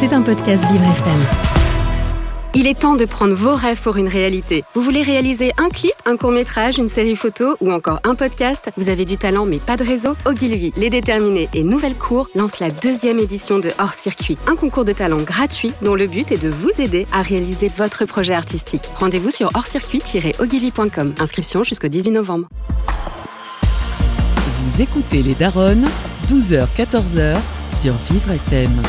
C'est un podcast Vivre FM. Il est temps de prendre vos rêves pour une réalité. Vous voulez réaliser un clip, un court métrage, une série photo ou encore un podcast? Vous avez du talent mais pas de réseau? Ogilvy, Les Déterminés et Nouvelle Cour lance la deuxième édition de Hors Circuit, un concours de talent gratuit dont le but est de vous aider à réaliser votre projet artistique. Rendez-vous sur hors-circuit-ogilvy.com. Inscription jusqu'au 18 novembre. Vous écoutez les Daronnes, 12h-14h sur Vivre FM.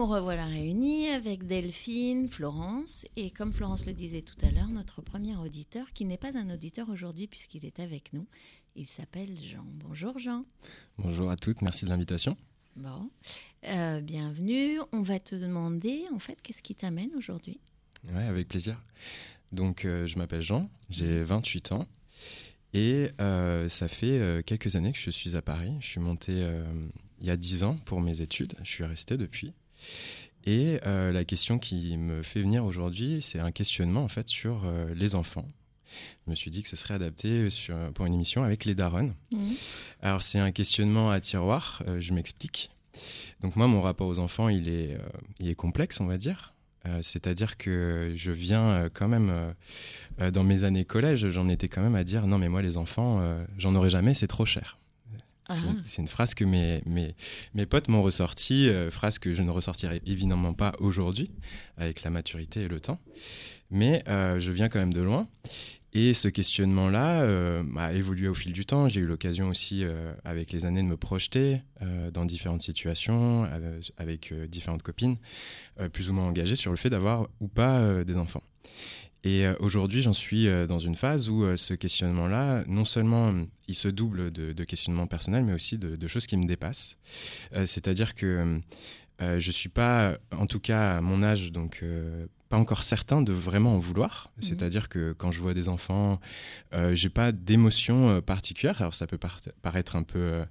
Nous revoilà réunis avec Delphine, Florence et comme Florence le disait tout à l'heure, notre premier auditeur qui n'est pas un auditeur aujourd'hui puisqu'il est avec nous. Il s'appelle Jean. Bonjour Jean. Bonjour à toutes, merci de l'invitation. Bon, euh, bienvenue. On va te demander en fait qu'est-ce qui t'amène aujourd'hui? Ouais, avec plaisir. Donc euh, je m'appelle Jean, j'ai 28 ans et euh, ça fait quelques années que je suis à Paris. Je suis monté il y a 10 ans pour mes études, je suis resté depuis. Et euh, la question qui me fait venir aujourd'hui, c'est un questionnement en fait sur euh, les enfants. Je me suis dit que ce serait adapté sur, pour une émission avec les darons. Mhm. Alors c'est un questionnement à tiroir, euh, je m'explique. Donc moi, mon rapport aux enfants, il est, il est complexe, on va dire. C'est-à-dire que je viens quand même, dans mes années collège, j'en étais quand même à dire, non mais moi les enfants, j'en aurai jamais, c'est trop cher. Ah, C'est une- phrase que mes, mes, mes potes m'ont ressortie, euh, phrase que je ne ressortirai évidemment pas aujourd'hui, avec la maturité et le temps. Mais euh, je viens quand même de loin. Et ce questionnement-là euh, a évolué au fil du temps. J'ai eu l'occasion aussi, euh, avec les années, de me projeter euh, dans différentes situations, avec différentes copines, plus ou moins engagées sur le fait d'avoir ou pas des enfants. Et euh, aujourd'hui, j'en suis euh, dans une phase où euh, ce questionnement-là, non seulement euh, il se double de, de questionnements personnels, mais aussi de, de choses qui me dépassent. C'est-à-dire que euh, je suis pas, en tout cas à mon âge, donc euh, pas encore certain de vraiment en vouloir. Mhm. C'est-à-dire que quand je vois des enfants, euh, j'ai pas d'émotion particulière. Alors ça peut par- paraître un peu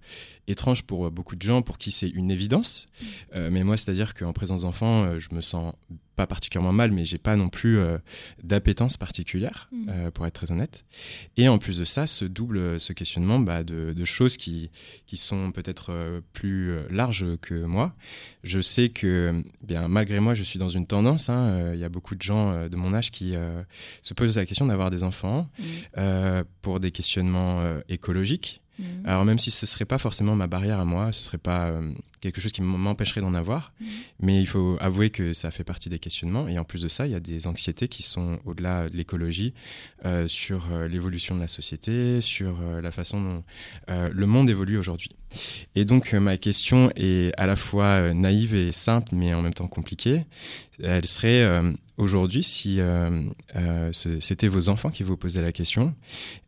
étrange pour euh, beaucoup de gens, pour qui c'est une évidence. Euh, mais moi, c'est-à-dire qu'en présence d'enfants, euh, je me sens pas particulièrement mal, mais j'ai pas non plus euh, d'appétence particulière, Mhm. euh, pour être très honnête. Et en plus de ça, ce double, ce questionnement bah, de, de choses qui, qui sont peut-être plus larges que moi. Je sais que, bien, malgré moi, je suis dans une tendance. hein, Il y a beaucoup de gens de mon âge qui se posent la question d'avoir des enfants euh, pour des questionnements écologiques. Mhm. Alors même si ce serait pas forcément ma barrière à moi, ce serait pas euh, quelque chose qui m'empêcherait d'en avoir, Mhm. mais il faut avouer que ça fait partie des questionnements. Et en plus de ça, il y a des anxiétés qui sont au-delà de l'écologie, euh, sur euh, l'évolution de la société, sur euh, la façon dont le monde évolue aujourd'hui. Et donc ma question est à la fois naïve et simple, mais en même temps compliquée. Elle serait aujourd'hui, si c'était vos enfants qui vous posaient la question,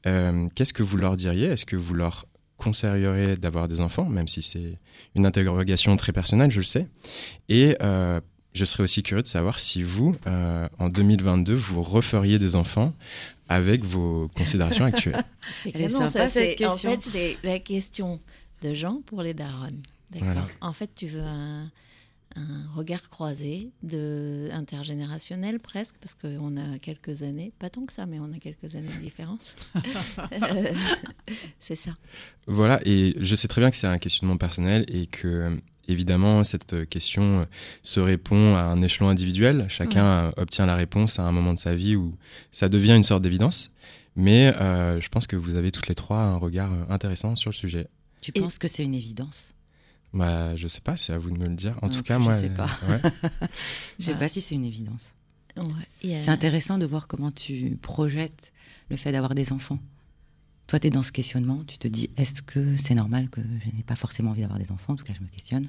qu'est-ce que vous leur diriez? Est-ce que vous leur conseilleriez d'avoir des enfants, même si c'est une interrogation très personnelle, je le sais. Et euh, je serais aussi curieux de savoir si vous, euh, en 2022, vous referiez des enfants avec vos considérations actuelles. C'est sympa, ça, c'est- cette En question. fait, c'est la question de Jean pour les darons. D'accord. Voilà. En fait, tu veux un, un regard croisé, de intergénérationnel presque, parce qu'on a quelques années, pas tant que ça, mais on a quelques années de différence. Euh, c'est ça. Voilà, et je sais très bien que c'est un questionnement personnel et que, évidemment, cette question se répond à un échelon individuel. Chacun obtient la réponse à un moment de sa vie où ça devient une sorte d'évidence. Mais euh, je pense que vous avez toutes les trois un regard intéressant sur le sujet. Tu Et- penses que c'est une évidence? Bah, je sais pas, c'est à vous de me le dire. En Non tout cas, je moi. sais euh, pas. ouais. Je sais Ah. pas si c'est une évidence. Ouais, C'est intéressant de voir comment tu projettes le fait d'avoir des enfants. Toi, tu es dans ce questionnement, tu te dis, est-ce que c'est normal que je n'ai pas forcément envie d'avoir des enfants? En tout cas, je me questionne.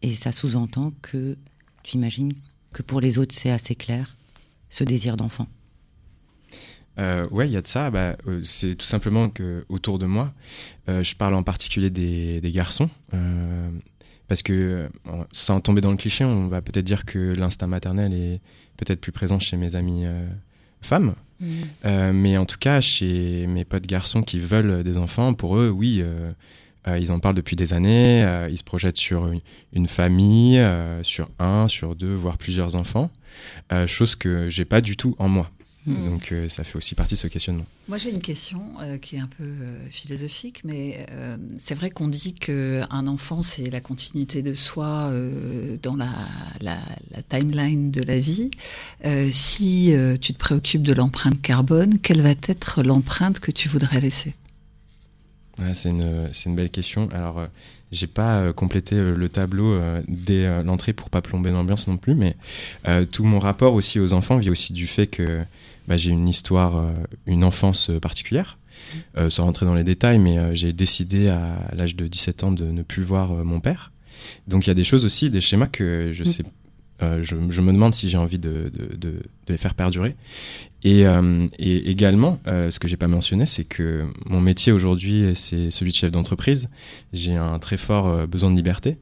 Et ça sous-entend que tu imagines que pour les autres, c'est assez clair, ce désir d'enfant. Euh, ouais, il y a de ça. Bah, euh, c'est tout simplement que autour de moi, euh, je parle en particulier des, des garçons, euh, parce que sans tomber dans le cliché, on va peut-être dire que l'instinct maternel est peut-être plus présent chez mes amis femmes. Euh, mais en tout cas chez mes potes garçons qui veulent des enfants, pour eux, oui. ils en parlent depuis des années, ils se projettent sur une, une famille, sur un, sur deux, voire plusieurs enfants, chose que j'ai pas du tout en moi. Mm. Donc euh, ça fait aussi partie de ce questionnement. Moi j'ai une question euh, qui est un peu euh, philosophique, mais c'est vrai qu'on dit qu'un enfant c'est la continuité de soi dans la, la, timeline de la vie. si tu te préoccupes de l'empreinte carbone, quelle va être l'empreinte que tu voudrais laisser? C'est une, une, belle question. Alors j'ai pas complété le tableau dès l'entrée pour pas plomber l'ambiance non plus, mais tout mon rapport aussi aux enfants vient aussi du fait que bah, j'ai une histoire, euh, une enfance euh, particulière. Euh, sans rentrer dans les détails, mais j'ai décidé à, l'âge de 17 ans de ne plus voir mon père. Donc il y a des choses aussi, des schémas que je mm. sais, je, me demande si j'ai envie de, les faire perdurer. Et, également, ce que j'ai pas mentionné, c'est que mon métier aujourd'hui, c'est celui de chef d'entreprise. J'ai un très fort besoin de liberté.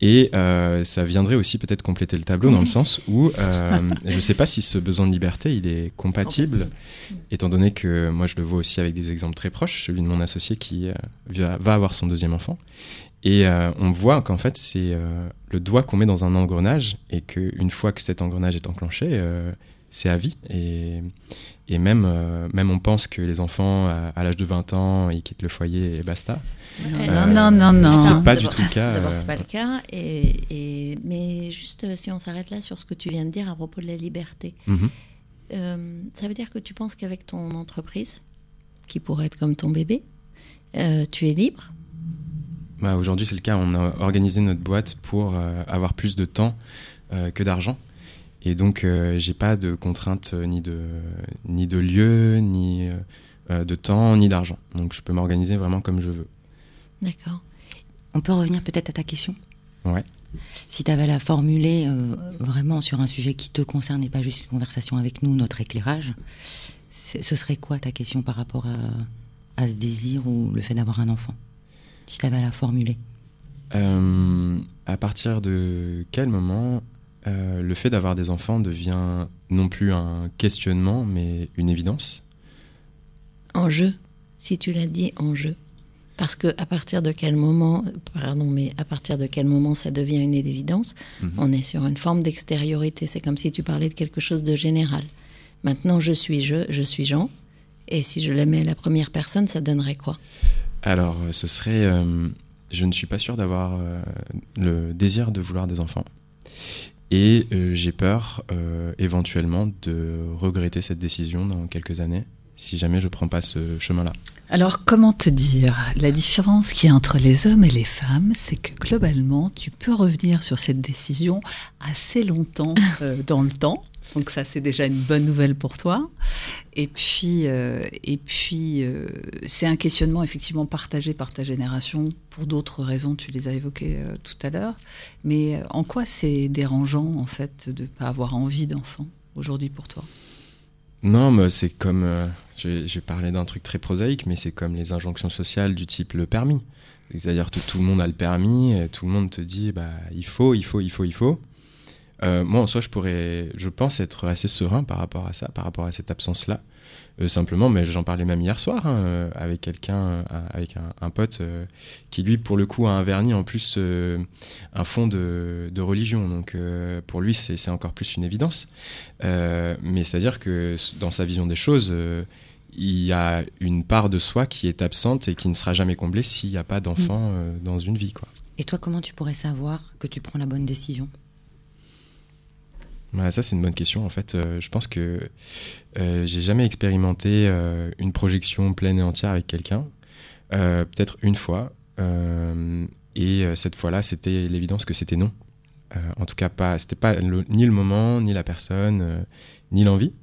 Et euh, ça viendrait aussi peut-être compléter le tableau dans le sens où euh, je ne sais pas si ce besoin de liberté il est compatible, étant donné que moi je le vois aussi avec des exemples très proches, celui de mon associé qui euh, va avoir son deuxième enfant. Et on voit qu'en fait c'est le doigt qu'on met dans un engrenage et qu'une fois que cet engrenage est enclenché, c'est à vie. Et, et même, euh, même on pense que les enfants, à, l'âge de 20 ans, ils quittent le foyer et basta. Non, non, non, non. C'est pas du tout le cas. D'abord, c'est pas le cas. Et, mais juste, euh, si on s'arrête là sur ce que tu viens de dire à propos de la liberté, mhm. euh, ça veut dire que tu penses qu'avec ton entreprise, qui pourrait être comme ton bébé, tu es libre? Bah, Aujourd'hui, c'est le cas. On a organisé notre boîte pour avoir plus de temps que d'argent. Et donc, euh, j'ai pas de contraintes euh, ni de, ni de lieu, ni euh, de temps, ni d'argent. Donc, je peux m'organiser vraiment comme je veux. D'accord. On peut revenir peut-être à ta question Ouais. Si tu avais à la formuler vraiment sur un sujet qui te concerne et pas juste une conversation avec nous, notre éclairage, ce serait quoi ta question par rapport à, à ce désir ou le fait d'avoir un enfant Si tu avais à la formuler? à partir de quel moment euh, le fait d'avoir des enfants devient non plus un questionnement, mais une évidence? En jeu, si tu l'as dit, en jeu. Parce que à partir de quel moment, pardon, mais à partir de quel moment ça devient une évidence mhm. On est sur une forme d'extériorité. C'est comme si tu parlais de quelque chose de général. Maintenant, je suis je, je suis Jean. Et si je la mets à la première personne, ça donnerait quoi? Alors, euh, ce serait. Euh, je ne suis pas sûr d'avoir le désir de vouloir des enfants. Et euh, j'ai peur euh, éventuellement de regretter cette décision dans quelques années si jamais je ne prends pas ce chemin-là. Alors comment te dire? La différence qu'il y a entre les hommes et les femmes, c'est que globalement, tu peux revenir sur cette décision assez longtemps euh, dans le temps. Donc ça, c'est déjà une bonne nouvelle pour toi. Et puis, euh, et puis euh, c'est un questionnement effectivement partagé par ta génération pour d'autres raisons, tu les as évoquées tout à l'heure. Mais en quoi c'est dérangeant, en fait, de ne pas avoir envie d'enfant aujourd'hui pour toi? Non, mais c'est comme... J'ai parlé d'un truc très prosaïque, mais c'est comme les injonctions sociales du type le permis. C'est-à-dire que tout le monde a le permis, tout le monde te dit bah, il faut, il faut, il faut, il faut. Euh, moi, en soi, je pourrais, je pense être assez serein par rapport à ça, par rapport à cette absence-là. Euh, simplement, mais j'en parlais même hier soir hein, euh, avec quelqu'un, avec un, pote qui lui, pour le coup, a un vernis en plus, un fond de, de, religion. Donc, pour lui, c'est encore plus une évidence. mais c'est-à-dire que dans sa vision des choses, il y a une part de soi qui est absente et qui ne sera jamais comblée s'il n'y a pas d'enfant mm. dans une vie, quoi. Et toi, comment tu pourrais savoir que tu prends la bonne décision? Ça, c'est une bonne question. En fait, euh, je pense que euh, j'ai jamais expérimenté euh, une projection pleine et entière avec quelqu'un. Peut-être une fois. et cette fois-là, c'était l'évidence que c'était non. en tout cas, pas, c'était pas ni le moment, ni la personne, ni l'envie.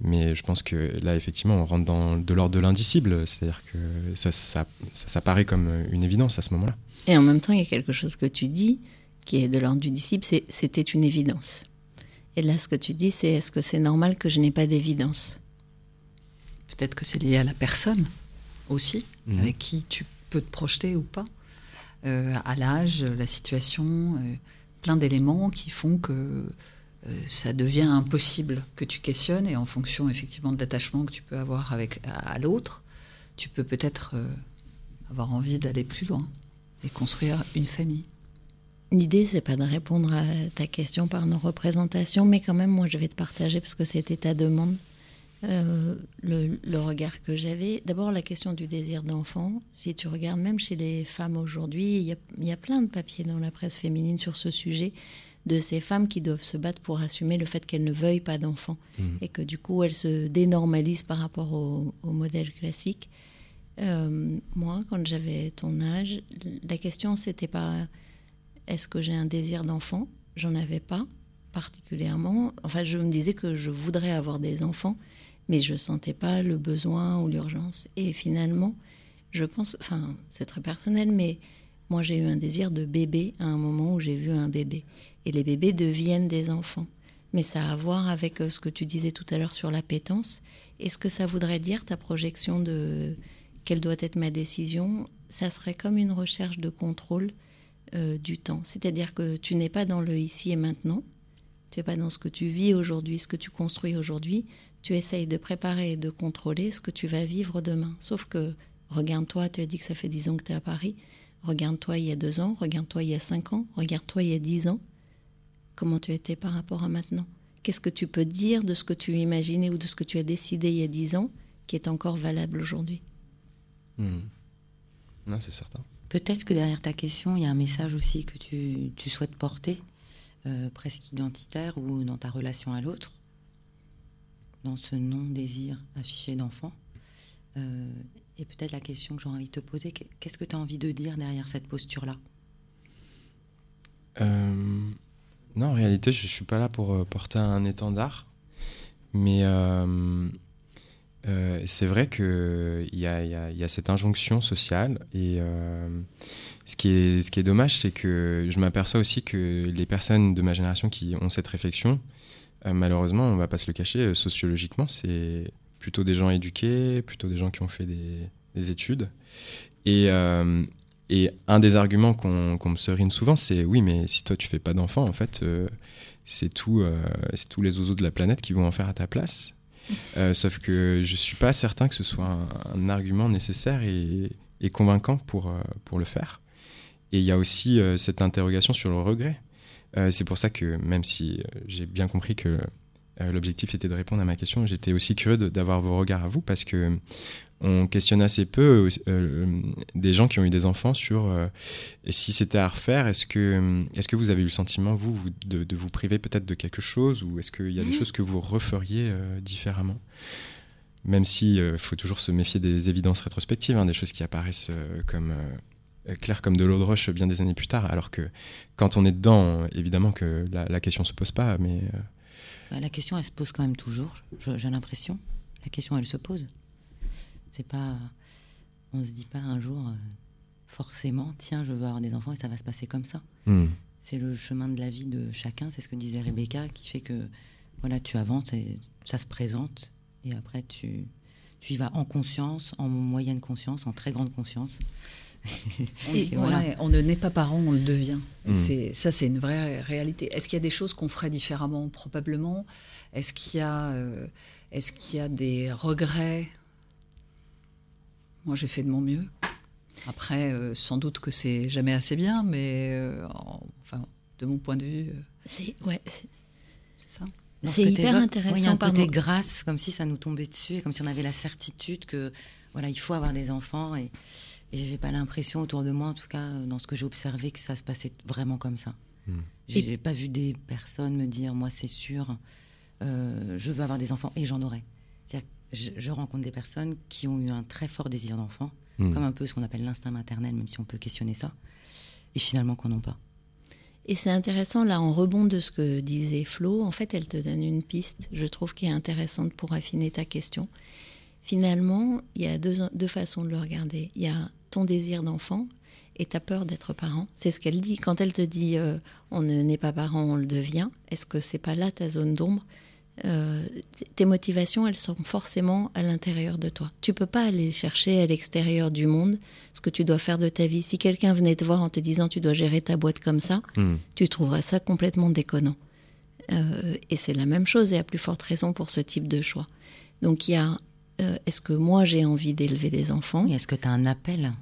Mais je pense que là, effectivement, on rentre dans de l'ordre de l'indicible. C'est-à-dire que ça, ça, ça, paraît comme une évidence à ce moment-là. Et en même temps, il y a quelque chose que tu dis qui est de l'ordre du disciple, c'était une évidence. Et là, ce que tu dis, c'est est-ce que c'est normal que je n'ai pas d'évidence? Peut-être que c'est lié à la personne aussi, mhm. avec qui tu peux te projeter ou pas, euh, à l'âge, la situation, euh, plein d'éléments qui font que euh, ça devient impossible que tu questionnes et en fonction effectivement de l'attachement que tu peux avoir avec à l'autre, tu peux peut-être avoir envie d'aller plus loin et construire une famille. L'idée, c'est pas de répondre à ta question par nos représentations, mais quand même, moi, je vais te partager parce que c'était ta demande. euh, le, le, regard que j'avais. D'abord, la question du désir d'enfant. Si tu regardes même chez les femmes aujourd'hui, il y, y, a plein de papiers dans la presse féminine sur ce sujet de ces femmes qui doivent se battre pour assumer le fait qu'elles ne veuillent pas d'enfants mmh. et que du coup elles se dénormalisent par rapport au, au modèle classique. Euh, moi, quand j'avais ton âge, la question c'était pas est-ce que j'ai un désir d'enfant? J'en avais pas particulièrement. Enfin, je me disais que je voudrais avoir des enfants, mais je sentais pas le besoin ou l'urgence. Et finalement, je pense, enfin, c'est très personnel, mais moi j'ai eu un désir de bébé à un moment où j'ai vu un bébé. Et les bébés deviennent des enfants. Mais ça a à voir avec euh, ce que tu disais tout à l'heure sur l'appétence. Est-ce que ça voudrait dire ta projection de quelle doit être ma décision? Ça serait comme une recherche de contrôle euh, du temps. C'est-à-dire que tu n'es pas dans le ici et maintenant, tu n'es pas dans ce que tu vis aujourd'hui, ce que tu construis aujourd'hui, tu essayes de préparer et de contrôler ce que tu vas vivre demain. Sauf que, regarde-toi, tu as dit que ça fait dix ans que tu es à Paris, regarde-toi il y a deux ans, regarde-toi il y a cinq ans, regarde-toi il y a dix ans, comment tu étais par rapport à maintenant? Qu'est-ce que tu peux dire de ce que tu imaginais ou de ce que tu as décidé il y a dix ans qui est encore valable aujourd'hui? Mmh. Non, c'est certain. Peut-être que derrière ta question, il y a un message aussi que tu, souhaites porter, euh, presque identitaire ou dans ta relation à l'autre, dans ce non-désir affiché d'enfant. Euh, et peut-être la question que j'ai envie de te poser, qu'est-ce que tu as envie de dire derrière cette posture-là? Euh, Non, en réalité, je ne suis pas là pour porter un étendard, mais euh, c'est vrai qu'il y, y, a, cette injonction sociale et euh, ce, qui est, dommage, c'est que je m'aperçois aussi que les personnes de ma génération qui ont cette réflexion, euh, malheureusement, on va pas se le cacher, sociologiquement, c'est plutôt des gens éduqués, plutôt des gens qui ont fait des, des études. Et, un des arguments qu'on qu me serine souvent, c'est oui, mais si toi tu fais pas d'enfant, en fait, c'est tous les oiseaux de la planète qui vont en faire à ta place. Euh, sauf que je suis pas certain que ce soit un, argument nécessaire et, convaincant pour, euh, pour le faire. Et il y a aussi euh, cette interrogation sur le regret. C'est pour ça que même si j'ai bien compris que l'objectif était de répondre à ma question, j'étais aussi curieux d'avoir vos regards à vous parce que on questionne assez peu euh, des gens qui ont eu des enfants sur euh, si c'était à refaire, est-ce que, est que vous avez eu le sentiment, vous, de, de vous priver peut-être de quelque chose ou est-ce qu'il y a mmh. des choses que vous referiez euh, différemment? Même s'il si, faut toujours se méfier des évidences rétrospectives, hein, des choses qui apparaissent comme claires comme de l'eau de roche bien des années plus tard, alors que quand on est dedans, évidemment que la, la question ne se pose pas, mais... Bah, la question, elle se pose quand même toujours, j'ai l'impression. La question, elle se pose. C'est pas, on se dit pas un jour euh, forcément, tiens, je veux avoir des enfants et ça va se passer comme ça. Mm. C'est le chemin de la vie de chacun. C'est ce que disait Rebecca, qui fait que voilà, tu avances et ça se présente et après tu tu y vas en conscience, en moyenne conscience, en très grande conscience. on, dit, voilà. ouais, on ne naît pas parent, on le devient. Mmh. C'est, ça, c'est une vraie réalité. Est-ce qu'il y a des choses qu'on ferait différemment? Probablement. Est-ce qu'il y a, euh, est-ce qu'il y a des regrets? Moi, j'ai fait de mon mieux. Après, euh, sans doute que c'est jamais assez bien, mais euh, enfin, de mon point de vue, euh, c'est ouais, c'est ça. C'est hyper intéressant. Il y a un côté grâce, comme si ça nous tombait dessus, comme si on avait la certitude que voilà, il faut avoir des enfants. Et, et j'ai pas l'impression autour de moi, en tout cas, dans ce que j'ai observé, que ça se passait vraiment comme ça. Mmh. J'ai pas vu des personnes me dire, moi, c'est sûr, euh, je veux avoir des enfants et j'en aurai. Je, je, rencontre des personnes qui ont eu un très fort désir d'enfant, mmh. comme un peu ce qu'on appelle l'instinct maternel, même si on peut questionner ça, et finalement qu'on n'en pas. Et c'est intéressant, là, en rebond de ce que disait Flo, en fait, elle te donne une piste, je trouve, qui est intéressante pour affiner ta question. Finalement, il y a deux, deux façons de le regarder. Il y a ton désir d'enfant et ta peur d'être parent. C'est ce qu'elle dit. Quand elle te dit euh, on ne n'est pas parent, on le devient, est-ce que c'est pas là ta zone d'ombre euh, tes motivations, elles sont forcément à l'intérieur de toi. Tu peux pas aller chercher à l'extérieur du monde ce que tu dois faire de ta vie. Si quelqu'un venait te voir en te disant tu dois gérer ta boîte comme ça, mmh. tu trouveras ça complètement déconnant. Euh, et c'est la même chose et à plus forte raison pour ce type de choix. Donc il y a euh, est-ce que moi j'ai envie d'élever des enfants? Est-ce que tu as un appel?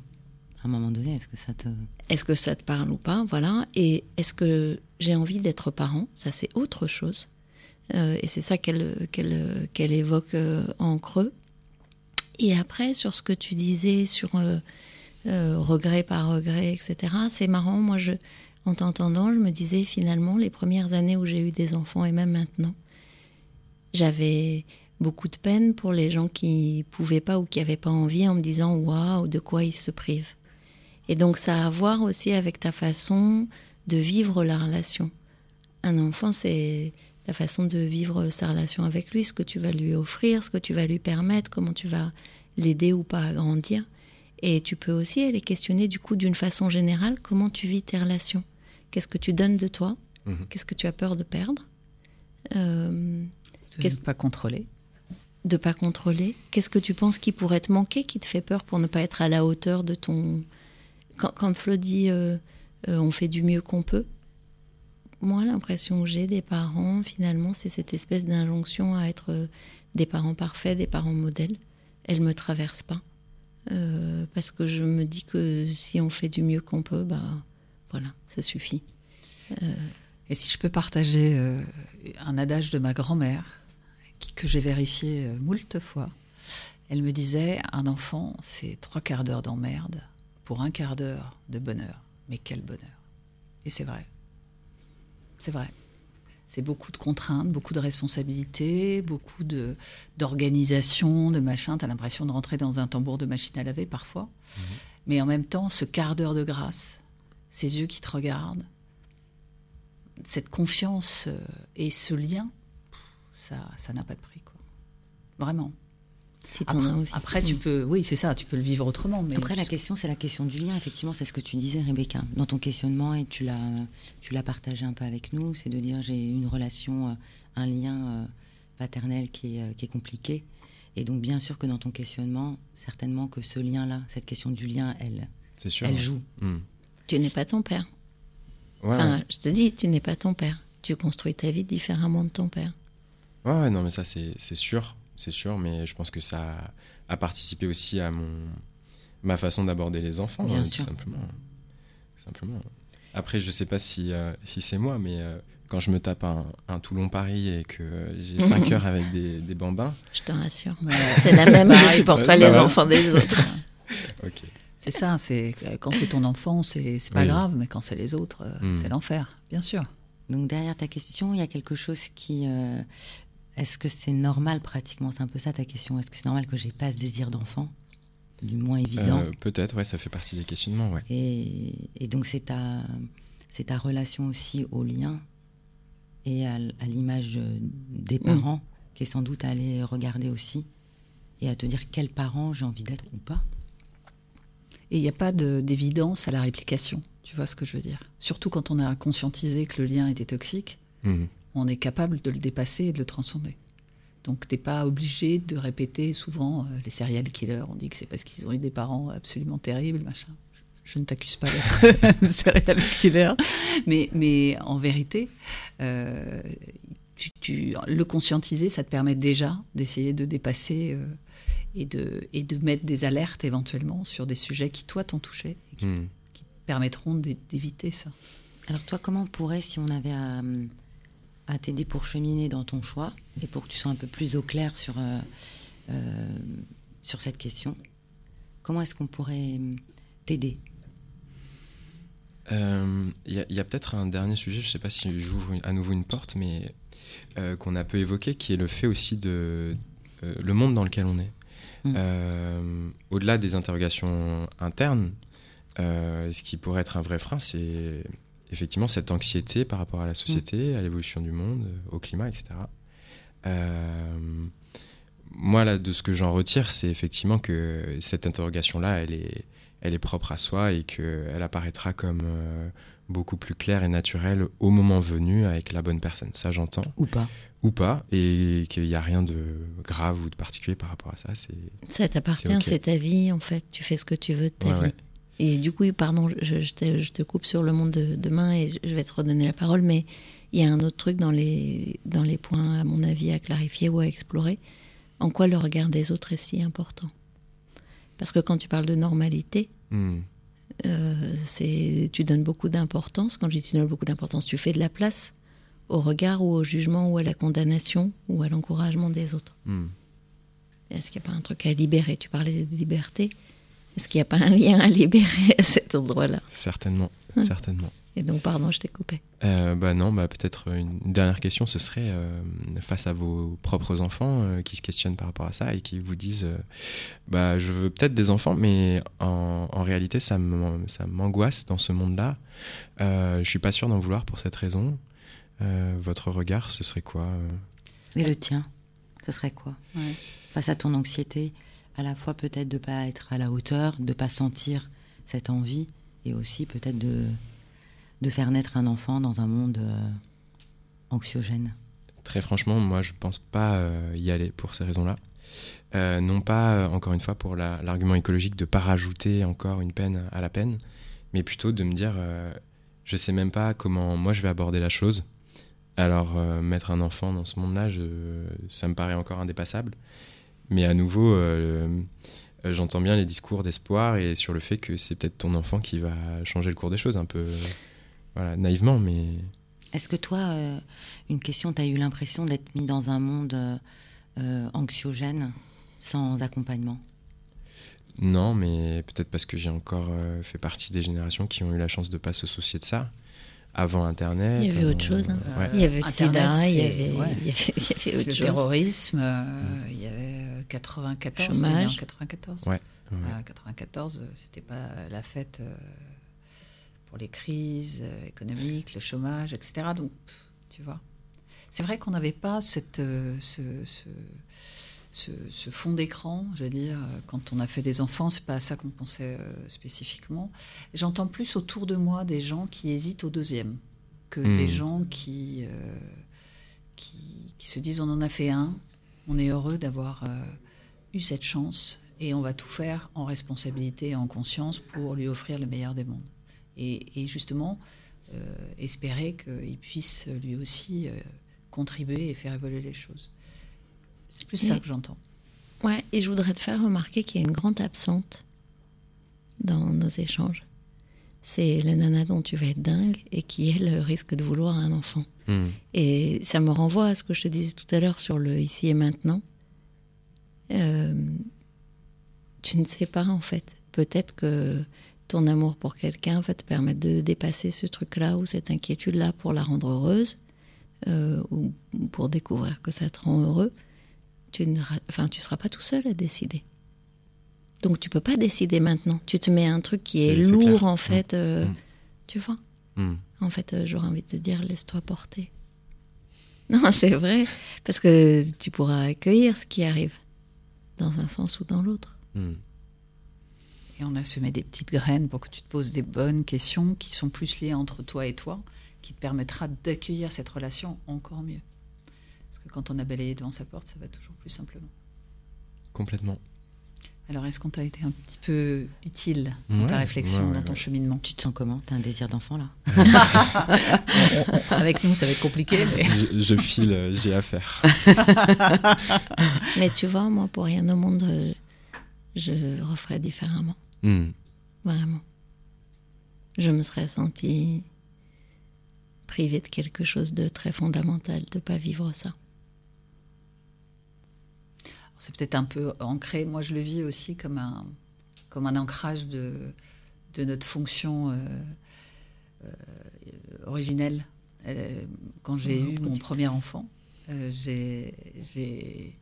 À un moment donné Est-ce que ça te Est-ce que ça te parle ou pas? Voilà. Et est-ce que j'ai envie d'être parent? Ça c'est autre chose. Euh, et c'est ça qu'elle évoque euh, en creux. Et après, sur ce que tu disais sur regret par regret, etc., c'est marrant. Moi, je, en t'entendant, je me disais finalement, les premières années où j'ai eu des enfants et même maintenant, j'avais beaucoup de peine pour les gens qui pouvaient pas ou qui n'avaient pas envie en me disant waouh, de quoi ils se privent. Et donc ça a à voir aussi avec ta façon de vivre la relation. Un enfant, c'est ta façon de vivre sa relation avec lui, ce que tu vas lui offrir, ce que tu vas lui permettre, comment tu vas l'aider ou pas à grandir. Et tu peux aussi aller questionner du coup d'une façon générale comment tu vis tes relations. Qu'est-ce que tu donnes de toi mhm. Qu'est-ce que tu as peur de perdre euh, Qu'est-ce pas contrôler De pas contrôler. Qu'est-ce que tu penses qui pourrait te manquer, qui te fait peur pour ne pas être à la hauteur de ton. Quand, quand Flo dit euh, euh, on fait du mieux qu'on peut, moi l'impression que j'ai des parents, finalement, c'est cette espèce d'injonction à être euh, des parents parfaits, des parents modèles. Elle me traverse pas. parce que je me dis que si on fait du mieux qu'on peut, bah voilà, ça suffit. Euh, et si je peux partager euh, un adage de ma grand-mère, que j'ai vérifié euh, moult fois, elle me disait un enfant, c'est trois quarts d'heure d'emmerde pour un quart d'heure de bonheur. Mais quel bonheur Et c'est vrai. C'est vrai. C'est beaucoup de contraintes, beaucoup de responsabilités, beaucoup de d'organisation, de machin. T'as l'impression de rentrer dans un tambour de machine à laver parfois. Mhm. Mais en même temps, ce quart d'heure de grâce, ces yeux qui te regardent, cette confiance euh, et ce lien, ça, ça n'a pas de prix, quoi. Vraiment. Après, tu peux, oui, c'est ça, tu peux le vivre autrement. Mais après, la question, c'est la question du lien. Effectivement, c'est ce que tu disais, Rebecca, dans ton questionnement, et tu l'as, tu l'as partagé un peu avec nous. C'est de dire, j'ai une relation, euh, un lien euh, paternel qui est, qui est compliqué. Et donc, bien sûr que dans ton questionnement, certainement que ce lien-là, cette question du lien, elle, elle joue. Hmm tu n'es pas ton père. enfin, je te dis, tu n'es pas ton père. Tu construis ta vie différemment de ton père. Ouais, non, mais ça, c'est sûr. C'est sûr, mais je pense que ça a participé aussi à mon, ma façon d'aborder les enfants, Bien hein, sûr. tout simplement. simplement. Après, je sais pas si, euh, si c'est moi, mais euh, quand je me tape un, Toulon-Paris et que j'ai 5 heures avec des, des bambins. Je te rassure. c'est la même, je supporte pas les enfants des autres. ok. C'est ça, c'est quand c'est ton enfant, c'est pas grave, mais quand c'est les autres, euh, hmm. c'est l'enfer, bien sûr. Donc derrière ta question, il y a quelque chose qui. Euh, est-ce que c'est normal pratiquement? C'est un peu ça ta question. Est-ce que c'est normal que j'ai pas ce désir d'enfant? Du moins évident. Euh, peut-être, ouais, ça fait partie des questionnements, ouais. Et, donc c'est ta, c'est ta relation aussi au lien et à, l'image des hmm. parents qui est sans doute à aller regarder aussi et à te dire quels parents j'ai envie d'être ou pas. Et il n'y a pas d'évidence à la réplication. Tu vois ce que je veux dire? Surtout quand on a conscientisé que le lien était toxique, mhm. On est capable de le dépasser et de le transcender. Donc t'es pas obligé de répéter souvent euh, les serial killers. On dit que c'est parce qu'ils ont eu des parents absolument terribles, machin. Je, ne t'accuse pas d'être serial killer, mais, mais en vérité, euh, tu, le conscientiser, ça te permet déjà d'essayer de dépasser euh, et de, et de mettre des alertes éventuellement sur des sujets qui, toi, t'ont touché et qui, hmm. permettront d'éviter ça. Alors, toi, comment on pourrait, si on avait à, à t'aider pour cheminer dans ton choix et pour que tu sois un peu plus au clair sur, euh, euh, sur cette question, comment est-ce qu'on pourrait hum, t'aider? Il euh, y a, peut-être un dernier sujet, je ne sais pas si j'ouvre à nouveau une porte, mais qu'on a peu évoqué, qui est le fait aussi de le monde dans lequel on est. Mm. Euh, au-delà des interrogations internes, euh, ce qui pourrait être un vrai frein, c'est effectivement cette anxiété par rapport à la société, mm. à l'évolution du monde, au climat, etc. Euh, moi, là, de ce que j'en retire, c'est effectivement que cette interrogation-là, elle est, elle est propre à soi et qu'elle apparaîtra comme beaucoup plus claire et naturelle au moment venu avec la bonne personne. Ça, j'entends. Ou pas ou pas, et qu'il n'y a rien de grave ou de particulier par rapport à ça. C'est, ça t'appartient, c'est ta vie en fait. Tu fais ce que tu veux de ta vie. Et du coup, pardon, je, je, te, coupe sur le monde de demain et je vais te redonner la parole, mais il y a un autre truc dans les, dans les points, à mon avis, à clarifier ou à explorer. En quoi le regard des autres est si important? Parce que quand tu parles de normalité, hmm. euh, c'est, tu donnes beaucoup d'importance. Quand je dis tu donnes beaucoup d'importance, tu fais de la place au regard ou au jugement ou à la condamnation ou à l'encouragement des autres. Hmm. Est-ce qu'il n'y a pas un truc à libérer? Tu parlais de liberté. Est-ce qu'il n'y a pas un lien à libérer à cet endroit-là Certainement, Hum. certainement. Et donc, pardon, je t'ai coupé. Euh, bah non, bah peut-être une dernière question, ce serait euh, face à vos propres enfants euh, qui se questionnent par rapport à ça et qui vous disent, euh, bah je veux peut-être des enfants, mais en, en réalité ça m'an- ça m'angoisse dans ce monde-là. Euh, je suis pas sûr d'en vouloir pour cette raison. Euh, votre regard, ce serait quoi Et le tien, ce serait quoi? Ouais. Face à ton anxiété, à la fois peut-être de pas être à la hauteur, de pas sentir cette envie, et aussi peut-être de, de faire naître un enfant dans un monde euh, anxiogène. Très franchement, moi, je pense pas euh, y aller pour ces raisons-là. Euh, non pas, encore une fois, pour la- l'argument écologique de pas rajouter encore une peine à la peine, mais plutôt de me dire, je sais même pas comment moi je vais aborder la chose. Alors, mettre un enfant dans ce monde-là, ça me paraît encore indépassable. Mais à nouveau, euh, euh, j'entends bien les discours d'espoir et sur le fait que c'est peut-être ton enfant qui va changer le cours des choses, un peu euh, voilà, naïvement, mais Est-ce que toi, euh, une question, tu as eu l'impression d'être mis dans un monde euh, anxiogène, sans accompagnement? Non, mais peut-être parce que j'ai encore euh, fait partie des générations qui ont eu la chance de pas se soucier de ça avant Internet. Il y avait autre chose, hein. ouais. Il y avait le sida, il y avait, ouais. il y avait, il y avait autre Le chose. terrorisme, euh, il y avait euh, 94, tu es né en Chômage. 94. Ouais, ouais. Ah, 94, euh, c'était pas la fête euh, pour les crises euh, économiques, le chômage, etc. Donc, tu vois. C'est vrai qu'on n'avait pas cette, euh, ce, ce, ce- ce fond d'écran, je veux dire, euh, quand on a fait des enfants, c'est pas à ça qu'on pensait euh, spécifiquement. J'entends plus autour de moi des gens qui hésitent au deuxième que Hmm. des gens qui, euh, qui, qui se disent on en a fait un, on est heureux d'avoir euh, eu cette chance et on va tout faire en responsabilité et en conscience pour lui offrir le meilleur des mondes. Et, et justement, espérer qu'il puisse lui aussi contribuer et faire évoluer les choses. C'est plus ça Et- que j'entends. Ouais, et je voudrais te faire remarquer qu'il y a une grande absente dans nos échanges. C'est le nana dont tu vas être dingue et qui, elle, risque de vouloir un enfant. Hmm. Et ça me renvoie à ce que je te disais tout à l'heure sur le ici et maintenant. Euh, tu ne sais pas, en fait. Peut-être que ton amour pour quelqu'un va te permettre de dépasser ce truc-là ou cette inquiétude-là pour la rendre heureuse euh, ou pour découvrir que ça te rend heureux. Tu ne enfin, tu seras pas tout seul à décider. Donc tu peux pas décider maintenant. Tu te mets un truc qui est, lourd clair. en fait. euh, Mm. Tu vois Hmm. en fait, euh, j'aurais envie de te dire, laisse-toi porter. Non, c'est vrai, parce que tu pourras accueillir ce qui arrive, dans un sens ou dans l'autre. Et on a semé des petites graines pour que tu te poses des bonnes questions qui sont plus liées entre toi et toi, qui te permettra d'accueillir cette relation encore mieux. Parce que quand on a balayé devant sa porte, ça va toujours plus simplement. Complètement. Alors, est-ce qu'on t'a été un petit peu utile dans Ouais, ta réflexion, ouais, dans ton ouais. cheminement? Tu te sens comment? T'as un désir d'enfant là? Avec nous, ça va être compliqué, mais je, je file, euh, j'ai affaire. Mais tu vois, moi, pour rien au monde, euh, je referais différemment, Hmm. vraiment. Je me serais sentie privée de quelque chose de très fondamental, de pas vivre ça. C'est peut-être un peu ancré. Moi, je le vis aussi comme un, comme un ancrage de, de notre fonction euh, euh, originelle. Euh, quand j'ai eu mon premier enfant, j'ai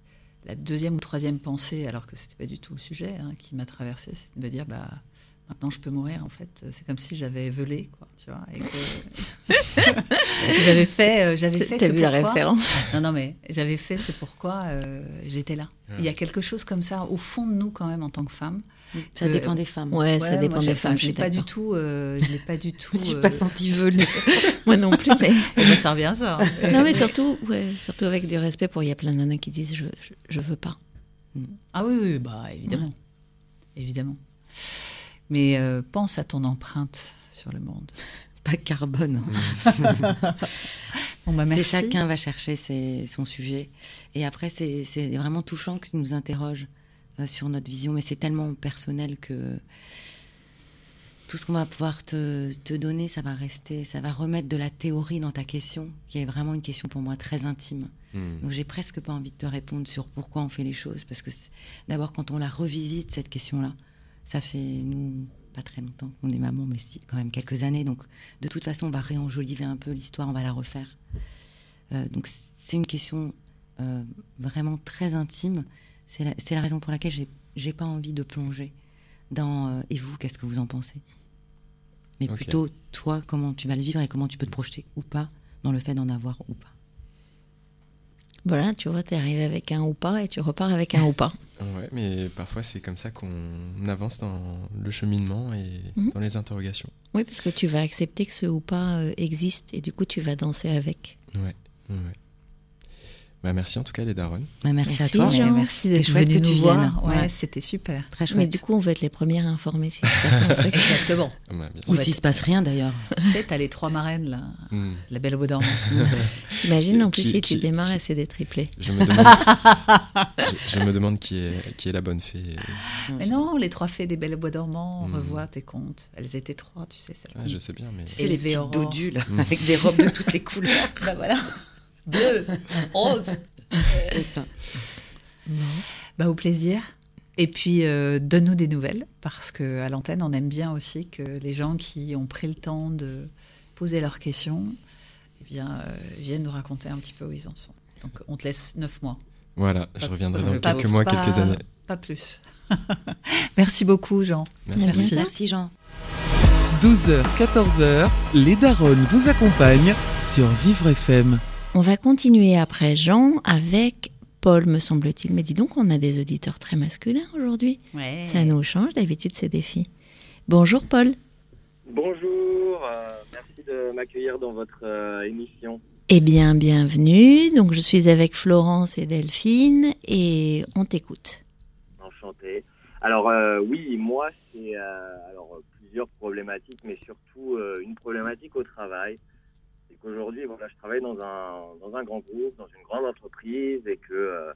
la deuxième ou troisième pensée, alors que c'était pas du tout le sujet, hein, qui m'a traversée, c'est de me dire, bah, maintenant je peux mourir. En fait, c'est comme si j'avais velé, quoi, tu vois, et que j'avais fait, euh, j'avais fait. T'as vu la référence non, non, mais j'avais fait ce pourquoi euh, j'étais là. Il y a quelque chose comme ça au fond de nous quand même en tant que femme. Ça Euh, dépend des femmes. Ouais, ça Ouais, dépend moi, des femmes. Je l'ai suis pas du d'accord. tout. euh, je l'ai pas du tout. Je suis euh, pas sentie velée. Moi non plus, mais. ça revient à ça. hein. Non, mais surtout, ouais, surtout avec du respect pour. Il y a plein de nanas qui disent je, je, je veux pas. Ah oui, oui, bah évidemment, évidemment. Mais euh, pense à ton empreinte sur le monde. Pas carbone. Bon bah C'est merci. chacun va chercher ses- son sujet. Et après, c'est vraiment touchant que tu nous interroges euh, sur notre vision, mais c'est tellement personnel que tout ce qu'on va pouvoir te, te, donner, ça va rester, ça va remettre de la théorie dans ta question, qui est vraiment une question pour moi très intime. Hmm. Donc j'ai presque pas envie de te répondre sur pourquoi on fait les choses, parce que d'abord quand on la revisite cette question-là, ça fait nous pas très longtemps qu'on est maman, mais si quand même quelques années. Donc de toute façon, on va réenjoliver un peu l'histoire, on va la refaire. Euh, donc c'est une question euh, vraiment très intime. C'est la, la, raison pour laquelle j'ai pas envie de plonger dans euh, et vous, qu'est-ce que vous en pensez? Mais plutôt toi, comment tu vas le vivre et comment tu peux te projeter ou pas dans le fait d'en avoir ou pas? Voilà, tu vois, tu es arrivé avec un ou pas et tu repars avec un ou pas. Ouais, mais parfois c'est comme ça qu'on avance dans le cheminement et mhm. dans les interrogations. Oui, parce que tu vas accepter que ce ou pas euh, existe et du coup tu vas danser avec. Ouais, ouais. Bah, merci en tout cas les Darons. Bah, merci, à toi. Jean. Merci d'être venu nous voir. Ouais, c'était super. Très chouette. Mais du coup, on va être les premières informées s'il se passe un truc. Exactement. Bah, Ou s'il se passe rien d'ailleurs. Tu sais, t'as les trois marraines là. Mm. La belle au dormant. T'imagines en plus si tu démarres et c'est des triplés. Je me demande, je, me demande qui, est, qui est la bonne fée. Mais non, les trois fées des belles bois dormants, on mm. revoit tes contes. Elles étaient trois, tu sais. je sais bien, mais. C'est les, les dodules mm. avec des robes de toutes les couleurs. voilà bleu, rose. C'est ça. Bah, au plaisir. Et puis, euh, donne-nous des nouvelles, parce qu'à l'antenne, on aime bien aussi que les gens qui ont pris le temps de poser leurs questions eh bien, euh, viennent nous raconter un petit peu où ils en sont. Donc, on te laisse neuf mois. Voilà, je reviendrai dans quelques mois, quelques années. Pas plus. Merci beaucoup, Jean. Merci. Merci, Jean. 12h, 14h, les Daronnes vous accompagnent sur Vivre FM. On va continuer après Jean avec Paul, me semble-t-il. Mais dis donc, on a des auditeurs très masculins aujourd'hui. Ça nous change, d'habitude, ces défis. Bonjour Paul. Bonjour, euh, merci de m'accueillir dans votre euh, émission. Eh bien, bienvenue. Donc, je suis avec Florence et Delphine et on t'écoute. Enchanté. Alors, euh, oui, moi, c'est alors plusieurs problématiques, mais surtout une problématique au travail qu'aujourd'hui, voilà, je travaille dans un, dans un grand groupe, dans une grande entreprise et que euh,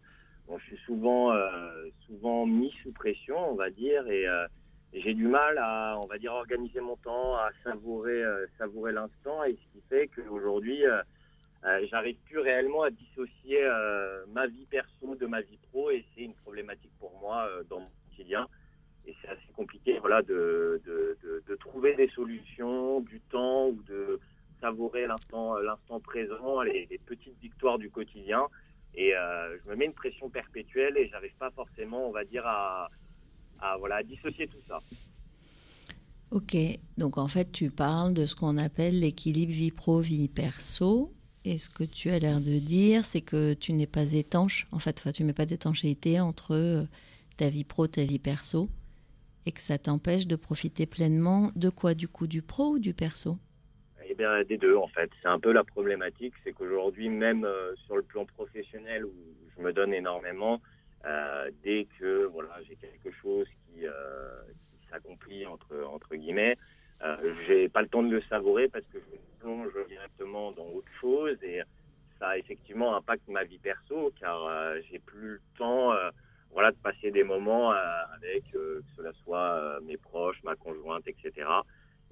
je suis souvent, euh, souvent mis sous pression, on va dire, et, euh, j'ai du mal à, on va dire, organiser mon temps, à savourer, savourer l'instant, et ce qui fait qu'aujourd'hui, j'arrive plus réellement à dissocier ma vie perso de ma vie pro, et c'est une problématique pour moi dans mon quotidien. Et c'est assez compliqué, voilà, de, de, de trouver des solutions, du temps ou de savourer l'instant, euh, présent, les, petites victoires du quotidien. Et euh, je me mets une pression perpétuelle et j'arrive pas forcément, on va dire, à, voilà, dissocier tout ça. Ok, donc en fait, tu parles de ce qu'on appelle l'équilibre vie pro, vie perso. Et ce que tu as l'air de dire, c'est que tu n'es pas étanche. En fait, tu mets pas d'étanchéité entre euh, ta vie pro, ta vie perso, et que ça t'empêche de profiter pleinement de quoi? Du coup, du pro ou du perso? Des deux, en fait. C'est un peu la problématique, c'est qu'aujourd'hui, même euh, sur le plan professionnel, où je me donne énormément, euh, dès que voilà, j'ai quelque chose qui, euh, s'accomplit, entre, entre guillemets, j'ai pas le temps de le savourer parce que je me plonge directement dans autre chose et ça effectivement impacte ma vie perso car euh, j'ai plus le temps voilà, de passer des moments avec que cela soit mes proches, ma conjointe, etc.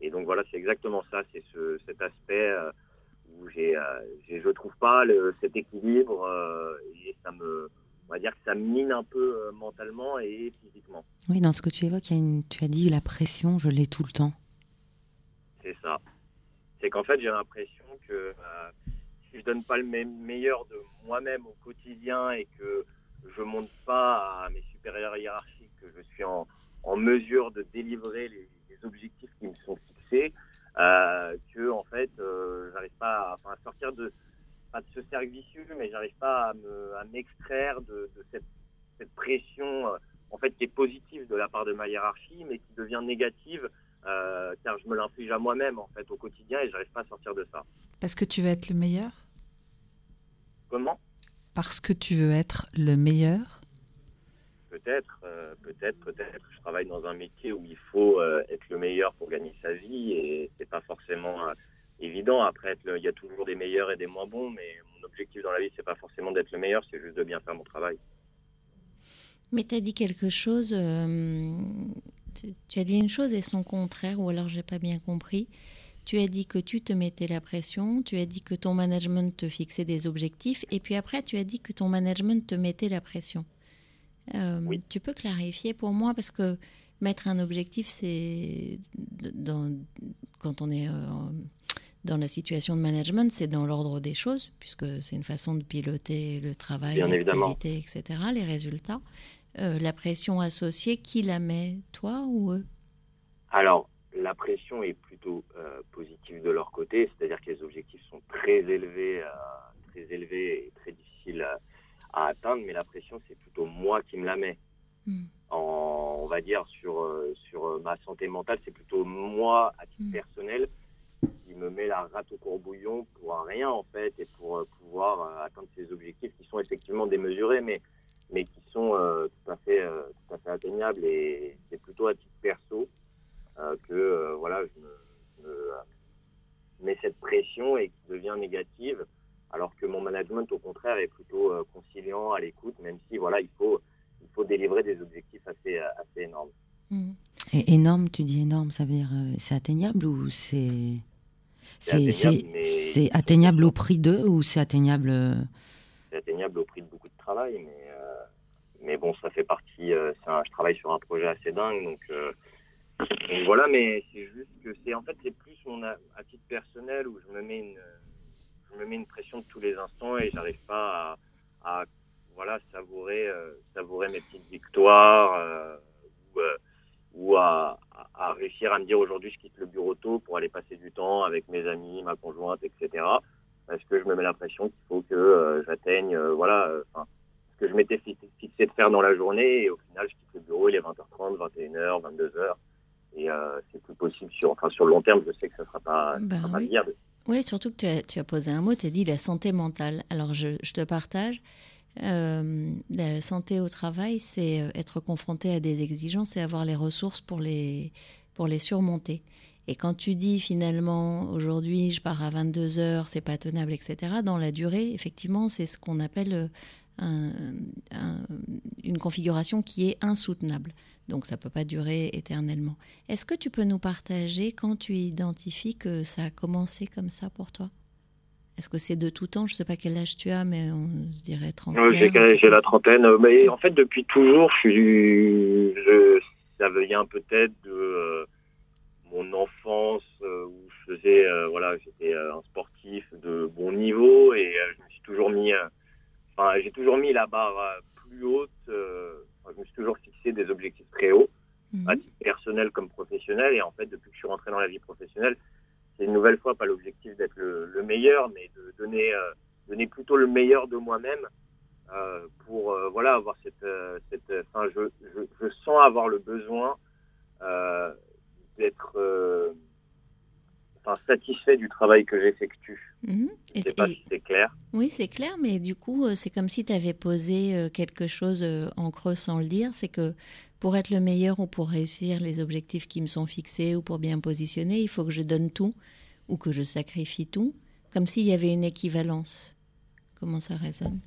Et donc voilà, c'est exactement ça, c'est ce, cet aspect euh, où j'ai, euh, je trouve pas le, cet équilibre euh, et ça me, on va dire que ça mine un peu mentalement et physiquement. Oui, dans ce que tu évoques, il y a une, tu as dit la pression, je l'ai tout le temps. C'est ça. C'est qu'en fait, j'ai l'impression que si je donne pas le meilleur de moi-même au quotidien et que je monte pas à mes supérieurs hiérarchiques, que je suis en, en mesure de délivrer les objectifs qui me sont euh, que en fait, euh, j'arrive pas à, sortir de, pas de ce cercle vicieux, mais j'arrive pas à m'extraire de, cette, pression euh, en fait qui est positive de la part de ma hiérarchie, mais qui devient négative car je me l'inflige à moi-même en fait au quotidien et j'arrive pas à sortir de ça. Parce que tu veux être le meilleur? Comment? Parce que tu veux être le meilleur? Peut-être, peut-être, peut-être travaille dans un métier où il faut euh, être le meilleur pour gagner sa vie et c'est pas forcément euh, évident. Après, il y a toujours des meilleurs et des moins bons, mais mon objectif dans la vie, c'est pas forcément d'être le meilleur, c'est juste de bien faire mon travail. Mais tu as dit quelque chose, euh, tu, as dit une chose et son contraire, ou alors j'ai pas bien compris. Tu as dit que tu te mettais la pression, tu as dit que ton management te fixait des objectifs, et puis après tu as dit que ton management te mettait la pression. Euh, tu peux clarifier pour moi parce que mettre un objectif, c'est quand on est euh, dans la situation de management, c'est dans l'ordre des choses, puisque c'est une façon de piloter le travail, l'activité, etc., les résultats. Euh, la pression associée, qui la met, toi ou eux? Alors, la pression est plutôt positive de leur côté, c'est-à-dire que les objectifs sont très élevés, très élevés et très difficiles à, atteindre, mais la pression, c'est plutôt moi qui me la mets. Hmm. En, on va dire sur, sur ma santé mentale, c'est plutôt moi, à titre hmm. personnel, qui me met la rate au courbouillon pour rien en fait et pour euh, pouvoir euh, atteindre ces objectifs qui sont effectivement démesurés mais mais qui sont euh, tout à fait tout à fait atteignables et c'est plutôt à titre perso que voilà je me, mets cette pression et qui devient négative alors que mon management au contraire est plutôt conciliant à l'écoute même si voilà il faut il faut délivrer des objectifs assez assez énormes mmh. Et énorme, tu dis énorme, ça veut dire c'est atteignable ou c'est c'est atteignable, au prix d'eux ou c'est atteignable euh, C'est atteignable au prix de beaucoup de travail, mais, euh, mais bon, ça fait partie. Euh, je travaille sur un projet assez dingue, donc, voilà, mais c'est juste que c'est en fait, c'est plus mon, à titre personnel où je me mets une, je me mets une pression de tous les instants et j'arrive pas à, voilà, savourer, savourer mes petites victoires ou à, à, réussir à me dire aujourd'hui je quitte le bureau tôt pour aller passer du temps avec mes amis, ma conjointe, etc. Parce que je me mets l'impression qu'il faut que euh, j'atteigne, euh, voilà, euh, ce que je m'étais fixé de faire dans la journée. Et au final, je quitte le bureau, il est 20h30, 21h, 22h. Et c'est plus possible sur, enfin, sur le long terme, je sais que ça ne sera pas, ben sera oui. viable. Oui, surtout que tu as, posé un mot, tu as dit la santé mentale. Alors je, te partage. Euh, la santé au travail, c'est euh, être confronté à des exigences et avoir les ressources pour les, pour les surmonter. Et quand tu dis finalement, aujourd'hui, je pars à 22 heures, c'est pas tenable, etc., dans la durée, effectivement, c'est ce qu'on appelle une configuration qui est insoutenable. Donc ça peut pas durer éternellement. Est-ce que tu peux nous partager quand tu identifies que ça a commencé comme ça pour toi? Est-ce que c'est de tout temps? Je ne sais pas quel âge tu as, mais on se dirait 30 J'ai la trentaine. Mais en fait, depuis toujours, ça vient peut-être de euh, mon enfance euh, où je faisais, euh, voilà, j'étais un sportif de bon niveau et je me suis toujours mis, enfin, j'ai toujours mis la barre plus haute. je me suis toujours fixé des objectifs très hauts, à titre personnel comme professionnel. Et en fait, depuis que je suis rentré dans la vie professionnelle, c'est une nouvelle fois pas l'objectif d'être le, meilleur, mais de donner, euh, donner plutôt le meilleur de moi-même euh, pour euh, voilà avoir cette, cette enfin, je, je, sens avoir le besoin d'être enfin, satisfait du travail que j'effectue. Mmh. Je sais pas si c'est clair. Oui, c'est clair, mais du coup, c'est comme si tu avais posé quelque chose en creux sans le dire. C'est que pour être le meilleur ou pour réussir les objectifs qui me sont fixés ou pour bien positionner, il faut que je donne tout ou que je sacrifie tout, comme s'il y avait une équivalence. Comment ça résonne?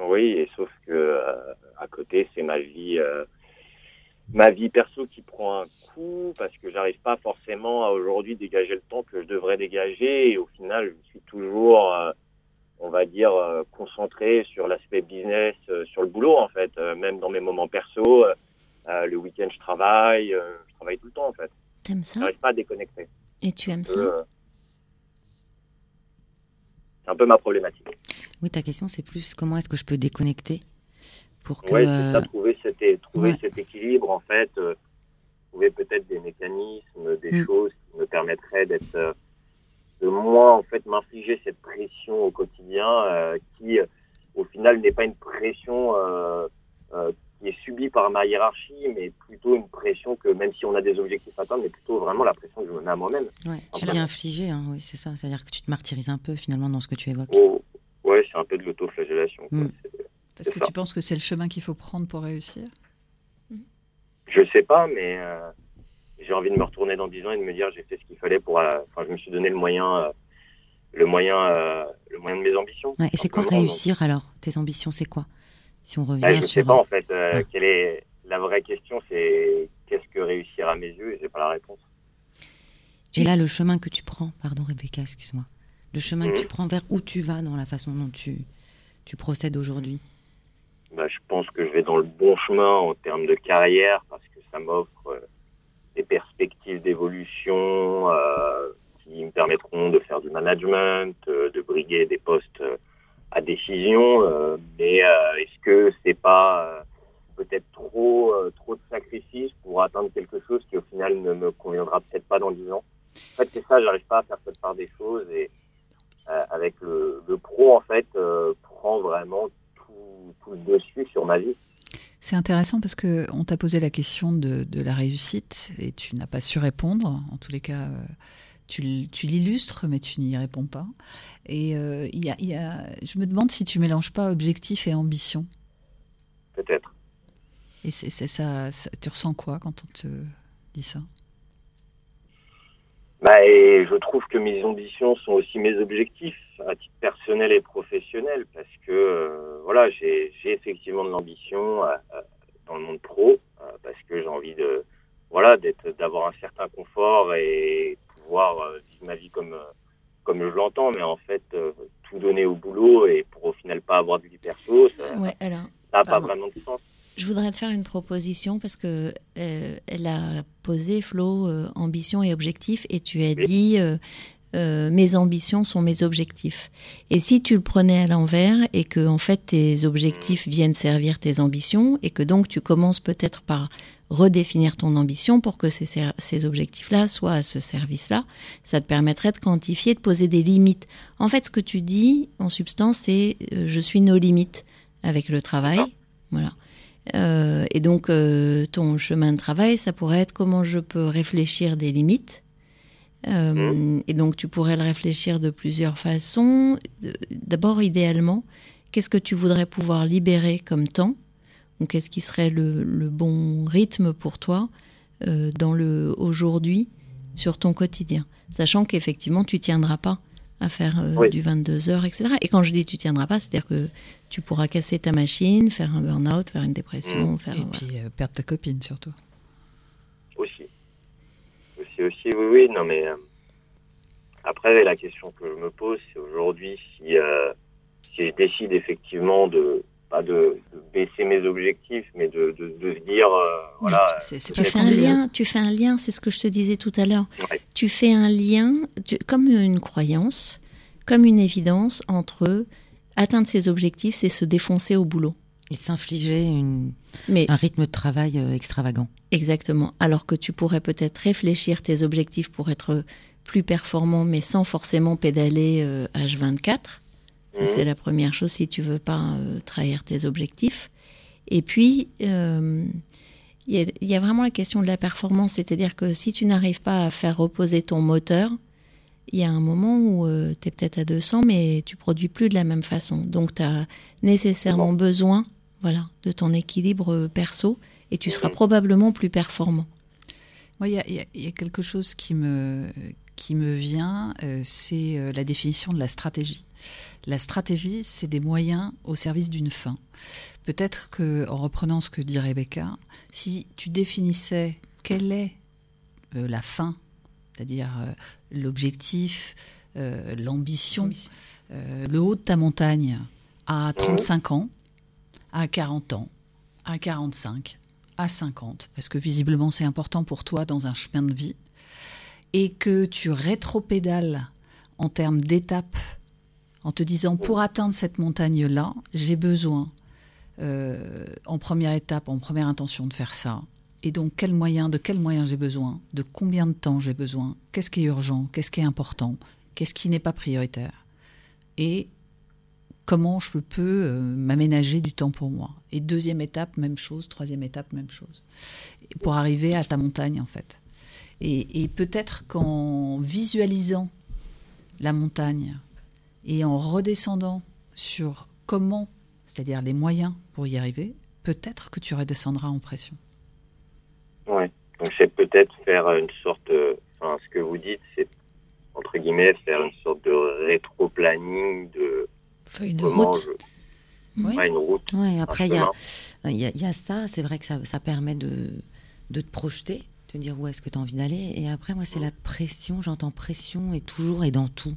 Oui, et sauf que euh, à côté, c'est ma vie, euh, ma vie perso qui prend un coup parce que j'arrive pas forcément à aujourd'hui dégager le temps que je devrais dégager et au final, je suis toujours euh, on va dire, euh, concentré sur l'aspect business, euh, sur le boulot en fait. Euh, même dans mes moments perso, le week-end je travaille, je travaille tout le temps en fait. T'aimes ça? J'arrive pas à déconnecter. Et tu aimes ça? C'est un peu ma problématique. Oui, ta question c'est plus comment est-ce que je peux déconnecter? Pour que. Oui, c'est ça, trouver, cet, trouver cet équilibre en fait, trouver peut-être des mécanismes, des mm. choses qui me permettraient d'être de moi en fait m'infliger cette pression au quotidien euh, qui au final n'est pas une pression euh, euh, qui est subie par ma hiérarchie, mais plutôt une pression que même si on a des objectifs à atteindre, mais plutôt vraiment la pression que je me mets à moi-même. Ouais, tu dis infliger, hein, oui, c'est ça. C'est-à-dire que tu te martyrises un peu finalement dans ce que tu évoques. Oh, ouais, c'est un peu de l'autoflagellation. Mm. Parce que tu penses que c'est le chemin qu'il faut prendre pour réussir Je sais pas, mais j'ai envie de me retourner dans 10 ans et de me dire j'ai fait ce qu'il fallait pour. Euh, enfin, je me suis donné le moyen, euh, le moyen, euh, le moyen de mes ambitions. et c'est quoi réussir alors? Tes ambitions, c'est quoi? Si on revient bah, je sur. sais pas en fait. Quelle est la vraie question C'est qu'est-ce que réussir à mes yeux? Et j'ai pas la réponse. Et là, le chemin que tu prends, pardon Rebecca, excuse-moi, le chemin que Mhm. tu prends vers où tu vas dans la façon dont tu, tu procèdes aujourd'hui? Bah, je pense que je vais dans le bon chemin en termes de carrière parce que ça m'offre euh, des perspectives d'évolution euh, qui me permettront de faire du management, euh, de briguer des postes euh, à décision. euh, mais euh, est-ce que c'est pas peut-être trop trop de sacrifices pour atteindre quelque chose qui au final ne me conviendra peut-être pas dans 10 ans? En fait, c'est ça, j'arrive pas à faire cette part des choses et avec le, le pro en fait prend vraiment tout, tout le dessus sur ma vie. C'est intéressant parce que on t'a posé la question de, de la réussite et tu n'as pas su répondre. En tous les cas, euh, tu, l'illustres, mais tu n'y réponds pas. Et euh, il y a, il y a- je me demande si tu mélanges pas objectif et ambition. Peut-être. Et c'est c'est ça, ça- Tu ressens quoi quand on te dit ça? Bah, et je trouve que mes ambitions sont aussi mes objectifs à titre personnel et professionnel parce que euh, voilà j'ai j'ai effectivement de l'ambition euh, euh, dans le monde pro euh, parce que j'ai envie de voilà d'être d'avoir un certain confort et pouvoir euh, vivre ma vie comme comme je l'entends. Mais en fait euh, tout donner au boulot et pour au final pas avoir de vie perso ça Ouais, n'a pas vraiment de sens je voudrais te faire une proposition parce que euh, elle a posé Flo euh, ambition et objectif et tu as Oui. dit euh, euh, mes ambitions sont mes objectifs. Et si tu le prenais à l'envers et que en fait tes objectifs viennent servir tes ambitions et que donc tu commences peut-être par redéfinir ton ambition pour que ces, objectifs-là soient à ce service-là, ça te permettrait de quantifier, de poser des limites. En fait, ce que tu dis, en substance, c'est euh, je suis nos limites avec le travail. Voilà. Euh, et donc, euh, ton chemin de travail, ça pourrait être comment je peux réfléchir des limites. Euh, Et donc, tu pourrais le réfléchir de plusieurs façons. D'abord, idéalement, qu'est-ce que tu voudrais pouvoir libérer comme temps? Ou qu'est-ce qui serait le, le bon rythme pour toi dans le aujourd'hui sur ton quotidien? Sachant qu'effectivement, tu tiendras pas à faire euh, Oui. du 22 heures, etc. Et quand je dis tu tiendras pas, c'est-à-dire que tu pourras casser ta machine, faire un burn-out, faire une dépression, faire Et voilà. puis euh, perdre ta copine surtout. aussi aussi aussi oui oui non mais euh, après la question que je me pose c'est aujourd'hui si euh, si je décide effectivement de pas de, de baisser mes objectifs mais de de, de se dire euh, voilà C'est c'est Tu pas fais un lien, tu fais un lien, c'est ce que je te disais tout à l'heure. Ouais. Tu fais un lien, tu- comme une croyance, comme une évidence entre atteindre ses objectifs, c'est se défoncer au boulot. Et s'infliger une- Mais un rythme de travail euh, extravagant. exactement, alors que tu pourrais peut-être réfléchir tes objectifs pour être plus performant, mais sans forcément pédaler euh, H24. Ça, Mhm. c'est la première chose si tu veux pas euh, trahir tes objectifs. Et puis, euh, il y, a- il y a vraiment la question de la performance, c'est-à-dire que si tu n'arrives pas à faire reposer ton moteur, il y a un moment où tu es peut-être à 200, mais tu produis plus de la même façon. Donc, tu as nécessairement besoin voilà, de ton équilibre euh, perso et tu seras Mhm. probablement plus performant. Il y a, y quelque chose qui me, qui me vient, euh, c'est euh, la définition de la stratégie. La stratégie, c'est des moyens au service d'une fin. Peut-être que, en reprenant ce que dit Rebecca, si tu définissais quelle est euh, la fin, c'est-à-dire euh, l'objectif, euh, l'ambition, le haut de ta montagne à 35 ans, à 40 ans, à 45, à 50, parce que visiblement c'est important pour toi dans un chemin de vie, et que tu rétropédales en termes d'étapes, en te disant pour atteindre cette montagne-là, j'ai besoin euh, en première étape, en première intention de faire ça. Et donc quel moyen, de quel moyen j'ai besoin, de combien de temps j'ai besoin, qu'est-ce qui est urgent, qu'est-ce qui est important, qu'est-ce qui n'est pas prioritaire? Et comment je peux euh, m'aménager du temps pour moi? Et deuxième étape, même chose. Troisième étape, même chose. Pour arriver à ta montagne, en fait. Et, et peut-être qu'en visualisant la montagne et en redescendant sur comment, c'est-à-dire les moyens pour y arriver, peut-être que tu redescendras en pression. Ouais. Donc c'est peut-être faire une sorte, de- enfin ce que vous dites, c'est entre guillemets faire une sorte de rétro-planning de Feuille de comment route. je, Oui. ouais, une route. Ouais, un après, il y a, y, a, il y a ça, c'est vrai que ça, ça permet de, de te projeter, te dire où est-ce que tu as envie d'aller. Et après, moi, c'est la pression. J'entends pression et toujours et dans tout.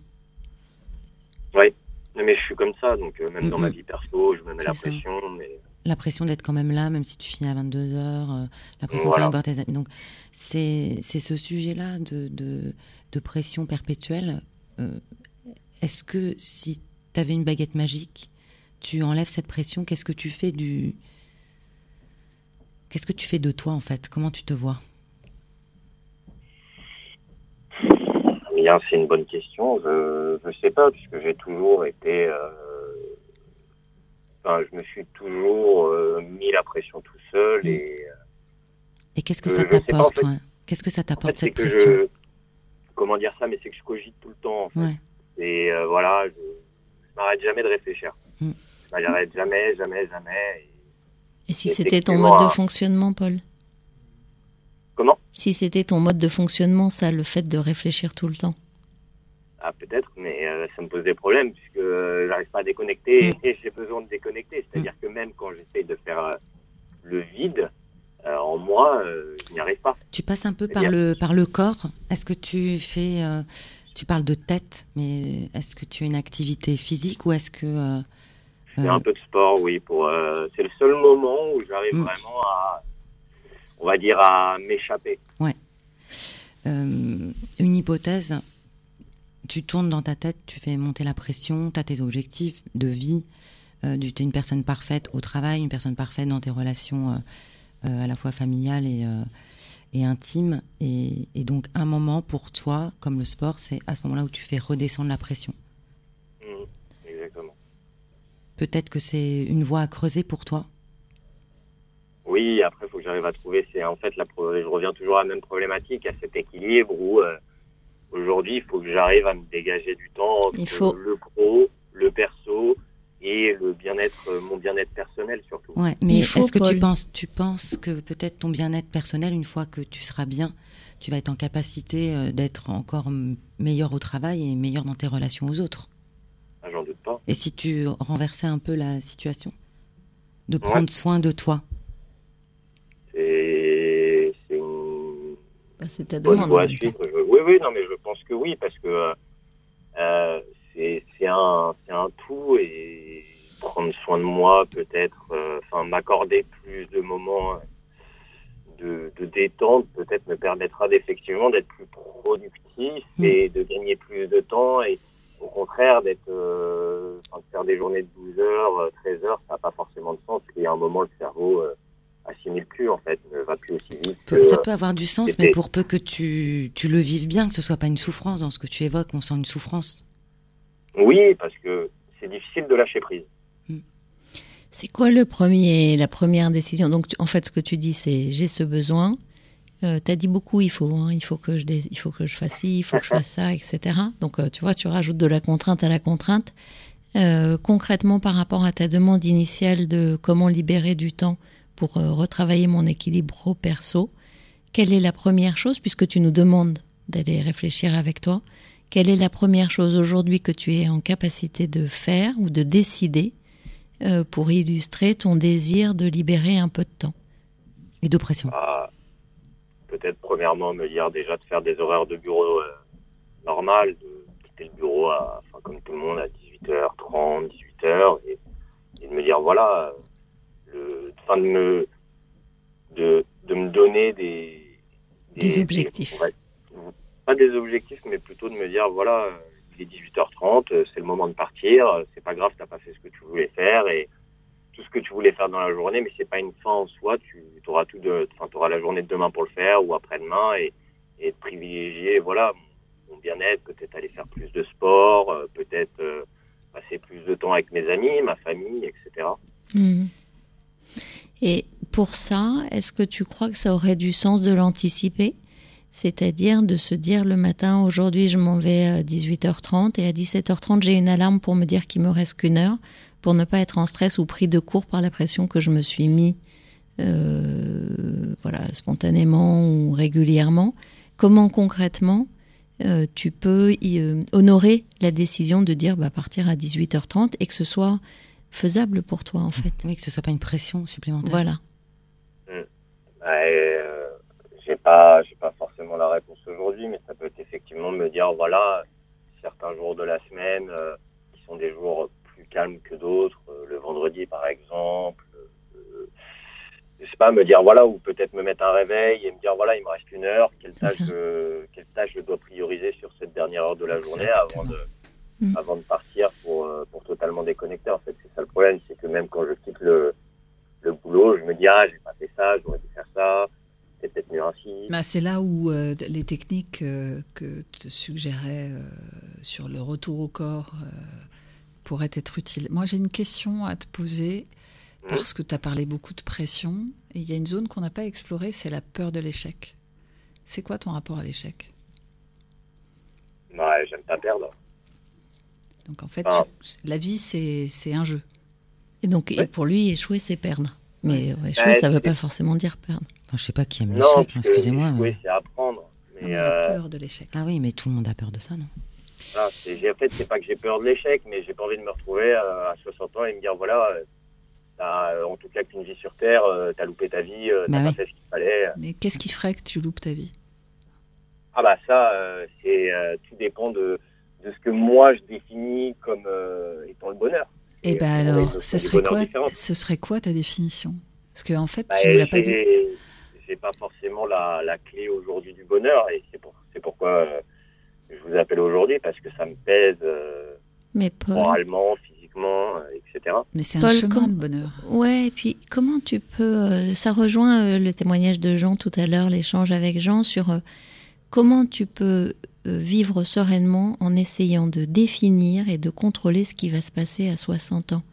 Oui, mais je suis comme ça, donc euh, même dans Mm, ma mm. vie perso, je me mets la ça. pression. Mais La pression d'être quand même là, même si tu finis à 22 heures. euh, la pression Voilà. quand même de voir tes amis. Donc, c'est ce sujet-là de, de, de pression perpétuelle. Euh, Est-ce que si tu avais une baguette magique, tu enlèves cette pression Qu'est-ce que tu fais du. Qu'est-ce que tu fais de toi, en fait? Comment tu te vois? Bien, c'est une bonne question. Je je sais pas, puisque j'ai toujours été. euh, Enfin, je me suis toujours euh, mis la pression tout seul et Et qu'est-ce que Euh, ça en t'apporte fait. ouais? Qu'est-ce que ça en t'apporte, fait, cette pression je. Comment dire ça Mais c'est que je cogite tout le temps. En fait. Ouais. Et euh, voilà, je, je m'arrête jamais de réfléchir. Mm. Je m'arrête jamais, jamais, jamais. Et Et si c'était ton mode de euh, fonctionnement, Paul? Comment? Si c'était ton mode de fonctionnement, ça, le fait de réfléchir tout le temps Ah, peut-être, mais euh, ça me pose des problèmes puisque euh, j'arrive pas à déconnecter Mm. et j'ai besoin de déconnecter. C'est-à-dire que même quand j'essaye de faire euh, le vide euh, en moi, je n'y arrive pas. Tu passes un peu par le, par le corps. Est-ce que tu fais. tu parles de tête, mais est-ce que tu as une activité physique ou est-ce que. Je fais un peu de sport, oui. Pour c'est le seul moment où j'arrive Mm. vraiment à, on va dire, à m'échapper. euh, une hypothèse, tu tournes dans ta tête, tu fais monter la pression, tu as tes objectifs de vie, euh, tu es une personne parfaite au travail, une personne parfaite dans tes relations euh, euh, à la fois familiales et, euh, et intimes. Et, et donc un moment pour toi, comme le sport, c'est à ce moment-là où tu fais redescendre la pression. Mm. Exactement. Peut-être que c'est une voie à creuser pour toi? Oui, après, il faut que j'arrive à trouver. C'est en fait, la, je reviens toujours à la même problématique, à cet équilibre où euh, aujourd'hui, il faut que j'arrive à me dégager du temps entre Il faut- le pro, le perso et le bien-être, euh, mon bien-être personnel surtout. Ouais, mais Il faut, est-ce que tu penses, tu penses que peut-être ton bien-être personnel, une fois que tu seras bien, tu vas être en capacité euh, d'être encore meilleur au travail et meilleur dans tes relations aux autres? Ah, J'en doute pas. Et si tu renversais un peu la situation? De prendre soin de toi? C'est Bah, C'est ta demande. à suivre. Je- Oui, oui, non, mais je pense que oui, parce que euh, c'est c'est un, c'est un tout et prendre soin de moi, peut-être, euh, enfin, m'accorder plus de moments de, de détente, peut-être me permettra d'effectivement d'être plus productif Mm. et de gagner plus de temps et au contraire d'être, euh, de faire des journées de 12 heures, euh, 13 heures, ça n'a pas forcément de sens. Y a un moment, le cerveau euh, assimile plus, en fait, ne va plus aussi vite. Que, Ça peut avoir du sens, mais pour peu que tu, tu le vives bien, que ce soit pas une souffrance dans ce que tu évoques, on sent une souffrance. Oui, parce que c'est difficile de lâcher prise. C'est quoi le premier, la première décision? Donc, tu- en fait, ce que tu dis, c'est j'ai ce besoin. Euh, tu as dit beaucoup, il faut, hein, il faut que je, dé- il faut que je fasse ci, il faut que je fasse ça, etc. Donc, euh, tu vois, tu rajoutes de la contrainte à la contrainte. Euh, concrètement, par rapport à ta demande initiale de comment libérer du temps pour euh, retravailler mon équilibre pro-perso, quelle est la première chose, puisque tu nous demandes d'aller réfléchir avec toi, quelle est la première chose aujourd'hui que tu es en capacité de faire ou de décider euh, pour illustrer ton désir de libérer un peu de temps Et d'oppression? Ah, Peut-être, premièrement, me dire déjà de faire des horaires de bureau euh, de quitter le bureau comme tout le monde à 18h30, 18h, et, et de me dire, voilà, enfin, de me, de, de me donner des, Des objectifs. ouais, pas des objectifs, mais plutôt de me dire, voilà, il est 18h30, euh, c'est le moment de partir, c'est pas grave, t'as pas fait ce que tu voulais faire, et tout ce que tu voulais faire dans la journée, mais c'est pas une fin en soi, tu auras tout de, enfin, t'auras la journée de demain pour le faire, ou après-demain, et, et de privilégier, voilà, mon bien-être, peut-être aller faire plus de sport, euh, peut-être euh, passer plus de temps avec mes amis, ma famille, etc. Mhm. Et pour ça, est-ce que tu crois que ça aurait du sens de l'anticiper? C'est-à-dire de se dire le matin, aujourd'hui je m'en vais à 18h30 et à 17h30 j'ai une alarme pour me dire qu'il me reste qu'une heure pour ne pas être en stress ou pris de court par la pression que je me suis mis euh, voilà, spontanément ou régulièrement. Comment concrètement euh, tu peux y, euh, honorer la décision de dire bah, partir à 18h30 et que ce soit faisable pour toi en fait Oui, que ce soit pas une pression supplémentaire. Voilà. Ouais, euh, pas, j'ai pas forcément la réponse aujourd'hui, mais ça peut être effectivement me dire, voilà, certains jours de la semaine euh, qui sont des jours plus calmes que d'autres, euh, le vendredi par exemple. Je sais pas, me dire voilà, ou peut-être me mettre un réveil et me dire voilà, il me reste une heure, quelle tâche, je, quelle tâche je dois prioriser sur cette dernière heure de la journée avant de, Mm. avant de partir pour, euh, pour totalement déconnecter. En fait, c'est ça le problème, c'est que même quand je quitte le, le boulot, je me dis ah, j'ai pas fait ça, j'aurais dû faire ça, c'est peut-être mieux ainsi. Bah, c'est là où euh, les techniques euh, que te suggérais euh, sur le retour au corps pourraient être utiles. Moi, j'ai une question à te poser Mhm. parce que tu as parlé beaucoup de pression. Et il y a une zone qu'on n'a pas explorée, c'est la peur de l'échec. C'est quoi ton rapport à l'échec? Ouais, j'aime pas perdre. Donc en fait, Ah. tu- la vie, c'est c'est un jeu. Et donc, et pour lui, échouer, c'est perdre. Mais échouer, Ouais, ça veut c'est- pas forcément dire perdre. Enfin, je sais pas qui aime Non, l'échec, hein, excusez-moi. mais- c'est apprendre. On Mais a euh, peur de l'échec. Ah oui, mais tout le monde a peur de ça, non? J'ai- en fait, c'est pas que j'ai peur de l'échec, mais j'ai pas envie de me retrouver euh, à 60 ans et me dire voilà, euh, t'as euh, en tout cas qu'une vie sur Terre, euh, t'as loupé ta vie, euh, t'as Bah pas oui. fait ce qu'il fallait. Mais qu'est-ce qui ferait que tu loupes ta vie? Ah bah ça, euh, c'est euh, tout dépend de, de ce que moi je définis comme euh, étant le bonheur. Eh Et ben alors, ce serait quoi. Ce serait quoi ta définition? Parce qu'en en fait, Bah, tu ne l'as pas dit. j'ai pas forcément la, la clé aujourd'hui du bonheur et c'est pour, c'est pourquoi euh, je vous appelle aujourd'hui parce que ça me pèse euh, Mais Paul, moralement, physiquement, euh, etc. Mais c'est un Paul, chemin, comme- le bonheur. Ouais, et puis comment tu peux... euh, ça rejoint euh, le témoignage de Jean tout à l'heure, l'échange avec Jean sur euh, comment tu peux vivre sereinement en essayant de définir et de contrôler ce qui va se passer à 60 ans.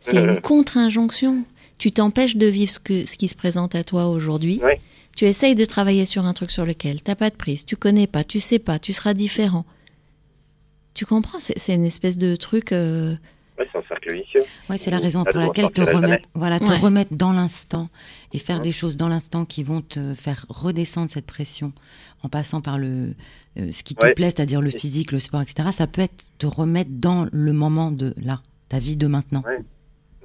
C'est une contre-injonction. Tu t'empêches de vivre ce, que, ce qui se présente à toi aujourd'hui. Tu essayes de travailler sur un truc sur lequel t'as pas de prise, tu connais pas, tu sais pas, tu seras différent. Tu comprends? C'est c'est une espèce de truc... euh, Ouais, c'est un cercle vicieux. Ouais, c'est la raison pour laquelle te remettre, voilà, te Ouais. remettre dans l'instant et faire Ouais. des choses dans l'instant qui vont te faire redescendre cette pression en passant par le euh, ce qui te Ouais. plaît, c'est-à-dire le physique, le sport, etc. Ça peut être te remettre dans le moment de là, ta vie de maintenant. Ouais.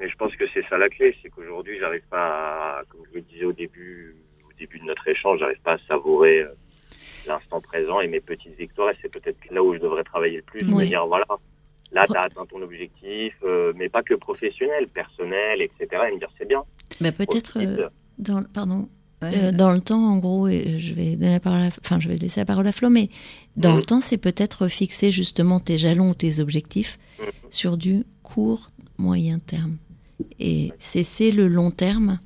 Mais je pense que c'est ça la clé, c'est qu'aujourd'hui, j'arrive pas à, comme je le disais au début, au début de notre échange, j'arrive pas à savourer euh, l'instant présent et mes petites victoires. Et c'est peut-être là où je devrais travailler le plus, Oui. de dire voilà, là, tu as atteint ton objectif, euh, mais pas que professionnel, personnel, etc. Et me dire c'est bien. bah, Peut-être... Euh, dans, pardon, Ouais. Euh, dans le temps, en gros, et je vais donner la parole, à, enfin, je vais laisser la parole à Flo, mais dans le temps, c'est peut-être fixer justement tes jalons ou tes objectifs Mhm. sur du court, moyen terme, et cesser le long terme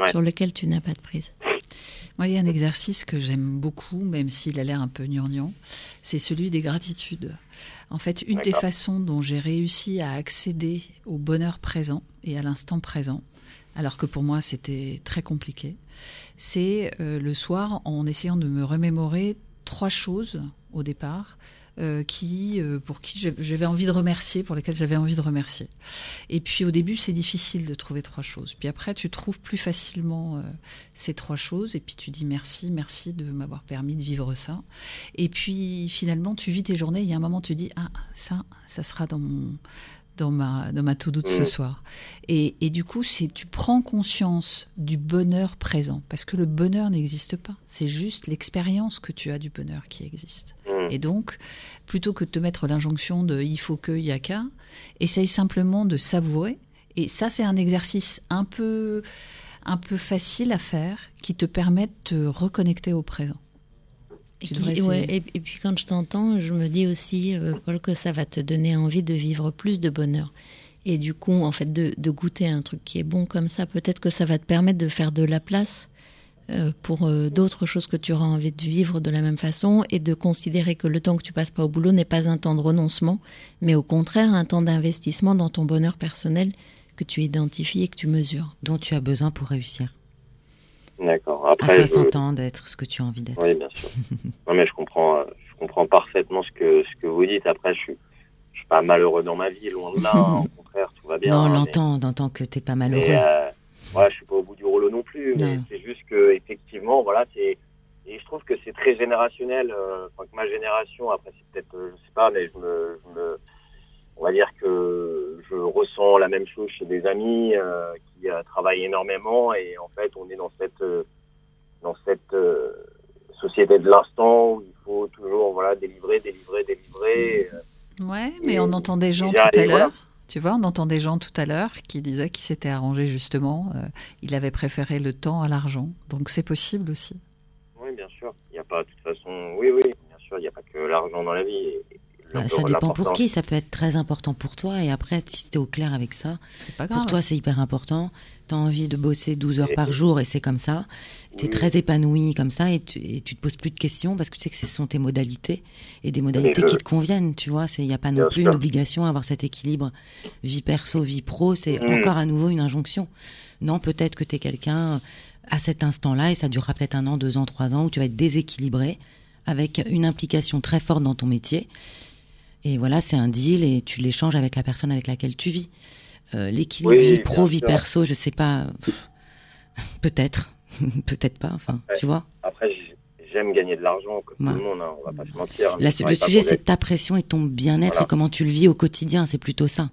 Ouais. sur lequel tu n'as pas de prise. Moi, il y a un exercice que j'aime beaucoup, même s'il a l'air un peu gnangnan, c'est celui des gratitudes. En fait, une des façons dont j'ai réussi à accéder au bonheur présent et à l'instant présent, alors que pour moi c'était très compliqué, c'est euh, le soir en essayant de me remémorer trois choses au départ euh, qui, euh, pour qui j'avais envie de remercier, pour lesquelles j'avais envie de remercier. Et puis au début, c'est difficile de trouver trois choses. Puis après, tu trouves plus facilement euh, ces trois choses et puis tu dis merci, merci de m'avoir permis de vivre ça. Et puis finalement, tu vis tes journées. Il y a un moment, tu dis ah ça, ça sera dans mon dans ma dans ma to do de ce Mhm. soir. Et, et du coup, c'est tu prends conscience du bonheur présent parce que le bonheur n'existe pas. C'est juste l'expérience que tu as du bonheur qui existe. Mm. Et donc, plutôt que de te mettre l'injonction de il faut que, il y a qu'à, essaye simplement de savourer. Et ça, c'est un exercice un peu, un peu facile à faire qui te permet de te reconnecter au présent. Et, Tu qui- devrais ouais, essayer. et, et puis quand je t'entends, je me dis aussi, euh, Paul, que ça va te donner envie de vivre plus de bonheur. Et du coup, en fait, de, de goûter un truc qui est bon comme ça, peut-être que ça va te permettre de faire de la place euh, pour euh, d'autres choses que tu auras envie de vivre de la même façon et de considérer que le temps que tu passes pas au boulot n'est pas un temps de renoncement, mais au contraire un temps d'investissement dans ton bonheur personnel que tu identifies et que tu mesures. dont tu as besoin pour réussir. D'accord. À Après, je- 60 ans, d'être ce que tu as envie d'être. Oui, bien sûr. non, mais je comprends, euh, je comprends parfaitement ce que ce que vous dites. Après, je suis, je suis pas malheureux dans ma vie, loin de là. hein. Au contraire, tout va bien. non, on hein, l'entend, on entend que t'es pas malheureux. euh, voilà, je suis pas au bout du rouleau non plus, mais c'est juste que effectivement, voilà, c'est et je trouve que c'est très générationnel. euh, Enfin, que ma génération, après, c'est peut-être, euh, je sais pas, mais je me, je me- on va dire que je ressens la même chose chez des amis euh, qui euh, travaillent énormément et en fait, on est dans cette, euh, dans cette, société de l'instant où il faut toujours voilà délivrer, délivrer, délivrer. Ouais, mais Et on entend des gens déjà, tout à voilà. l'heure. Tu vois, on entend des gens tout à l'heure qui disaient qu'il s'était arrangé justement. il avait préféré le temps à l'argent. Donc c'est possible aussi. Oui, bien sûr. Il n'y a pas, de toute façon, oui, oui, bien sûr, il n'y a pas que l'argent dans la vie. Et- et Bah, ça dépend pour qui, ça peut être très important pour toi. Et après, si tu es au clair avec ça, C'est pas grave. pour toi c'est hyper important. Tu as envie de bosser 12 heures par jour et c'est comme ça. Tu es Oui. très épanoui comme ça et tu, et tu te poses plus de questions parce que tu sais que ce sont tes modalités et des modalités le- qui te conviennent. Tu vois, il n'y a pas non Bien plus sûr. une obligation à avoir cet équilibre vie perso, vie pro. C'est Mm. encore à nouveau une injonction. Non, peut-être que tu es quelqu'un à cet instant-là et ça durera peut-être un an, deux ans, trois ans où tu vas être déséquilibré avec une implication très forte dans ton métier. Et voilà, c'est un deal et tu l'échanges avec la personne avec laquelle tu vis. Euh, L'équilibre Oui, vie pro, vie sûr. perso, je sais pas. Peut-être, peut-être pas. Enfin, Ouais. tu vois. Après, j'aime gagner de l'argent, comme Ouais. tout le monde, hein, on va pas se mentir. La- je le sujet, c'est ta pression et ton bien-être Voilà. et comment tu le vis au quotidien. C'est plutôt ça.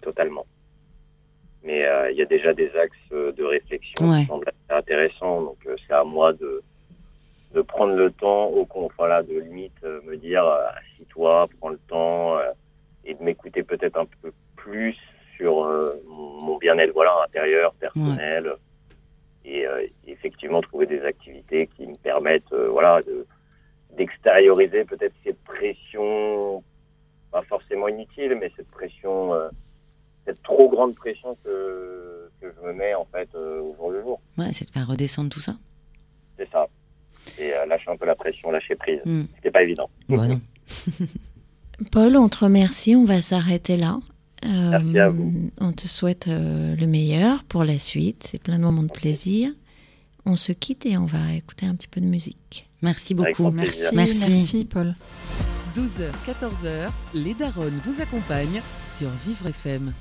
Totalement. Mais euh, il y a déjà des axes euh, de réflexion Ouais. qui semblent assez intéressants, donc euh, c'est à moi de, de prendre le temps, au con, voilà, de limite euh, me dire, euh, assis-toi, prends le temps, euh, et de m'écouter peut-être un peu plus sur mon bien-être voilà, intérieur, personnel, et effectivement trouver des activités qui me permettent voilà, de, d'extérioriser peut-être cette pression, pas forcément inutile, mais cette pression, cette trop grande pression que, que je me mets en fait euh, au jour le jour. Ouais, c'est de faire redescendre tout ça. C'est ça. Et euh, lâcher un peu la pression, lâcher prise. Hmm. C'était pas évident. Bah non. Paul, on te remercie. On va s'arrêter là. Euh, Merci à vous. On te souhaite euh, le meilleur pour la suite. C'est plein de moments de plaisir. On se quitte et on va écouter un petit peu de musique. Merci beaucoup. Merci, Merci. merci Paul. 12h, 14h, les Daronnes vous accompagnent sur Vivre FM.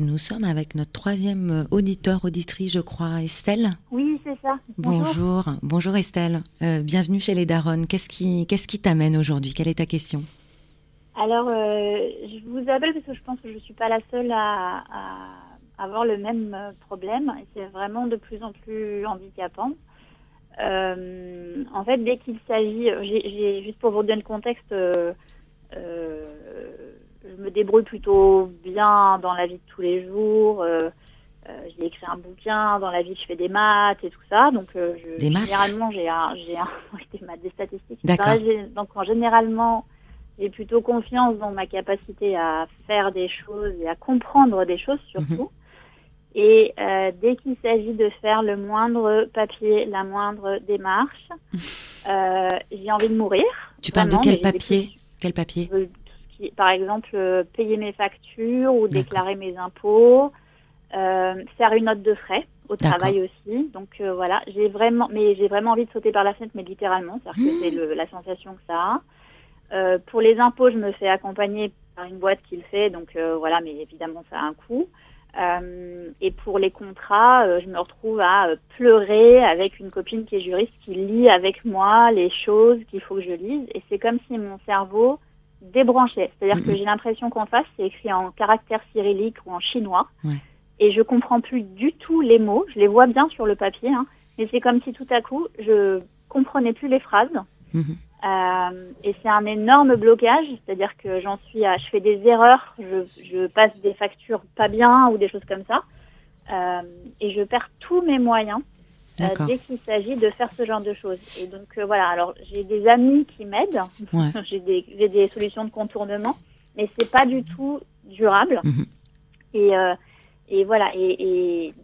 Nous sommes avec notre troisième euh, auditeur, auditrice, je crois, Estelle. Oui, c'est ça. Bonjour. Bonjour Estelle. Euh, bienvenue chez les Daronnes. Qu'est-ce qui t'amène aujourd'hui? Quelle est ta question? Alors, euh, je vous appelle parce que je pense que je ne suis pas la seule à, à avoir le même problème. C'est vraiment de plus en plus handicapant. Euh, en fait, dès qu'il s'agit, juste pour vous donner le contexte, euh, je me débrouille plutôt bien dans la vie de tous les jours. Euh, euh, j'ai écrit un bouquin, dans la vie je fais des maths et tout ça. Donc, euh, je, Des maths généralement, j'ai un, j'ai un, des maths, des statistiques. D'accord. Donc, en généralement, j'ai plutôt confiance dans ma capacité à faire des choses et à comprendre des choses surtout. Et euh, dès qu'il s'agit de faire le moindre papier, la moindre démarche, euh, j'ai envie de mourir. Tu parles de quel papier? Quel papier? Qui- par exemple, euh, payer mes factures ou déclarer mes impôts, euh, faire une note de frais au travail aussi. Donc euh, voilà, j'ai vraiment, mais j'ai vraiment envie de sauter par la fenêtre, mais littéralement, c'est-à-dire que c'est le- la sensation que ça a. Euh, pour les impôts, je me fais accompagner par une boîte qui le fait, donc euh, voilà, mais évidemment, ça a un coût. Et pour les contrats, je me retrouve à pleurer avec une copine qui est juriste qui lit avec moi les choses qu'il faut que je lise. Et c'est comme si mon cerveau débranchait. C'est-à-dire que j'ai l'impression qu'en face, c'est écrit en caractère cyrillique ou en chinois. Ouais. Et je comprends plus du tout les mots. Je les vois bien sur le papier, hein, mais c'est comme si tout à coup, je comprenais plus les phrases. Mhm. Euh, et c'est un énorme blocage, c'est-à-dire que j'en suis à, je fais des erreurs, je, je passe des factures pas bien ou des choses comme ça, euh, et je perds tous mes moyens. Dès qu'il s'agit de faire ce genre de choses. Et donc euh, voilà, alors j'ai des amis qui m'aident, Ouais. j'ai des, solutions de contournement, mais c'est pas du tout durable. Mhm. Et, euh, et voilà, et, et,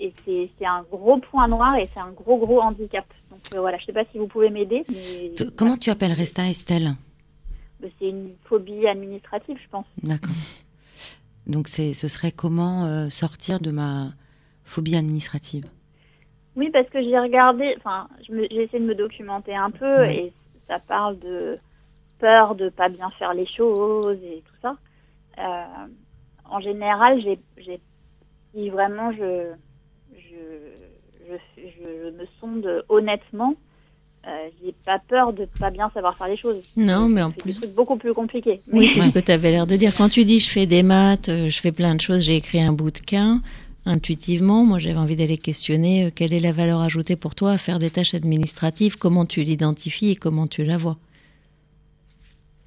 et c'est un gros point noir et c'est un gros gros handicap. Donc euh, voilà, je sais pas si vous pouvez m'aider. mais Comment tu appellerais ça, Estelle voilà, C'est une phobie administrative, je pense. D'accord. Donc c'est ce serait comment euh, sortir de ma phobie administrative? Oui, parce que j'ai regardé, enfin, j'ai essayé de me documenter un peu et ça parle de peur de pas bien faire les choses et tout ça. Euh, en général, j'ai, j'ai, si vraiment je, je, je, je me sonde honnêtement, euh, j'ai pas peur de pas bien savoir faire les choses. Non, mais en C'est plus. trucs beaucoup plus compliqués. Oui, c'est ce que tu avais l'air de dire. Quand tu dis je fais des maths, euh, je fais plein de choses, j'ai écrit un bouquin, intuitivement, moi j'avais envie d'aller questionner euh, quelle est la valeur ajoutée pour toi à faire des tâches administratives, comment tu l'identifies et comment tu la vois?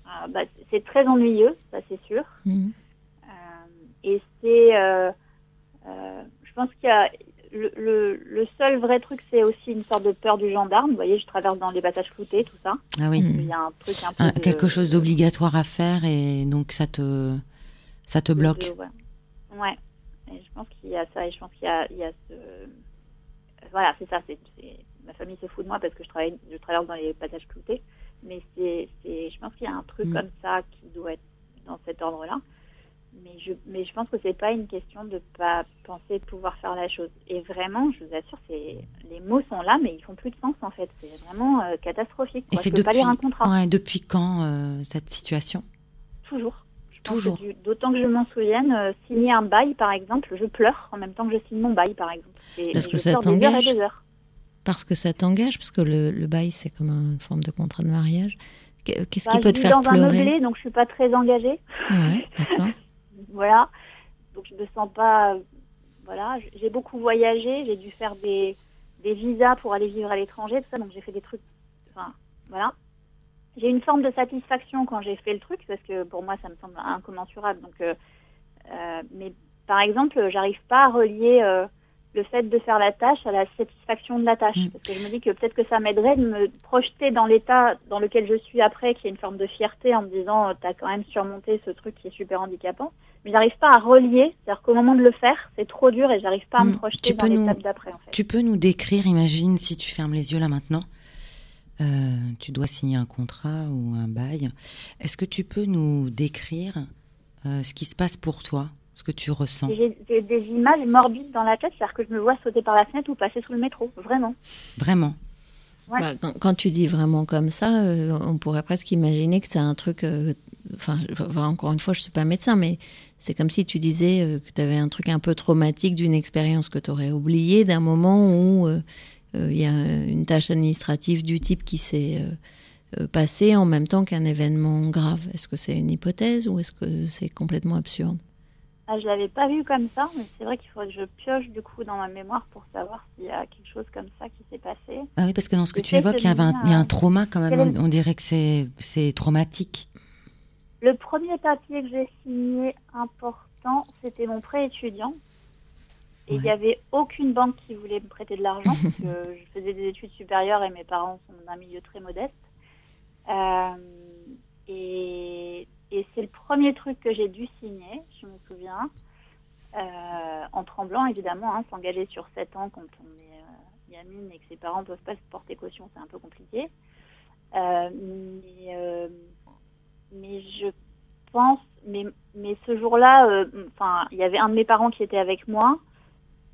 Ah, bah, c'est très ennuyeux, ça c'est sûr. Mhm. Euh, et c'est, euh, euh, je pense qu'il y a le, le, le seul vrai truc, c'est aussi une sorte de peur du gendarme. Vous voyez, je traverse dans les passages cloutés, tout ça. Ah oui. Il y a un truc un peu de- quelque chose d'obligatoire à faire et donc ça te ça te bloque. de- ouais. Ouais. Et je pense qu'il y a ça et je pense qu'il y a, il y a ce, voilà, c'est ça. C'est, c'est- ma famille se fout de moi parce que je travaille, je traverse dans les passages cloutés. Mais c'est, c'est, je pense qu'il y a un truc Mm. comme ça qui doit être dans cet ordre-là. Mais je, mais je pense que c'est pas une question de pas penser pouvoir faire la chose. Et vraiment, je vous assure, c'est, les mots sont là, mais ils font plus de sens en fait. C'est vraiment euh, catastrophique. Et Quoi. c'est je peux pas depuis lire un contrat. ouais, depuis quand euh, cette situation? Toujours. Je Toujours. D'autant que je m'en souvienne, euh, signer un bail, par exemple, je pleure en même temps que je signe mon bail, par exemple. Et, Parce et que je ça des heures et t'engage des heures. Parce que ça t'engage, parce que le, le bail c'est comme une forme de contrat de mariage. Qu'est- Qu'est-ce Bah, qui peut je te faire dans un pleurer meublé, donc je suis pas très engagée. Ouais, d'accord. Voilà. Donc je me sens pas. Voilà. J'ai beaucoup voyagé. J'ai dû faire des, des visas pour aller vivre à l'étranger, tout ça. Donc j'ai fait des trucs. Enfin, voilà. J'ai une forme de satisfaction quand j'ai fait le truc parce que pour moi ça me semble incommensurable. Donc, euh, euh, mais par exemple, j'arrive pas à relier euh, le fait de faire la tâche à la satisfaction de la tâche Mm. parce que je me dis que peut-être que ça m'aiderait de me projeter dans l'état dans lequel je suis après, qui est une forme de fierté en me disant t'as quand même surmonté ce truc qui est super handicapant. Mais j'arrive pas à relier, c'est-à-dire qu'au moment de le faire, c'est trop dur et j'arrive pas à Mm. me projeter Tu dans l'étape d'après en fait. Tu peux nous décrire, imagine si tu fermes les yeux là maintenant, euh, tu dois signer un contrat ou un bail. Est-ce que tu peux nous décrire euh, ce qui se passe pour toi, ce que tu ressens? J'ai des images morbides dans la tête, c'est-à-dire que je me vois sauter par la fenêtre ou passer sous le métro, vraiment. Vraiment? Ouais. Bah, quand, quand tu dis vraiment comme ça, euh, on pourrait presque imaginer que c'est un truc. Enfin, encore une fois, je suis pas médecin, mais c'est comme si tu disais euh, que tu avais un truc un peu traumatique d'une expérience que tu aurais oubliée, d'un moment où il y a une tâche administrative du type qui s'est euh, euh, passée en même temps qu'un événement grave. Est-ce que c'est une hypothèse ou est-ce que c'est complètement absurde? Ah, je l'avais pas vu comme ça, mais c'est vrai qu'il faudrait que je pioche du coup dans ma mémoire pour savoir s'il y a quelque chose comme ça qui s'est passé. Ah oui, parce que dans ce que tu évoques, il y, un, a un euh, trauma quand même. On, on dirait que c'est c'est traumatique. Le premier papier que j'ai signé important, c'était mon prêt étudiant. Et il n'y Ouais. avait aucune banque qui voulait me prêter de l'argent, parce que je faisais des études supérieures et mes parents sont d'un milieu très modeste. Euh, et et c'est le premier truc que j'ai dû signer, je me souviens, euh, en tremblant évidemment, hein, s'engager sur 7 ans quand on est euh, gamine et que ses parents ne peuvent pas se porter caution, c'est un peu compliqué. Euh, mais, mais je pense, mais, mais ce jour-là, enfin, il y avait un de mes parents qui était avec moi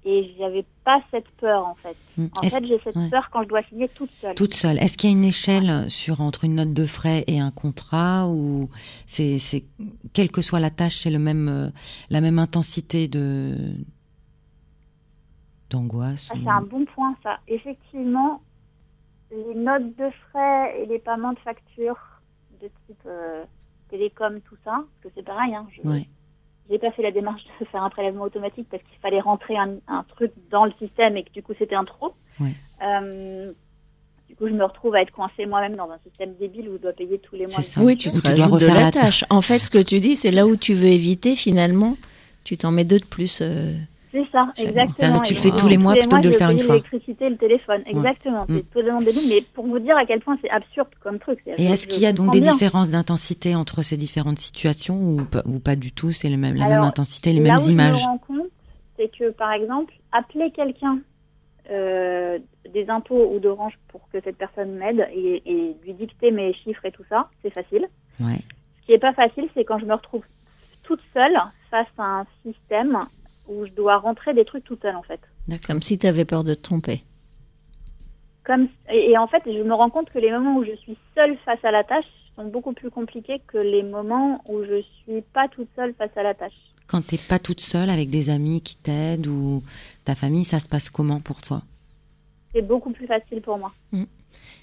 et j'avais pas cette peur en fait. Mm. En Est-ce- fait, j'ai cette ouais. peur quand je dois signer toute seule. Toute seule. Est-ce qu'il y a une échelle sur entre une note de frais et un contrat ou c'est c'est quelle que soit la tâche, c'est le même euh, la même intensité de d'angoisse Ah, ou- c'est un bon point, ça. Effectivement, les notes de frais et les paiements de factures de type euh, télécom, tout ça, parce que c'est pareil, hein, je Ouais. J'ai pas fait la démarche de faire un prélèvement automatique parce qu'il fallait rentrer un, un truc dans le système et que du coup c'était un trop. Euh, du coup, je me retrouve à être coincée moi-même dans un système débile où je dois payer tous les mois. Ça. Oui, tu Ou te tu dois de refaire la la tâche. En fait, ce que tu dis, c'est là où tu veux éviter, finalement, tu t'en mets deux de plus. euh, C'est ça, exactement. Tu le fais tous les mois plutôt que de le faire une fois. L'électricité et le téléphone, exactement. Mm. C'est totalement débile, mais pour vous dire à quel point c'est absurde comme truc. Et est-ce qu'il y a donc des différences d'intensité entre ces différentes situations ou pas, du tout C'est le même, la même intensité, les mêmes images Je me rends compte, c'est que par exemple, appeler quelqu'un euh, des impôts ou d'Orange pour que cette personne m'aide et, et lui dicter mes chiffres et tout ça, c'est facile. Ouais. Ce qui est pas facile, c'est quand je me retrouve toute seule face à un système où je dois rentrer des trucs toute seule en fait. comme si tu avais peur de te tromper. Comme et, et en fait, je me rends compte que les moments où je suis seule face à la tâche sont beaucoup plus compliqués que les moments où je suis pas toute seule face à la tâche. Quand t'es pas toute seule avec des amis qui t'aident ou ta famille, ça se passe comment pour toi? C'est beaucoup plus facile pour moi. Mm.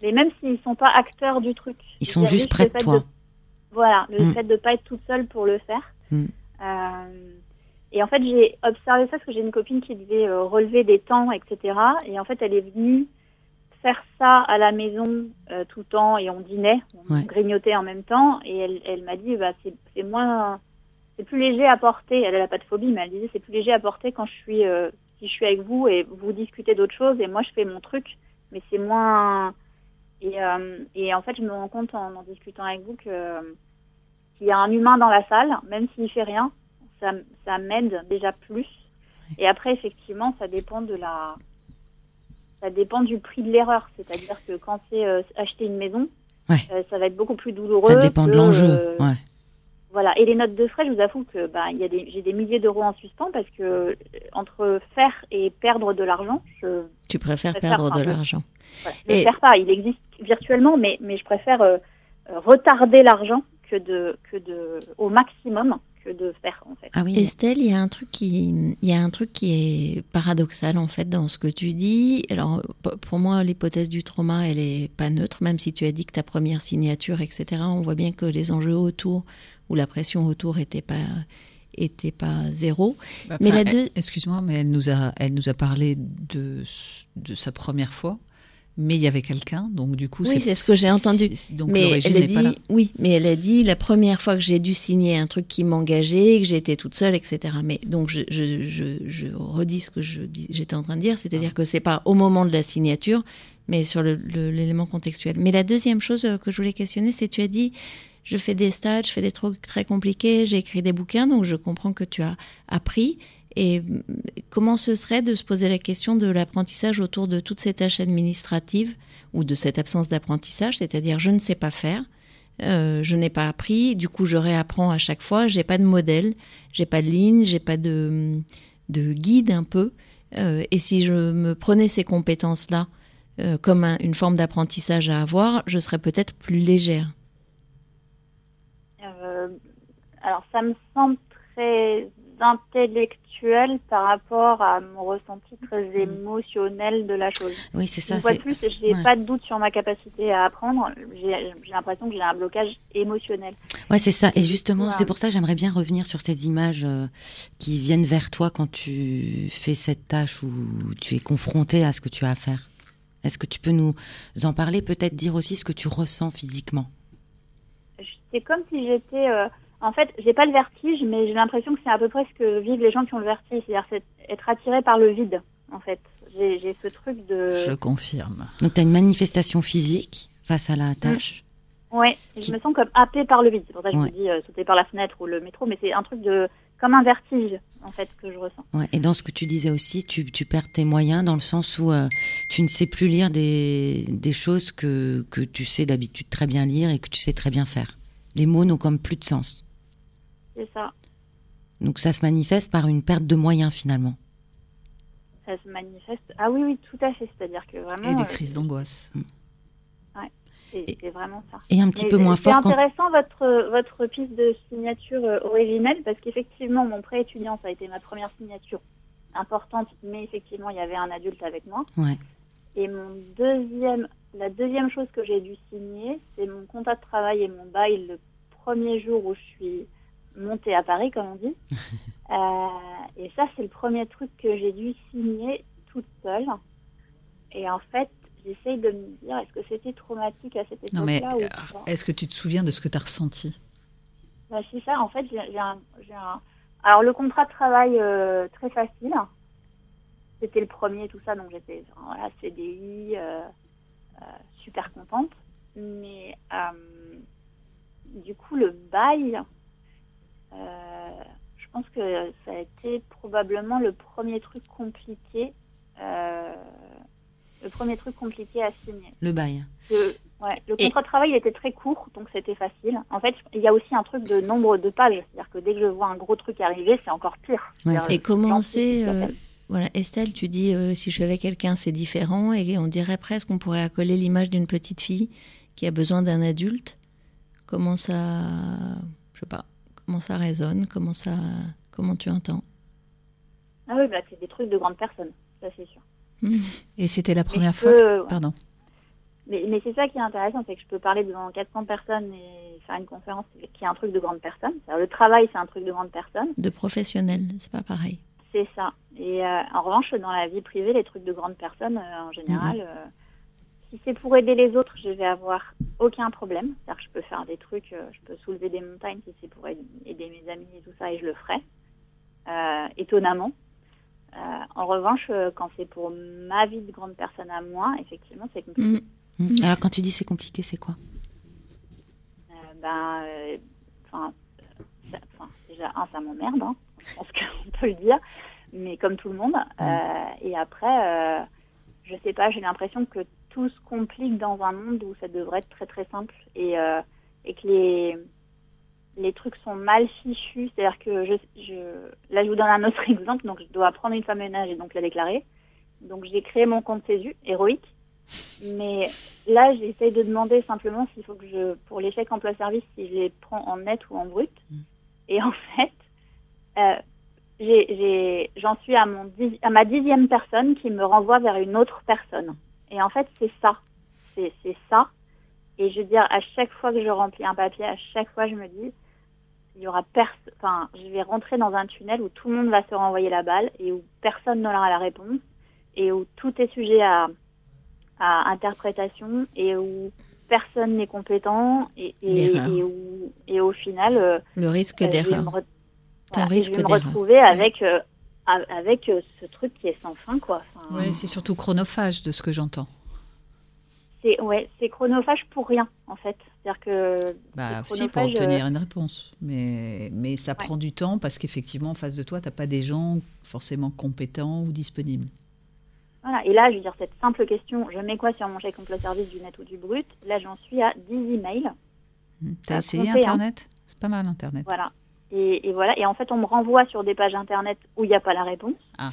Mais même s'ils sont pas acteurs du truc. Ils sont juste près de toi. Voilà, le Mm. fait de pas être toute seule pour le faire. Mm. Euh, Et en fait, j'ai observé ça parce que j'ai une copine qui devait euh, relever des temps, etc. Et en fait, elle est venue faire ça à la maison euh, tout le temps et on dînait, on Ouais. grignotait en même temps. Et elle, elle m'a dit, bah, c'est moins, c'est plus léger à porter. Elle n'a pas de phobie, mais elle disait, c'est plus léger à porter quand je suis, euh, si je suis avec vous et vous discutez d'autres choses et moi je fais mon truc, mais c'est moins. Et, et en fait, je me rends compte en, en discutant avec vous que qu'il y a un humain dans la salle, même s'il fait rien, ça, ça m'aide déjà plus. Et après, effectivement, ça dépend de la, ça dépend du prix de l'erreur. C'est-à-dire que quand c'est euh, acheter une maison, Ouais. euh, ça va être beaucoup plus douloureux. Ça dépend de l'enjeu. euh, Ouais. Voilà. Et les notes de frais, je vous avoue que bah, il y a des, j'ai des milliers d'euros en suspens parce que euh, entre faire et perdre de l'argent, je Tu préfères préfère perdre de l'argent. voilà, je ne Et- pas. Il existe virtuellement, mais, mais je préfère retarder l'argent que de, que de, au maximum que de faire en fait. Ah oui. Estelle, il y a un truc qui, il y a un truc qui est paradoxal en fait dans ce que tu dis. Alors pour moi, l'hypothèse du trauma, elle est pas neutre, même si tu as dit que ta première signature, etc. On voit bien que les enjeux autour ou la pression autour était pas était pas zéro. Bah, Mais la deux- Excuse-moi, mais elle nous a, elle nous a parlé de, de sa première fois, mais il y avait quelqu'un, donc du coup, Oui, c'est ce que j'ai entendu. Donc mais elle a n'est pas là. dit, oui, mais elle a dit la première fois que j'ai dû signer un truc qui m'engageait, que j'étais toute seule, etc. Mais donc je, je, je, je redis ce que j'étais en train de dire, c'est-à-dire que c'est pas au moment de la signature, mais sur l'élément contextuel. Mais la deuxième chose euh, que je voulais questionner, c'est tu as dit je fais des stages, je fais des trucs très compliqués, j'ai écrit des bouquins, donc je comprends que tu as appris. Et mm, comment ce serait de se poser la question de l'apprentissage autour de toutes ces tâches administratives ou de cette absence d'apprentissage, c'est-à-dire je ne sais pas faire, euh, je n'ai pas appris, du coup je réapprends à chaque fois, j'ai pas de modèle, j'ai pas de ligne, j'ai pas de, de guide un peu. Euh, et si je me prenais ces compétences-là euh, comme un- une forme d'apprentissage à avoir, je serais peut-être plus légère. Alors, ça me semble très intellectuel par rapport à mon ressenti très émotionnel de la chose. Oui, c'est ça. Une fois de plus, j'ai ouais. pas de doute sur ma capacité à apprendre. J'ai l'impression que j'ai un blocage émotionnel. Ouais, c'est ça. Et justement, c'est pour ça que j'aimerais bien revenir sur ces images euh, qui viennent vers toi quand tu fais cette tâche où tu es confronté à ce que tu as à faire. Est-ce que tu peux nous en parler, peut-être dire aussi ce que tu ressens physiquement? C'est comme si j'étais. euh, en fait, j'ai pas le vertige, mais j'ai l'impression que c'est à peu près ce que vivent les gens qui ont le vertige, c'est-à-dire c'est être attiré par le vide. En fait, j'ai ce truc de. Je confirme. Donc, tu as une manifestation physique face à la tâche. Ouais, je me sens comme happée par le vide. C'est pour ça que Ouais. je me dis euh, sauter par la fenêtre ou le métro, mais c'est un truc de comme un vertige en fait que je ressens. Ouais. Et dans ce que tu disais aussi, tu, tu perds tes moyens dans le sens où euh, tu ne sais plus lire des, des choses que, que tu sais d'habitude très bien lire et que tu sais très bien faire. Les mots n'ont comme plus de sens. C'est ça. Donc ça se manifeste par une perte de moyens finalement. Ça se manifeste. Ah oui, oui, tout à fait. C'est-à-dire que vraiment. Et des euh, crises d'angoisse. c'est c'est vraiment ça. Et un petit Mais peu moins C'est fort quand... intéressant votre, votre piste de signature euh, originelle parce qu'effectivement, mon prêt étudiant, ça a été ma première signature importante, mais effectivement, il y avait un adulte avec moi. Ouais. Et mon deuxième, la deuxième chose que j'ai dû signer, c'est mon contrat de travail et mon bail le premier jour où je suis montée à Paris, comme on dit. Euh, et ça, c'est le premier truc que j'ai dû signer toute seule. Et en fait, j'essaye de me dire, est-ce que c'était traumatique à cette Non, mais époque-là ou euh, est-ce que tu te souviens de ce que tu as ressenti? Bah, c'est ça, en fait, j'ai un, un- Alors, le contrat de travail, euh, très facile. C'était le premier, tout ça, donc j'étais, voilà, CDI, euh, super contente. Mais, du coup, le bail, je pense que ça a été probablement le premier truc compliqué, euh, le premier truc compliqué à signer. Le bail. Le, ouais, le Et- contrat de travail il était très court, donc c'était facile. En fait, il y a aussi un truc de nombre de pages. C'est-à-dire que dès que je vois un gros truc arriver, c'est encore pire. Ouais, Et comment c'est euh. Voilà, Estelle, tu dis euh, si je suis avec quelqu'un, c'est différent et on dirait presque qu'on pourrait accoler l'image d'une petite fille qui a besoin d'un adulte. Comment ça, je sais pas, comment ça résonne, comment ça, comment tu entends Ah oui, bah, c'est des trucs de grandes personnes, ça c'est sûr. Et c'était la première fois peux- que- Pardon. Mais, mais c'est ça qui est intéressant, c'est que je peux parler devant 400 personnes et faire une conférence qui est un truc de grande personne. Le travail, c'est un truc de grande personne. De professionnel, c'est pas pareil. C'est ça. Et euh, en revanche, dans la vie privée, les trucs de grande personne, euh, en général, euh, si c'est pour aider les autres, je vais avoir aucun problème. C'est-à-dire que je peux faire des trucs, je peux soulever des montagnes si c'est pour aider mes amis et tout ça, et je le ferai, étonnamment. en revanche, quand c'est pour ma vie de grande personne à moi, effectivement, c'est compliqué. Mm. Mm. Alors quand tu dis c'est compliqué, c'est quoi? Euh, Ben, euh, enfin, déjà un, ça m'emmerde, hein, je pense qu'on peut le dire, mais comme tout le monde. Mm. Euh, et après, je sais pas, j'ai l'impression que tout se complique dans un monde où ça devrait être très très simple et, et que les les trucs sont mal fichus. C'est-à-dire que je, je, là, je vous donne un autre exemple. Donc, je dois prendre une femme ménage et donc la déclarer. Donc, j'ai créé mon compte CESU, héroïque. Mais là, j'essaye de demander simplement s'il faut que je, pour les chèques emploi-service, si je les prends en net ou en brut. Mm. Et en fait, euh, j'en suis à, mon à ma dixième personne qui me renvoie vers une autre personne. Et en fait, c'est ça. C'est ça. Et je veux dire, à chaque fois que je remplis un papier, à chaque fois, je me dis, il y aura personne. Enfin, je vais rentrer dans un tunnel où tout le monde va se renvoyer la balle et où personne n'aura la réponse et où tout est sujet à, à interprétation et où personne n'est compétent et, et, où, et au final euh, le risque euh, d'erreur ton risque je vais me retrouver avec euh, avec ce truc qui est sans fin quoi. Ouais, c'est surtout chronophage de ce que j'entends. C'est ouais c'est chronophage pour rien en fait. C'est-à-dire que bah aussi pour obtenir une réponse. Mais mais ça prend du temps parce qu'effectivement en face de toi t'as pas des gens forcément compétents ou disponibles. Et là, je veux dire, cette simple question, je mets quoi sur mon chèque emploi service du net ou du brut? Là, j'en suis à 10 emails. Mmh. T'as essayé Internet? C'est pas mal, Internet. Voilà. Et, voilà. Et en fait, on me renvoie sur des pages Internet où il n'y a pas la réponse. Ah.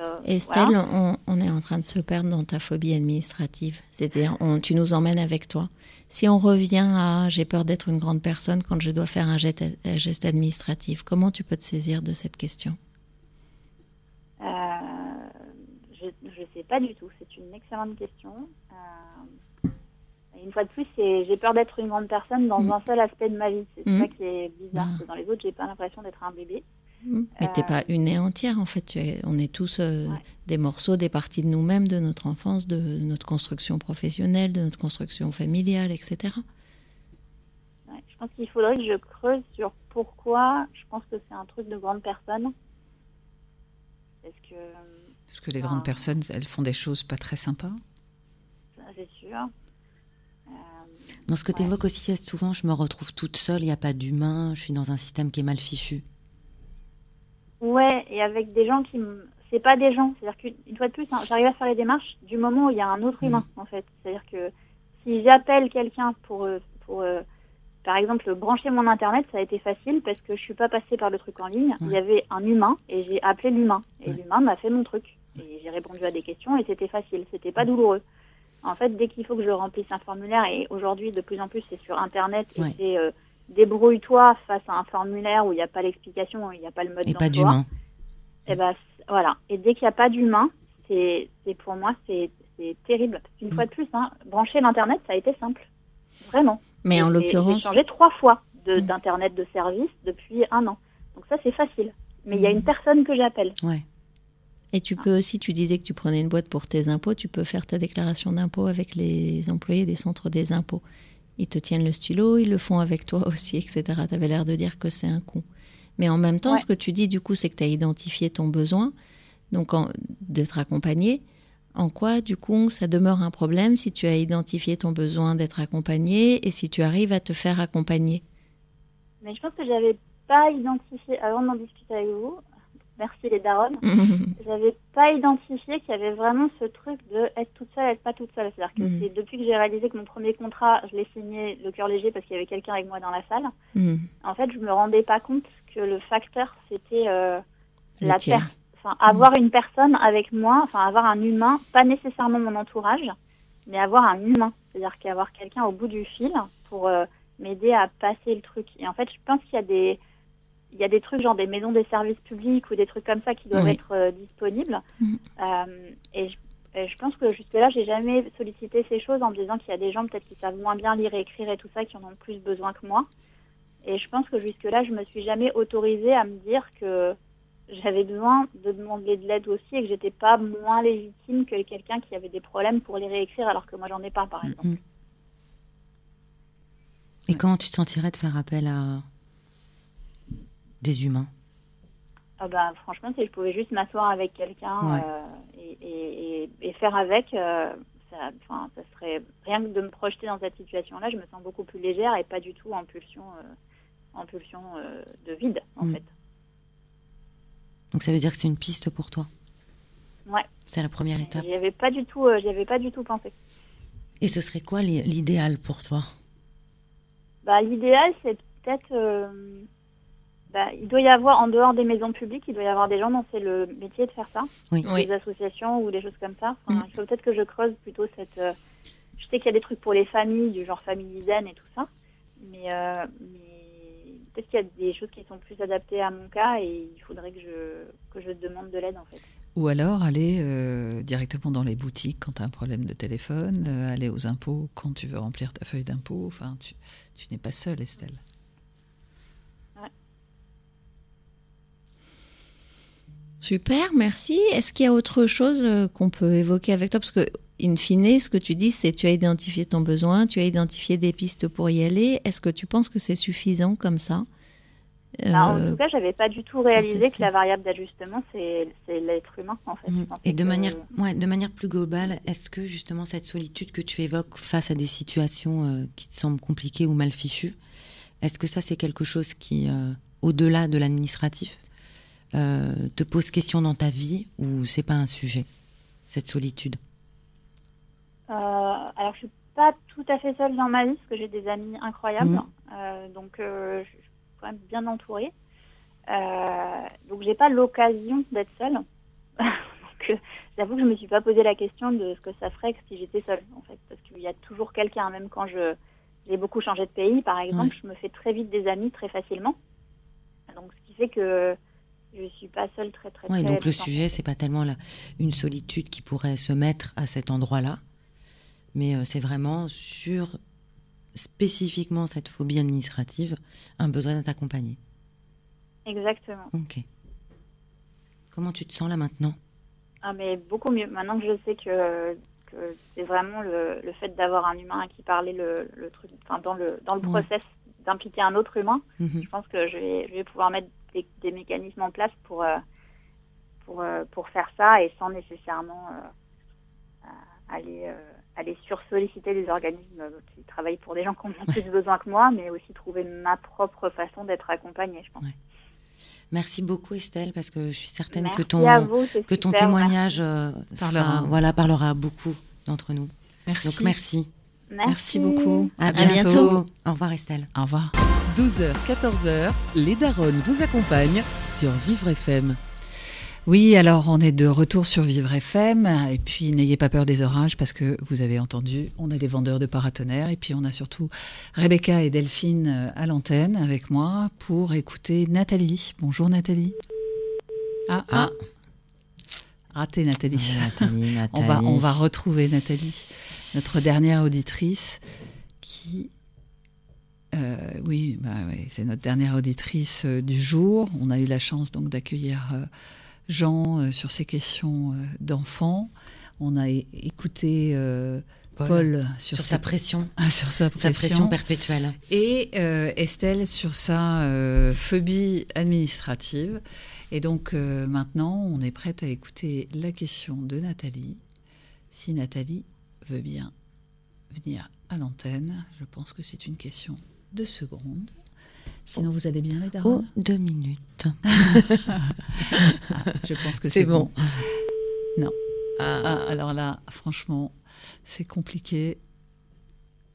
Euh, Estelle, on, est en train de se perdre dans ta phobie administrative. C'est-à-dire, tu nous emmènes avec toi. Si on revient à j'ai peur d'être une grande personne quand je dois faire un geste administratif, comment tu peux te saisir de cette question? Euh, je ne sais pas du tout. C'est une excellente question. Euh, une fois de plus, j'ai peur d'être une grande personne dans mm. un seul aspect de ma vie. C'est mm. ça qui est bizarre. Dans les autres, j'ai pas l'impression d'être un bébé. Mm. Mais t'es pas une et entière en fait. Tu es, on est tous euh, des morceaux, des parties de nous-mêmes, de notre enfance, de notre construction professionnelle, de notre construction familiale, etc. je pense qu'il faudrait que je creuse sur pourquoi. Je pense que c'est un truc de grande personne. Parce que parce que les grandes personnes, elles font des choses pas très sympas. Ça, c'est sûr. Dans ce que tu évoques aussi, souvent, je me retrouve toute seule, il n'y a pas d'humain, je suis dans un système qui est mal fichu. Ouais, et avec des gens qui. C'est pas des gens. C'est-à-dire qu'une fois de plus, hein, j'arrive à faire les démarches du moment où il y a un autre humain, mm. en fait. C'est-à-dire que si j'appelle quelqu'un pour, euh, pour euh, par exemple, brancher mon internet, ça a été facile parce que je suis pas passée par le truc en ligne. Il y avait un humain et j'ai appelé l'humain et l'humain m'a fait mon truc. Et j'ai répondu à des questions et c'était facile, c'était pas douloureux. En fait, dès qu'il faut que je remplisse un formulaire, et aujourd'hui de plus en plus c'est sur Internet, et c'est euh, débrouille-toi face à un formulaire où il n'y a pas l'explication, il n'y a pas le mode d'emploi. Et pas d'humain. Et ben voilà. Et dès qu'il n'y a pas d'humain, c'est pour moi c'est terrible. Une mm. fois de plus, hein, brancher l'internet, ça a été simple, vraiment. Mais en l'occurrence, j'ai changé trois fois mm. d'internet de, service depuis un an. Donc ça c'est facile. Mais il y a une mm. personne que j'appelle. Ouais. Et tu peux aussi, tu disais que tu prenais une boîte pour tes impôts, tu peux faire ta déclaration d'impôt avec les employés des centres des impôts. Ils te tiennent le stylo, ils le font avec toi aussi, etc. Tu avais l'air de dire que c'est un coup. Mais en même temps, ce que tu dis, du coup, c'est que tu as identifié ton besoin, donc d'être accompagné. En quoi, du coup, ça demeure un problème si tu as identifié ton besoin d'être accompagné et si tu arrives à te faire accompagner? Mais je pense que j'avais pas identifié, avant d'en discuter avec vous, merci les darons, j'avais pas identifié qu'il y avait vraiment ce truc de être toute seule, être pas toute seule. C'est-à-dire que c'est depuis que j'ai réalisé que mon premier contrat, je l'ai signé le cœur léger parce qu'il y avait quelqu'un avec moi dans la salle. Mm. En fait, je me rendais pas compte que le facteur, c'était euh, la. Enfin, avoir une personne avec moi, enfin, avoir un humain, pas nécessairement mon entourage, mais avoir un humain. C'est-à-dire qu'avoir quelqu'un au bout du fil pour euh, m'aider à passer le truc. Et en fait, je pense qu'il y a des il y a des trucs genre des maisons des services publics ou des trucs comme ça qui doivent être euh, disponibles. Mm. Euh, et Et je pense que jusque-là, j'ai jamais sollicité ces choses en me disant qu'il y a des gens peut-être qui savent moins bien lire et écrire et tout ça, qui en ont plus besoin que moi. Et je pense que jusque-là, je me suis jamais autorisée à me dire que j'avais besoin de demander de l'aide aussi et que j'étais pas moins légitime que quelqu'un qui avait des problèmes pour les réécrire alors que moi j'en ai pas, par exemple. Mhm. Et comment tu te sentirais de faire appel à des humains Ah bah, franchement, si je pouvais juste m'asseoir avec quelqu'un Ouais. euh, et, et- et- et faire avec, euh, ça, ça serait rien que de me projeter dans cette situation-là, je me sens beaucoup plus légère et pas du tout en pulsion, euh, en pulsion euh, de vide, en Mm. fait. Donc ça veut dire que c'est une piste pour toi Ouais. C'est la première étape. J'y avais pas du tout, j'y avais pas du tout pensé. Et ce serait quoi l'i- l'idéal pour toi? Bah, l'idéal, c'est peut-être. Bah, il doit y avoir, en dehors des maisons publiques, il doit y avoir des gens dont c'est le métier de faire ça. Oui. Oui. Des associations ou des choses comme ça. Enfin, Mm. Il faut peut-être que je creuse plutôt cette. euh, je sais qu'il y a des trucs pour les familles, du genre famille zen et tout ça. Mais, euh, mais peut-être qu'il y a des choses qui sont plus adaptées à mon cas et il faudrait que je, que je demande de l'aide, en fait. Ou alors aller euh, directement dans les boutiques quand tu as un problème de téléphone, euh, aller aux impôts quand tu veux remplir ta feuille d'impôt. Enfin, tu, tu n'es pas seule, Estelle. Super, merci. Est-ce qu'il y a autre chose euh, qu'on peut évoquer avec toi? Parce que, in fine, ce que tu dis, c'est tu as identifié ton besoin, tu as identifié des pistes pour y aller. Est-ce que tu penses que c'est suffisant comme ça? Bah, en Euh, tout cas, j'avais pas du tout réalisé que la variable d'ajustement, c'est l'être humain, en fait. Pensais Et de que- manière, ouais, de manière plus globale, est-ce que justement cette solitude que tu évoques face à des situations euh, qui te semblent compliquées ou mal fichues, est-ce que ça c'est quelque chose qui, euh, au-delà de l'administratif, euh, te pose question dans ta vie ou c'est pas un sujet, cette solitude? Euh, alors, je suis pas tout à fait seule dans ma vie, parce que j'ai des amis incroyables. Mhm. Euh, donc, je suis quand même bien entourée. Donc, j'ai pas l'occasion d'être seule. donc, j'avoue que je me suis pas posé la question de ce que ça ferait que si j'étais seule, en fait. Parce qu'il y a toujours quelqu'un, même quand je j'ai beaucoup changé de pays, par exemple, je me fais très vite des amis très facilement. Donc, ce qui fait que je suis pas seule très, très, très donc le sujet, c'est pas tellement la- une solitude qui pourrait se mettre à cet endroit-là, mais euh, c'est vraiment sur spécifiquement cette phobie administrative, un besoin d'être accompagné. Exactement. Ok. Comment tu te sens là maintenant? Ah, mais beaucoup mieux. Maintenant que je sais que, que c'est vraiment le, le fait d'avoir un humain à qui parler le, le truc, enfin, dans le, dans le Ouais. process d'impliquer un autre humain, Mhm. je pense que je vais, je vais pouvoir mettre des, des mécanismes en place pour, euh, pour, euh, pour faire ça et sans nécessairement euh, aller, euh, aller sursolliciter des organismes qui travaillent pour des gens qui ont plus besoin que moi, mais aussi trouver ma propre façon d'être accompagnée, je pense. Merci beaucoup Estelle, parce que je suis certaine Merci que ton, vous, que ton super, témoignage euh, Parlera. sera- voilà, parlera à beaucoup d'entre nous. Merci. Donc merci. Merci, Merci beaucoup. À, À bientôt. bientôt. Au revoir Estelle. Au revoir. 12h, 14h, les Daronnes vous accompagnent sur Vivre FM. Oui, alors on est de retour sur Vivre FM et puis n'ayez pas peur des orages parce que vous avez entendu, on a des vendeurs de paratonnerres et puis on a surtout Rebecca et Delphine euh, à l'antenne avec moi pour écouter Nathalie. Bonjour Nathalie. Ah, ah. raté Nathalie. Nathalie, On va, on va retrouver Nathalie, notre dernière auditrice, qui, euh, oui, bah oui, c'est notre dernière auditrice euh, du jour. On a eu la chance donc d'accueillir euh, Jean sur ces questions d'enfants. On a écouté Paul. Paul, sur, sur ses- sa pression, Ah, sur sa sa pression, perpétuelle. et Estelle sur sa phobie administrative. Et donc maintenant, on est prête à écouter la question de Nathalie. Si Nathalie veut bien venir à l'antenne, je pense que c'est une question de secondes. Sinon, vous allez bien, les Oh, darons deux minutes. Je pense que c'est bon. Non. Ah. Ah, alors là, franchement, c'est compliqué.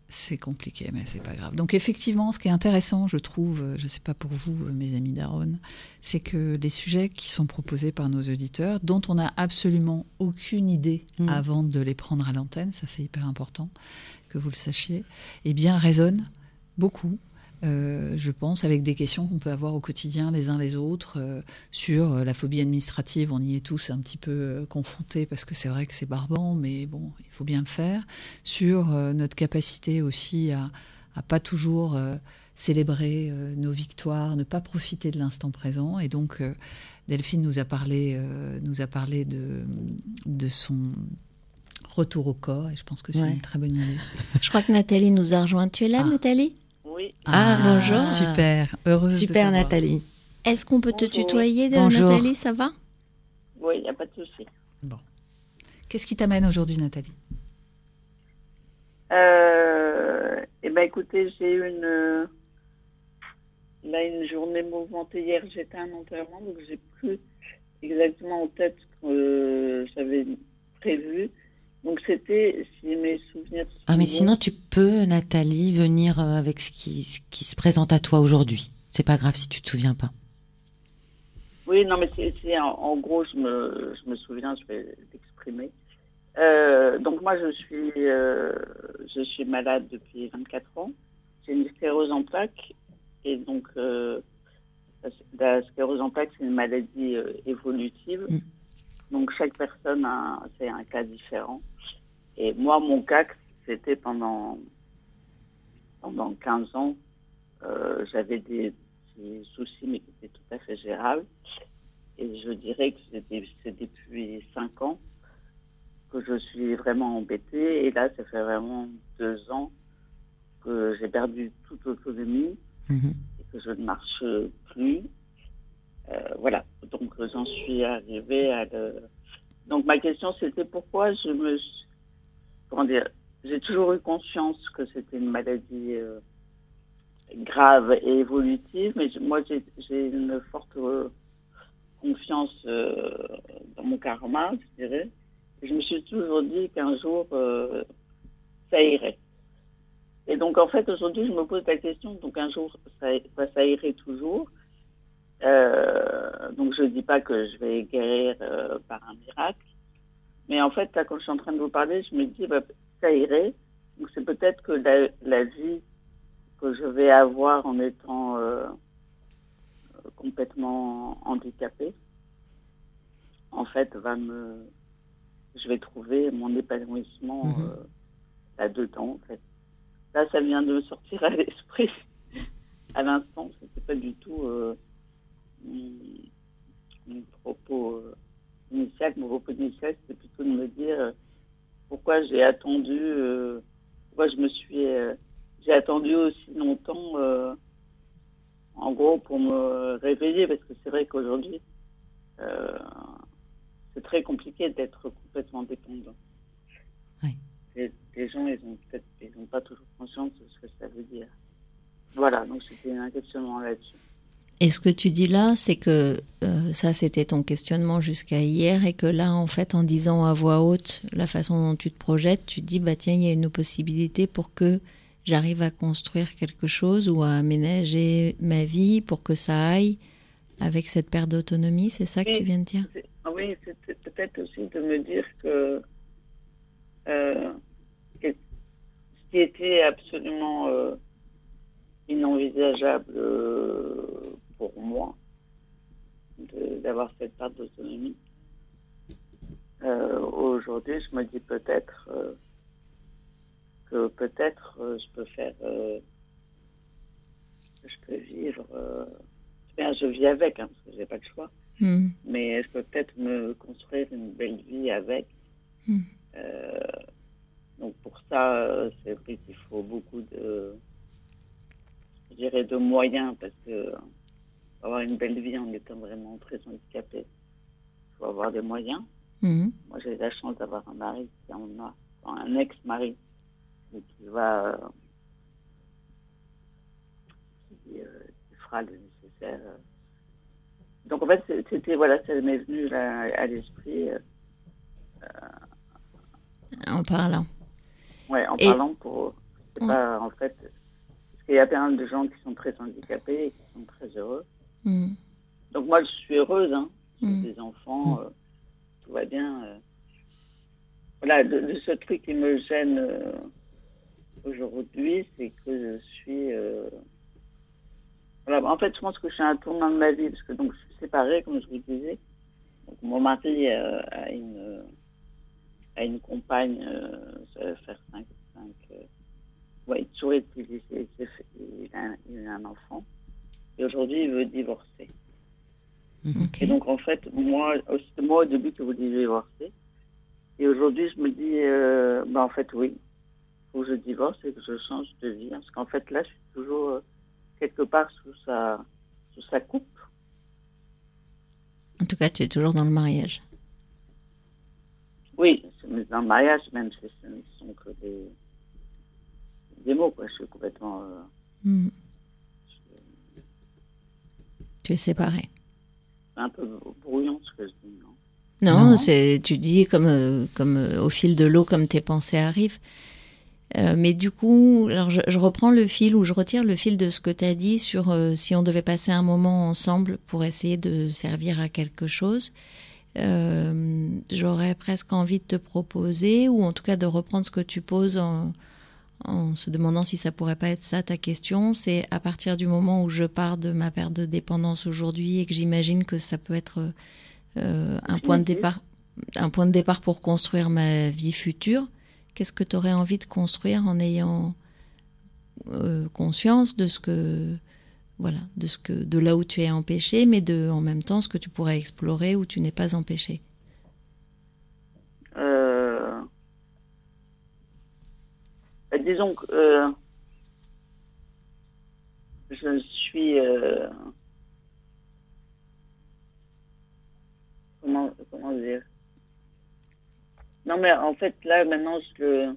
C'est compliqué, mais c'est pas grave. Donc effectivement, ce qui est intéressant, je trouve, euh, je sais pas pour vous, euh, mes amis Daron, c'est que les sujets qui sont proposés par nos auditeurs, dont on n'a absolument aucune idée Mm. avant de les prendre à l'antenne, ça c'est hyper important que vous le sachiez, eh bien résonnent beaucoup euh, je pense, avec des questions qu'on peut avoir au quotidien les uns les autres euh, sur euh, la phobie administrative. On y est tous un petit peu confrontés parce que c'est vrai que c'est barbant, mais bon, il faut bien le faire. Sur notre capacité aussi à, à pas toujours célébrer nos victoires, ne pas profiter de l'instant présent. Et donc, Delphine nous a parlé, nous a parlé de, de son retour au corps, et je pense que c'est une très bonne idée. Je crois que Nathalie nous a rejoint. Tu es là, ah. Nathalie? Oui. Ah, bonjour. Super, heureuse. Super, Nathalie. Est-ce qu'on peut te tutoyer, de Nathalie Ça va? Oui, il n'y a pas de souci. Bon. Qu'est-ce qui t'amène aujourd'hui, Nathalie? Euh, Eh bien, écoutez, j'ai eu une, là, une journée mouvementée. Hier, j'étais un enterrement, donc j'ai plus exactement en tête ce que j'avais prévu. Donc c'était, si mes souvenirs. Ah mais sinon tu peux, Nathalie, venir euh, avec ce qui, qui se présente à toi aujourd'hui. C'est pas grave si tu te souviens pas. Oui, non mais c'est en, gros, je me, je me souviens, je vais l'exprimer. Euh, donc moi je suis, euh, je suis malade depuis 24 ans. J'ai une sclérose en plaques et donc la sclérose en plaques c'est une maladie évolutive. Mm. Donc chaque personne a c'est un cas différent. Et moi, mon cas, c'était pendant, pendant 15 ans. Euh, j'avais des, soucis, mais qui étaient tout à fait gérables. Et je dirais que c'est depuis 5 ans que je suis vraiment embêtée. Et là, ça fait vraiment deux ans que j'ai perdu toute autonomie mhm. et que je ne marche plus. Euh, voilà, donc j'en suis arrivée à le... Donc ma question c'était pourquoi je me comment dire, j'ai toujours eu conscience que c'était une maladie euh, grave et évolutive, mais moi j'ai une forte euh, confiance euh, dans mon karma, je dirais. je me suis toujours dit qu'un jour ça irait. Et donc en fait aujourd'hui je me pose la question, donc un jour ça, ça irait toujours. Donc je dis pas que je vais guérir par un miracle, mais en fait, là, quand je suis en train de vous parler, je me dis, bah, ça irait. Donc c'est peut-être que la, vie que je vais avoir en étant euh, complètement handicapée, en fait, va me, je vais trouver mon épanouissement euh, là-dedans. En fait. Là, ça vient de me sortir à l'esprit à l'instant. C'était pas du tout euh, mon, propos initial, mon propos initial, c'était plutôt de me dire euh, pourquoi j'ai attendu, euh, pourquoi je me suis, euh, j'ai attendu aussi longtemps, en gros, pour me réveiller, parce que c'est vrai qu'aujourd'hui, c'est très compliqué d'être complètement dépendant. Oui. les gens, ils ont peut-être, ils n'ont pas toujours conscience de ce que ça veut dire. Voilà, donc c'était un questionnement là-dessus. Et ce que tu dis là, c'est que euh, ça, c'était ton questionnement jusqu'à hier, et que là, en fait, en disant à voix haute la façon dont tu te projettes, tu te dis, bah tiens, il y a une possibilité pour que j'arrive à construire quelque chose ou à aménager ma vie pour que ça aille avec cette perte d'autonomie. C'est ça que tu viens de dire? Oui, c'est peut-être aussi de me dire que euh, ce qui était absolument euh, inenvisageable pour moi d'avoir cette part d'autonomie. Euh, aujourd'hui, je me dis peut-être euh, que peut-être euh, je peux faire, je peux vivre. bien, je vis avec, hein, parce que j'ai pas le choix. Hmm. Mais je peux peut-être me construire une belle vie avec. Hmm. donc pour ça, c'est vrai qu'il faut beaucoup de, je dirais, de moyens, parce que avoir une belle vie en étant vraiment très handicapé. Il faut avoir des moyens. Mhm. Moi, j'ai la chance d'avoir un mari qui en a, un ex-mari qui va, euh, qui, euh, fera le nécessaire. Donc en fait, c'était voilà, ça m'est venu à l'esprit. Euh, en parlant. Ouais, en parlant pour. Pas, en fait, parce qu'il y a plein de gens qui sont très handicapés et qui sont très heureux. Mm. Donc moi, je suis heureuse. Hein. J'ai mm. des enfants, euh, tout va bien. Euh. Voilà, de, ce truc qui me gêne euh, aujourd'hui, c'est que je suis voilà, en fait, je pense que je suis à un tournant de ma vie parce que donc je suis séparée, comme je vous disais. Donc, mon mari a une a une compagne, ça va faire 5 cinq, euh, ouais, il a toujours été il, il, il, a, il a un enfant. Et aujourd'hui, il veut divorcer. Ok. Et donc, en fait, moi, c'était moi au début qui voulais divorcer. Et aujourd'hui, je me dis, euh, bah, en fait, oui, faut que je divorce et que je change de vie. Parce qu'en fait, là, je suis toujours euh, quelque part sous sa, sous sa coupe. En tout cas, tu es toujours dans le mariage. Oui, c'est dans le mariage, même si ce ne sont que des, des mots, quoi. Je suis complètement. euh, Hmm. Tu es séparé. c'est un peu brouillon ce que je dis, non? Non, Non. c'est tu dis comme euh, comme euh, au fil de l'eau comme tes pensées arrivent. Euh, mais du coup, alors je, je reprends le fil ou je retire le fil de ce que tu as dit sur euh, si on devait passer un moment ensemble pour essayer de servir à quelque chose. Euh, J'aurais presque envie de te proposer, ou en tout cas de reprendre ce que tu poses en, en se demandant si ça pourrait pas être ça ta question. C'est à partir du moment où je pars de ma perte de dépendance aujourd'hui et que j'imagine que ça peut être euh, un point de départ, un point de départ pour construire ma vie future. Qu'est-ce que tu aurais envie de construire en ayant euh, conscience de ce que voilà, de ce que de là où tu es empêché, mais de en même temps ce que tu pourrais explorer où tu n'es pas empêché? Euh, euh, disons que euh, je suis euh, comment comment dire? Non mais en fait là maintenant je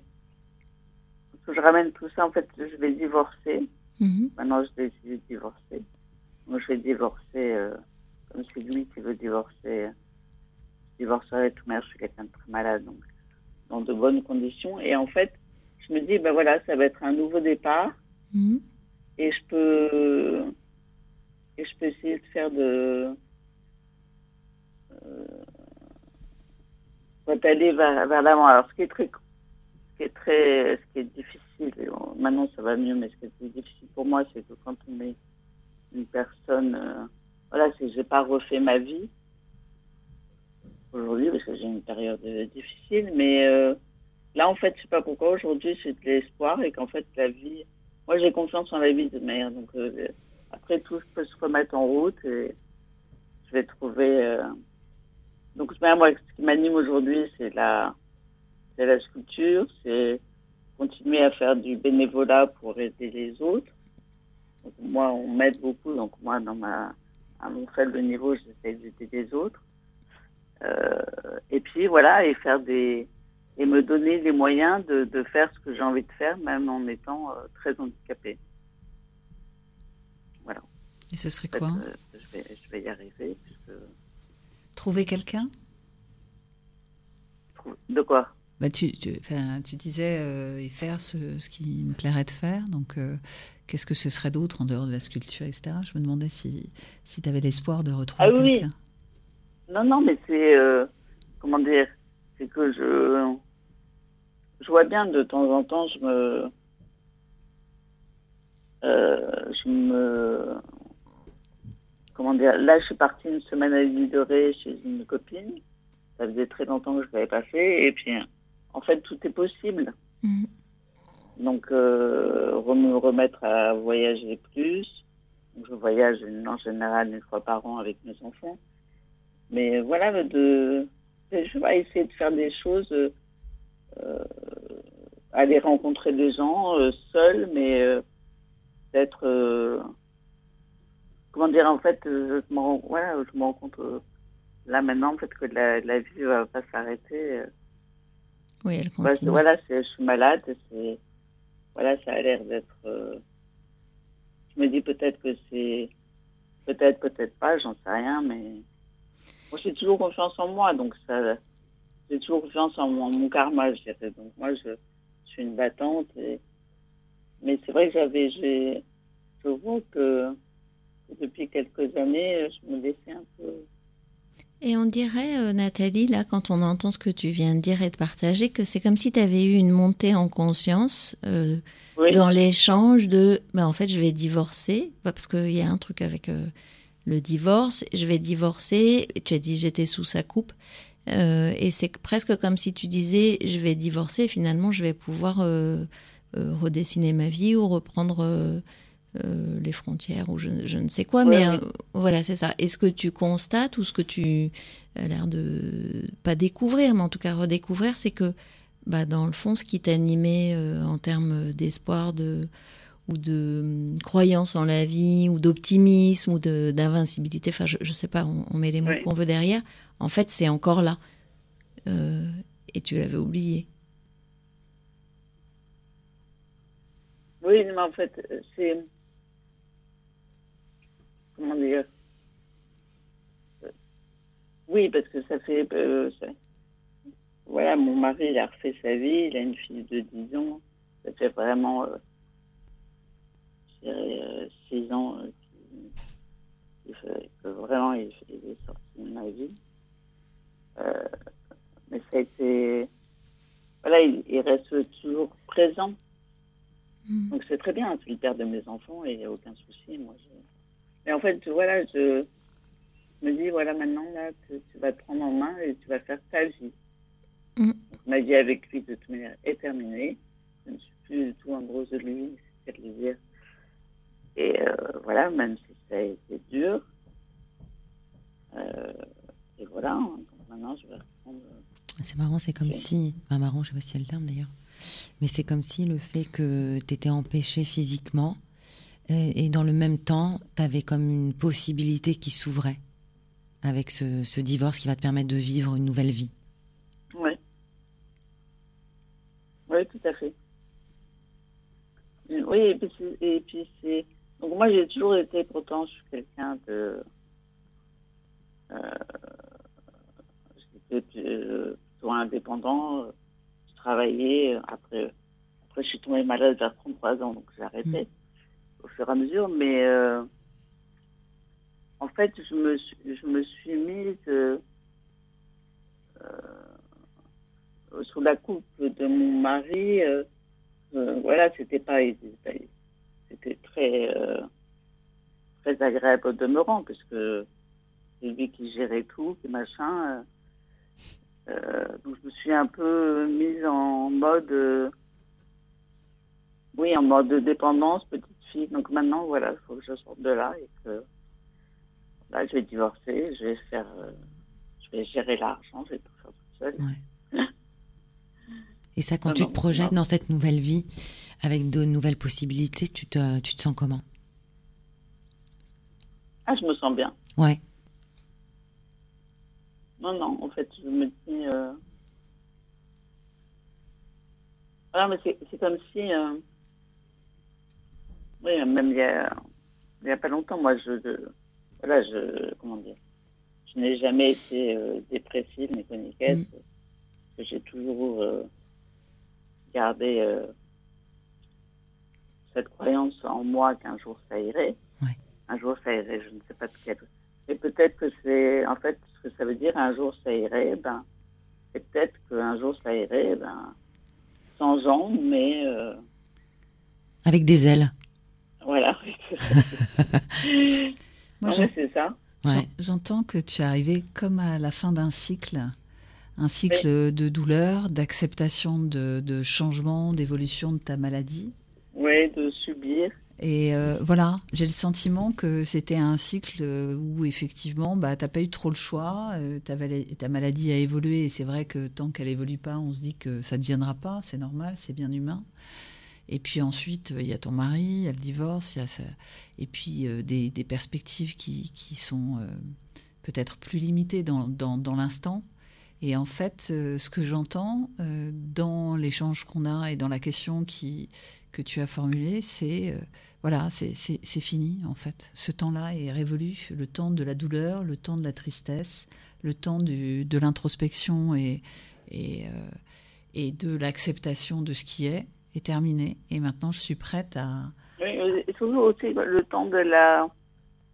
que je ramène tout ça en fait je vais divorcer Mhm. maintenant je décide de divorcer moi je vais divorcer euh, comme c'est lui qui veut divorcer je divorcerai de toute manière je suis quelqu'un de très malade donc dans de bonnes conditions. Et en fait, je me dis, ben voilà, ça va être un nouveau départ Mhm. et je peux, et je peux essayer de faire de, euh, d'aller vers, vers l'avant. Alors, ce qui est très, ce qui est très, ce qui est difficile, maintenant ça va mieux, mais ce qui est difficile pour moi, c'est que quand on est une personne, euh, voilà, c'est que j'ai pas refait ma vie aujourd'hui parce que j'ai une période euh, difficile, mais euh, là en fait, je sais pas pourquoi aujourd'hui j'ai de l'espoir et qu'en fait la vie, moi j'ai confiance en la vie de mère, donc euh, après tout peut se remettre en route et je vais trouver. euh, Donc moi, ce qui m'anime aujourd'hui, c'est la, c'est la sculpture, c'est continuer à faire du bénévolat pour aider les autres. Moi, on m'aide beaucoup, donc moi, dans ma, à mon faible niveau, j'essaie d'aider les autres. Euh, et puis voilà, et faire des et me donner les moyens de, de faire ce que j'ai envie de faire, même en étant euh, très handicapée. Voilà. Et ce serait En fait, quoi euh, je, vais, je vais y arriver. puisque- Trouver quelqu'un De quoi? Bah, tu, tu, tu disais euh, et faire ce, ce qui me plairait de faire. Donc, euh, qu'est-ce que ce serait d'autre en dehors de la sculpture, etc. Je me demandais si, si tu avais l'espoir de retrouver Ah oui. Non, non, mais c'est comment dire? C'est que je je vois bien de temps en temps, je me euh, je me comment dire Là, je suis partie une semaine à l'île de Ré chez une copine. Ça faisait très longtemps que je l'avais pas fait, et puis en fait, tout est possible. Mhm. Donc, euh, me remettre à voyager plus. Je voyage en général une fois par an avec mes enfants. Mais voilà, de, je vais essayer de faire des choses, euh, aller rencontrer des gens euh, seuls, mais euh, d'être, euh, comment dire, en fait, euh, je me rends, je me rends compte euh, là maintenant en fait que la, la vie va pas s'arrêter. euh. Oui, elle continue. voilà, je suis malade, c'est, voilà, ça a l'air d'être. euh, je me dis peut-être que c'est, peut-être, peut-être pas, j'en sais rien, mais moi j'ai toujours confiance en moi, donc ça, j'ai toujours confiance en mon, mon karma, je dirais. Donc moi, je, je suis une battante, et, mais c'est vrai que j'avais, j'ai, je vois que, depuis quelques années, je me laissais un peu. Et on dirait, euh, Nathalie, là, quand on entend ce que tu viens de dire et de partager, que c'est comme si tu avais eu une montée en conscience euh, Oui. dans l'échange de, ben, en fait, je vais divorcer, parce qu'il y a un truc avec euh, le divorce, je vais divorcer, tu as dit j'étais sous sa coupe, euh, et c'est presque comme si tu disais, je vais divorcer, et finalement, je vais pouvoir euh, euh, redessiner ma vie ou reprendre les frontières ou je, je ne sais quoi. Ouais, mais oui. voilà, c'est ça. Et ce que tu constates ou ce que tu as l'air de pas découvrir, mais en tout cas redécouvrir, c'est que bah, dans le fond, ce qui t'animait en termes d'espoir, de ou de hum, croyance en la vie, ou d'optimisme, ou d'invincibilité, enfin, je, je sais pas, on, on met les mots Oui. qu'on veut derrière, en fait, c'est encore là. Euh, et tu l'avais oublié. Oui, mais en fait, c'est. Comment dire Euh, Oui, parce que ça fait. euh, ça- Voilà, mon mari, il a refait sa vie, il a une fille de 10 ans. Ça fait vraiment. euh, dirais, euh, 6 ans euh, qu'il fait- que vraiment il, il est sorti de ma vie. Euh, mais ça a été. Voilà, il, il reste toujours présent. Donc c'est très bien, c'est le père de mes enfants et il n'y a aucun souci. Moi, je... Mais en fait, voilà, je me dis, voilà, maintenant, là, tu, tu vas te prendre en main et tu vas faire ta vie. Mm. Donc, ma vie avec lui, de toute manière, est terminée. Je ne suis plus du tout amoureuse de lui, c'est ce qu'elle veut dire. Et euh, voilà, même si ça a été dur. Euh, et voilà, hein. donc maintenant, je vais reprendre. C'est marrant, c'est comme si. Enfin, marrant, je sais pas si c'est le terme d'ailleurs. Mais c'est comme si le fait que tu étais empêché physiquement euh, et dans le même temps, tu avais comme une possibilité qui s'ouvrait avec ce, ce divorce qui va te permettre de vivre une nouvelle vie. Oui. Oui, tout à fait. Oui, c'est- et puis c'est. Donc moi, j'ai toujours été, pourtant, je suis quelqu'un de. Euh, J'étais plutôt indépendant. Je travaillais. Après, après, je suis tombée malade vers 33 ans, donc j'ai arrêté au fur et à mesure. Mais euh, en fait, je me, suis- je me suis mise. euh, sous la coupe de mon mari, euh, euh, voilà, c'était pas, c'était c'était très, euh, très agréable au demeurant, parce que c'est lui qui gérait tout, qui machin. euh, euh, donc je me suis un peu mise en mode, euh, oui, en mode de dépendance, petite fille. Donc maintenant, voilà, il faut que je sorte de là et que là, je vais divorcer, je vais faire, euh, je vais gérer l'argent, je vais tout faire toute seule. Et ça, quand Ah tu non, te projettes non. dans cette nouvelle vie avec de nouvelles possibilités, tu te, tu te sens comment? Ah, je me sens bien. Ouais. Non, non, en fait, je me dis. Euh... Voilà, mais c'est comme si. euh, Oui, même il y a, il y a pas longtemps, moi, je. Voilà, je. Comment dire Je n'ai jamais été euh, dépressive ni paniquette. Mm. parce que J'ai toujours euh, gardé cette croyance en moi qu'un jour ça irait. Ouais. Un jour ça irait, je ne sais pas de quel. Et peut-être que c'est, en fait, ce que ça veut dire, un jour ça irait, ben, et peut-être qu'un jour ça irait, ben, sans jambes, mais euh, Avec des ailes. voilà. Moi, mais c'est ça. Ouais. J'entends que tu es arrivé comme à la fin d'un cycle, un cycle de douleur, d'acceptation de, de changement, d'évolution de ta maladie. De subir. Et euh, voilà, j'ai le sentiment que c'était un cycle euh, où effectivement, bah, t'as pas eu trop le choix, euh, ta, maladie a évolué et c'est vrai que tant qu'elle évolue pas, on se dit que ça ne deviendra pas, c'est normal, c'est bien humain. Et puis ensuite, il y a ton mari, il y a le divorce, et puis des, perspectives qui, sont peut-être plus limitées dans, l'instant. Et en fait, ce que j'entends dans l'échange qu'on a et dans la question qui, que tu as formulée, c'est euh, voilà, c'est fini en fait. Ce temps-là est révolu, le temps de la douleur, le temps de la tristesse, le temps du- de l'introspection et, et, euh, et de l'acceptation de ce qui est est terminé. Et maintenant, je suis prête à Oui, et toujours aussi le temps de la,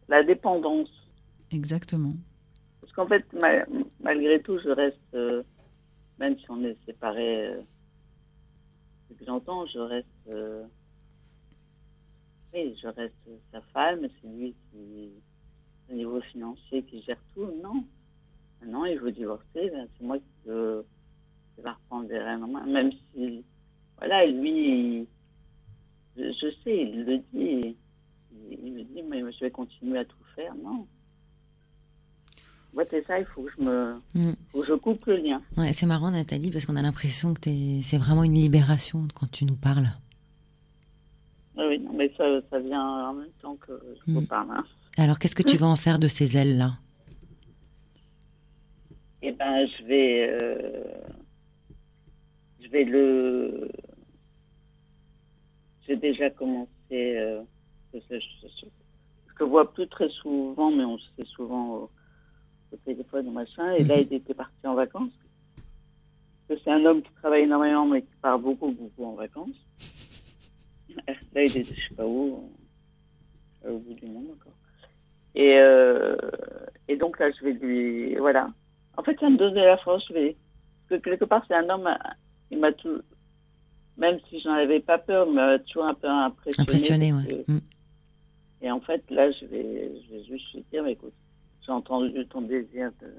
la dépendance. exactement. Parce qu'en fait, malgré tout, je reste, euh, même si on est séparés euh, depuis je reste. Euh, oui, je reste sa femme, c'est lui qui, au niveau financier, qui gère tout. Non. Maintenant, il veut divorcer, ben, c'est moi qui, vais reprendre des rênes. Même si, voilà, lui, je, sais, il le dit. Il, me dit, mais je vais continuer à tout faire. Non. Ouais, c'est ça, il faut que je me. Mm. je coupe le lien. Ouais, c'est marrant, Nathalie, parce qu'on a l'impression que c'est vraiment une libération quand tu nous parles. Oui, non, mais ça, ça vient en même temps que je vous mm. parle. Hein. Alors, qu'est-ce que tu vas en faire de ces ailes-là? Eh ben, je vais. Euh, je vais le. J'ai déjà commencé. Euh, je, je, vois plus très souvent, mais on se fait souvent au téléphone ou machin. Et là, mhm. il était parti en vacances. c'est un homme qui travaille énormément, mais qui part beaucoup, beaucoup en vacances. Là, il est, je sais pas où, au bout du monde encore. Et, euh, et donc là, je vais lui, voilà. En fait, ça me donnait la force. Je vais, parce que quelque part, c'est un homme, il m'a tout, même si j'en avais pas peur, il m'a toujours un peu impressionné. Impressionné, ouais. Mm. Et en fait, là, je vais, je vais juste lui dire, mais écoute, j'ai entendu ton désir de.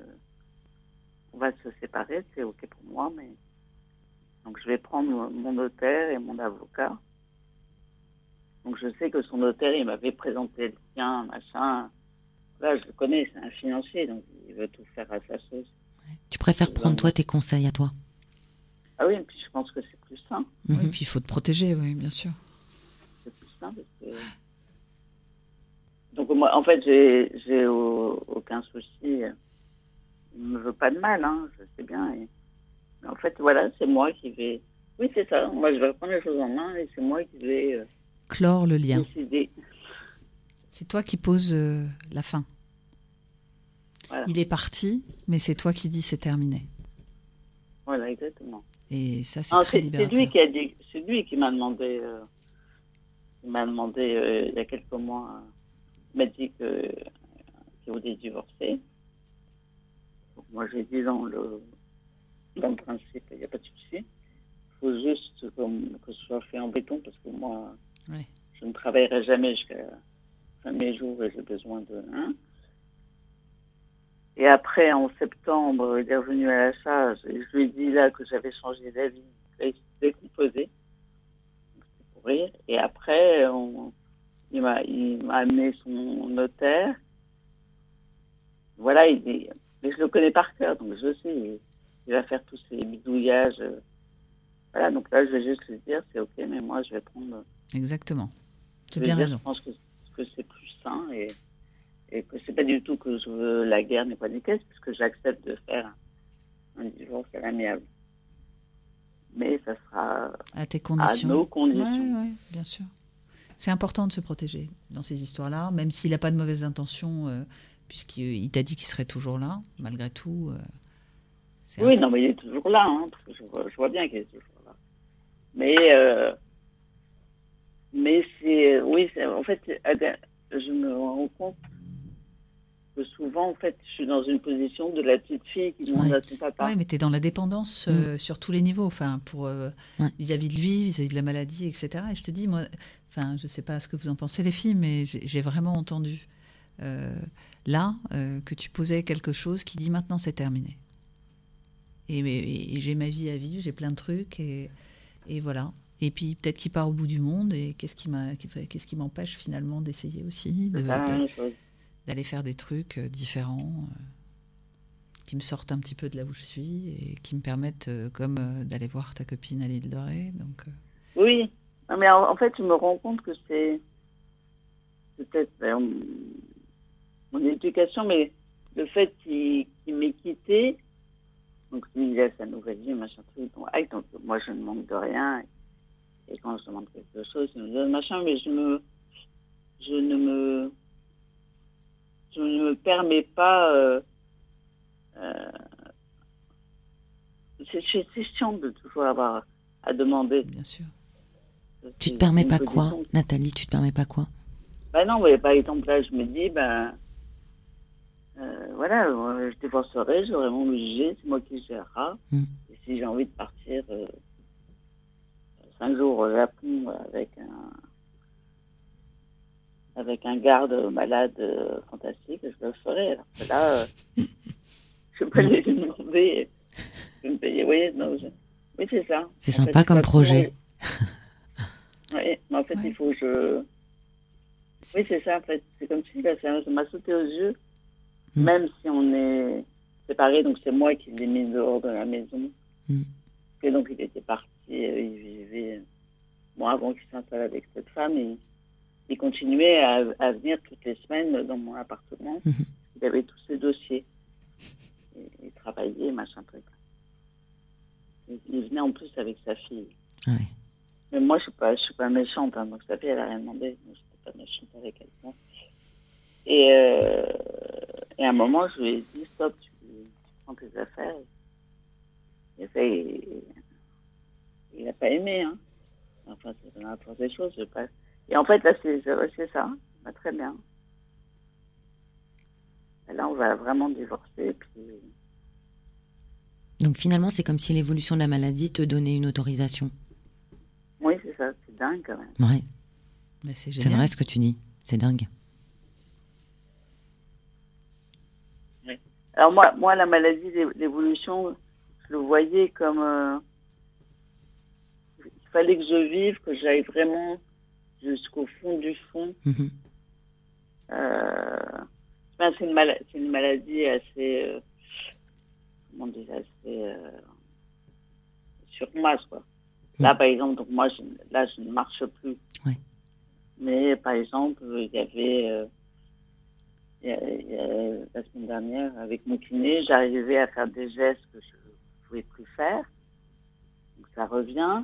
On va se séparer, c'est OK pour moi, mais. Donc je vais prendre mon notaire et mon avocat. Donc je sais que son notaire, il m'avait présenté le sien, machin. Là, je le connais, c'est un financier, donc il veut tout faire à sa sauce. Tu préfères prendre toi tes conseils à toi? Ah oui, et puis je pense que c'est plus sain. Oui, et puis il faut te protéger, oui, bien sûr. C'est plus sain parce que donc moi, en fait, j'ai aucun souci. Il me veut pas de mal, hein, je sais bien. en fait, voilà, c'est moi qui vais. Oui, c'est ça. Moi, je vais reprendre les choses en main et c'est moi qui vais. Euh, Clore le lien. C'est toi qui poses euh, la fin. Il est parti, mais c'est toi qui dis c'est terminé. Voilà, exactement. Et ça, c'est très C'est lui qui a dit, c'est lui qui m'a demandé, euh, m'a demandé il y a quelques mois m'a dit que qu'il voulait divorcer. Donc moi, j'ai dit dans le, dans le principe, il n'y a pas de souci. Il faut juste que ce soit fait en béton parce que moi, je ne travaillerai jamais jusqu'à fin mes jours et j'ai besoin de. Hein. Et après, en septembre, il est revenu à la charge et je lui ai dit là que j'avais changé d'avis. Décomposé. pour rire. Et après, on, il m'a, amené son notaire. Voilà, il mais je le connais par cœur, donc je sais, il, va faire tous ces bidouillages. Voilà, donc là, je vais juste lui dire, c'est ok, mais moi, je vais prendre. Exactement. Tu as bien raison. Je pense que, c'est plus sain et, et que c'est pas du tout que je veux la guerre n'est pas des caisses, puisque j'accepte de faire un divorce à l'amiable. Mais ça sera à tes conditions. À nos conditions. Oui, ouais, bien sûr. C'est important de se protéger dans ces histoires-là, même s'il n'a pas de mauvaises intentions, euh, puisqu'il t'a dit qu'il serait toujours là, malgré tout. Euh, oui, non, mais il est toujours là, hein, parce que je vois, bien qu'il est toujours là. Mais, euh, mais c'est, oui, en fait, je me rends compte que souvent, en fait, je suis dans une position de la petite fille qui demande à son papa. Oui, mais tu es dans la dépendance mm. sur tous les niveaux, enfin, pour vis-à-vis -vis de lui, vis-à-vis -vis de la maladie, etc. Et je te dis, moi, Enfin, je ne sais pas ce que vous en pensez, les filles, mais j'ai vraiment entendu euh, là euh, que tu posais quelque chose qui dit maintenant c'est terminé. Et, j'ai ma vie à vivre, j'ai plein de trucs, et, voilà. Et puis peut-être qu'il part au bout du monde, et qu'est-ce qui qu'est-ce qui m'empêche finalement d'essayer aussi d'aller faire des trucs euh, différents qui me sortent un petit peu de là où je suis et qui me permettent comme d'aller voir ta copine à l'île Dorée. Donc, oui, mais en, fait, je me rends compte que c'est peut-être ben, mon éducation, mais le fait qu'il m'ait quitté, donc il a sa nouvelle vie, machin truc, donc, moi je ne manque de rien. Et quand je demande quelque chose, il me donne machin, mais je me, je ne me, je ne me permets pas. Euh, euh, c'est chiant de toujours avoir à demander. Bien sûr. Tu te permets pas quoi, Nathalie Tu te permets pas quoi? Ben non, mais par exemple, là, je me dis, ben. Euh, voilà, euh, je divorcerai, j'aurai mon budget, c'est moi qui gérera. Mm. Et si j'ai envie de partir euh, cinq jours au Japon avec un avec un garde malade euh, fantastique, je le ferai. Alors que là, je vais pas lui demander de me payer. Oui, non, je- oui c'est ça. C'est sympa fait, comme projet. Oui, mais en fait, Ouais. il faut que je. Oui, c'est ça, en fait. C'est comme si ça ça m'a sauté aux yeux. Mm. Même si on est séparés, donc c'est moi qui l'ai mis dehors de la maison. Mm. Et donc, il était parti, euh, il vivait. euh, Bon, avant qu'il s'installe avec cette femme, il, il continuait à, à venir toutes les semaines dans mon appartement. Mhm. Il avait tous ses dossiers. Et, il travaillait, machin truc. Et il venait en plus avec sa fille. Ah. Mais moi, je suis pas, je suis pas méchante, hein, donc sa fille, elle a rien demandé. Moi, je pas méchante avec elle. Et, euh, et à un moment, je lui ai dit, stop, tu, prends tes affaires. Et ça, il, il a pas aimé, hein. Enfin, c'est la force des choses, je passe. Et en fait, là, c'est, ça. Bah, très bien. Là, on va vraiment divorcer, puis, Donc finalement, c'est comme si l'évolution de la maladie te donnait une autorisation. C'est c'est dingue quand même. Ouais, Mais c'est c'est génial. vrai ce que tu dis. C'est dingue. Alors moi, moi la maladie, l'é- l'évolution, je le voyais comme euh, il fallait que je vive, que j'aille vraiment jusqu'au fond du fond. Mhm. Euh, ben, c'est une, mala- c'est une maladie assez, euh, comment dire, assez euh, sur moi, quoi. Là, par exemple, donc moi, je, là, je ne marche plus. Ouais. Mais par exemple, il y avait euh, il y a- il y a- la semaine dernière, avec mon kiné, j'arrivais à faire des gestes que je ne pouvais plus faire. Donc ça revient.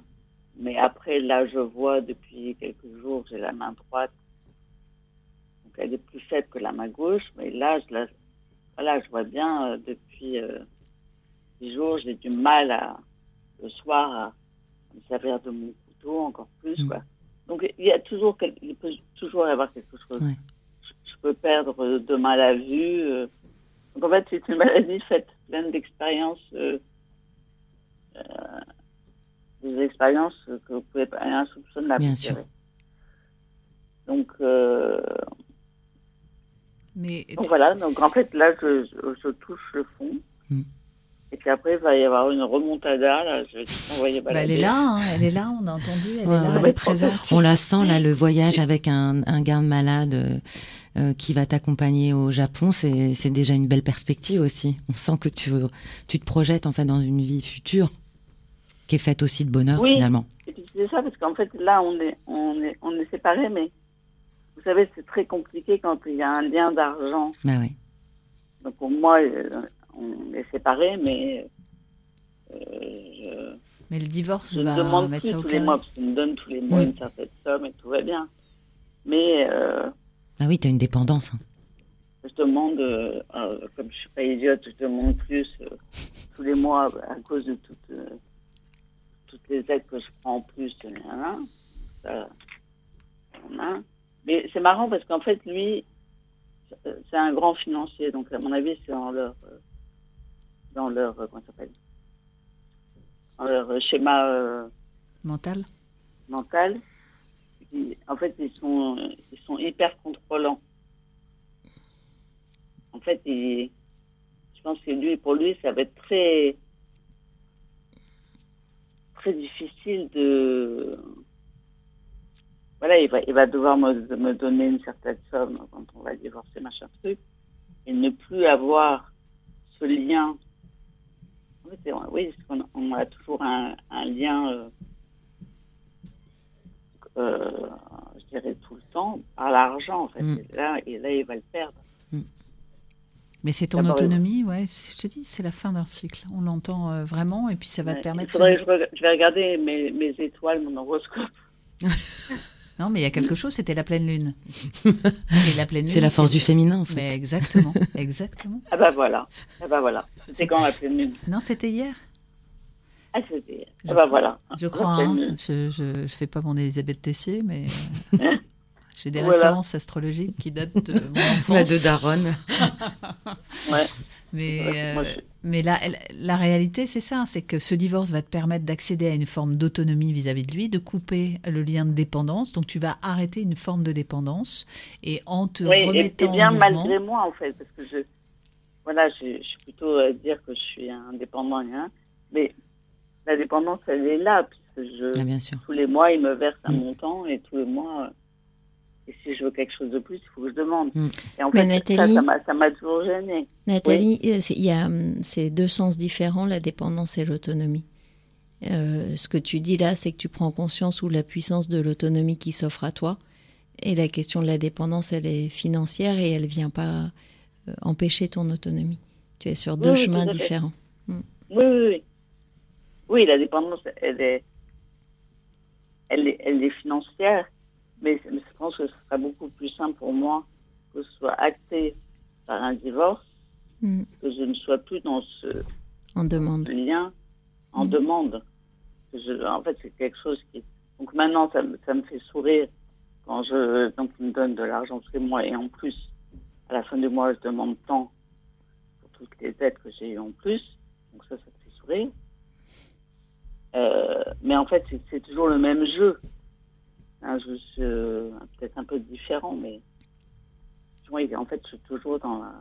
Mais après, là, je vois depuis quelques jours, j'ai la main droite. Donc elle est plus faible que la main gauche. Mais là, je, la, voilà, je vois bien euh, depuis euh, dix jours, j'ai du mal à, le soir à me servir de mon couteau encore plus. Mm. Quoi. Donc il y a toujours, quel- il peut toujours y avoir quelque chose. Ouais. Je, je peux perdre demain la vue. euh. Donc en fait, c'est une maladie faite pleine d'expériences. euh, euh, des expériences que vous pouvez pas un soupçonne la Bien sûr. Donc, euh, Mais donc voilà, donc en fait là je, je, je touche le fond. Mm. Et puis après, il va y avoir une remontada, là, je vais bah, elle est là, hein, elle est là, on a entendu, elle Ouais, est là, ouais. elle est présente. On la sent là, le voyage avec un, un garde malade euh, euh, qui va t'accompagner au Japon, c'est déjà une belle perspective aussi. On sent que tu, tu te projettes en fait dans une vie future qui est faite aussi de bonheur Oui. finalement. Et puis c'est ça, parce qu'en fait, là, on est, on est, on est séparés, mais vous savez, c'est très compliqué quand il y a un lien d'argent. Ah ouais. Donc pour moi, euh, on est séparés, mais euh, je, Mais le divorce je va demande mettre plus ça au tous les mois, parce qu'il me donne tous les mois Mm. une certaine somme et tout va bien. Mais euh, Ah oui, t'as une dépendance. hein. je demande, euh, comme je suis pas idiote, je demande plus euh, tous les mois à cause de toutes, euh, toutes les aides que je prends en plus. hein, ça. Mais c'est marrant parce qu'en fait, lui, c'est- c'est un grand financier. Donc, à mon avis, c'est dans leur, euh, dans leur, euh, comment ça s'appelle? Dans leur euh, schéma euh, Mental mental. Ils- en fait, ils sont, ils sont hyper contrôlants. En fait, ils- je pense que lui, pour lui, ça va être très, très difficile de. Voilà, il va, il va devoir me, me donner une certaine somme quand on va divorcer, machin truc, et ne plus avoir ce lien. C'est- oui, on a toujours un, un lien. euh, euh, je dirais tout le temps, par l'argent, en fait. Mm. Et, là, et là, il va le perdre. Mais c'est ton autonomie, ouais, je te dis, c'est la fin d'un cycle. On l'entend euh, vraiment, et puis ça va te permettre. Faudrait de- je vais regarder mes, mes étoiles, mon horoscope. Non, mais il y a quelque chose, c'était la pleine lune. La. C'est la force du féminin en fait. Mais exactement, exactement. Ah bah voilà. Ah bah voilà. C'était quand la pleine lune? Non, c'était hier. Ah, c'était. Je Ah bah voilà. Je La crois. hein. Je, je, je fais pas mon Elisabeth Tessier, mais euh, J'ai des Voilà. références astrologiques qui datent de mon enfance. de daronne. Ouais. Mais, euh, mais la, la réalité, c'est ça, c'est que ce divorce va te permettre d'accéder à une forme d'autonomie vis-à-vis de lui, de couper le lien de dépendance. Donc tu vas arrêter une forme de dépendance et en te Oui, et, et remettant bien en mouvement. malgré moi, en fait, parce que je, voilà, je, je suis plutôt à dire que je suis indépendant, hein, mais la dépendance, elle est là, puisque je, Ah, bien sûr. tous les mois, il me verse un Mm. montant, et tous les mois, euh, et si je veux quelque chose de plus, il faut que je demande. Mm. Et en fait, ça, Nathalie- ça m'a- toujours gênée. Nathalie, euh, il y a hum, c'est deux sens différents, la dépendance et l'autonomie. Euh, ce que tu dis là, c'est que tu prends conscience ou la puissance de l'autonomie qui s'offre à toi. Et la question de la dépendance, elle est financière et elle vient pas euh, empêcher ton autonomie. Tu es sur deux Oui, chemins différents. Oui, oui, oui. Oui, la dépendance, elle est, elle est, elle est financière, mais, je pense que ce sera beaucoup plus simple pour moi que ce soit acté par un divorce, Mm. que je ne sois plus dans ce En demande. lien en Mm. demande. Je- en fait, c'est quelque chose qui. Donc maintenant, ça, me- ça me fait sourire quand je donc il me donne de l'argent tous les mois et en plus, à la fin du mois, je demande tant pour toutes les aides que j'ai eues en plus. Donc ça, ça me fait sourire. Euh, mais en fait, c'est toujours le même jeu. Un jeu euh, peut-être un peu différent, mais oui, en fait, je suis toujours dans la.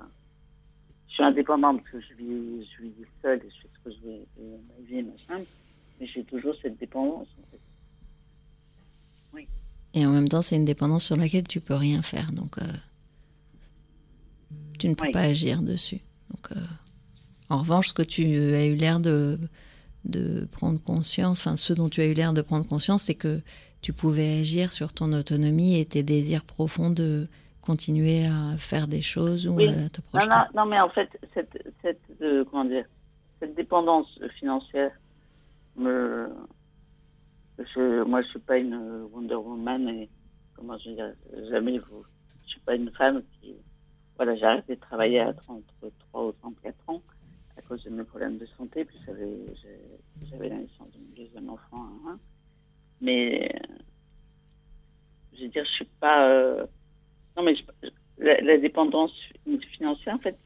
Je suis indépendante parce que je vis, je vis seule et je fais ce que je veux de ma vie et machin, mais j'ai toujours cette dépendance. En fait. Et en même temps, c'est une dépendance sur laquelle tu peux rien faire. Donc, euh, tu ne peux Oui. pas agir dessus. Donc, euh, en revanche, ce que tu as eu l'air de, de prendre conscience, enfin, ce dont tu as eu l'air de prendre conscience, c'est que tu pouvais agir sur ton autonomie et tes désirs profonds de continuer à faire des choses ou Oui. à te Non, projeter. non, non, mais en fait, cette, cette, euh, comment dire, cette dépendance financière, me, je, moi, je suis pas une Wonder Woman et comment je dire, jamais vous, je suis pas une femme qui, voilà, j'ai arrêté de travailler à 33 ou 34 ans à cause de mes problèmes de santé, puis j'avais, la naissance de mon deuxième enfant à. Mais, euh, je veux dire, je suis pas, euh, non, mais je- la, la dépendance financière, en fait,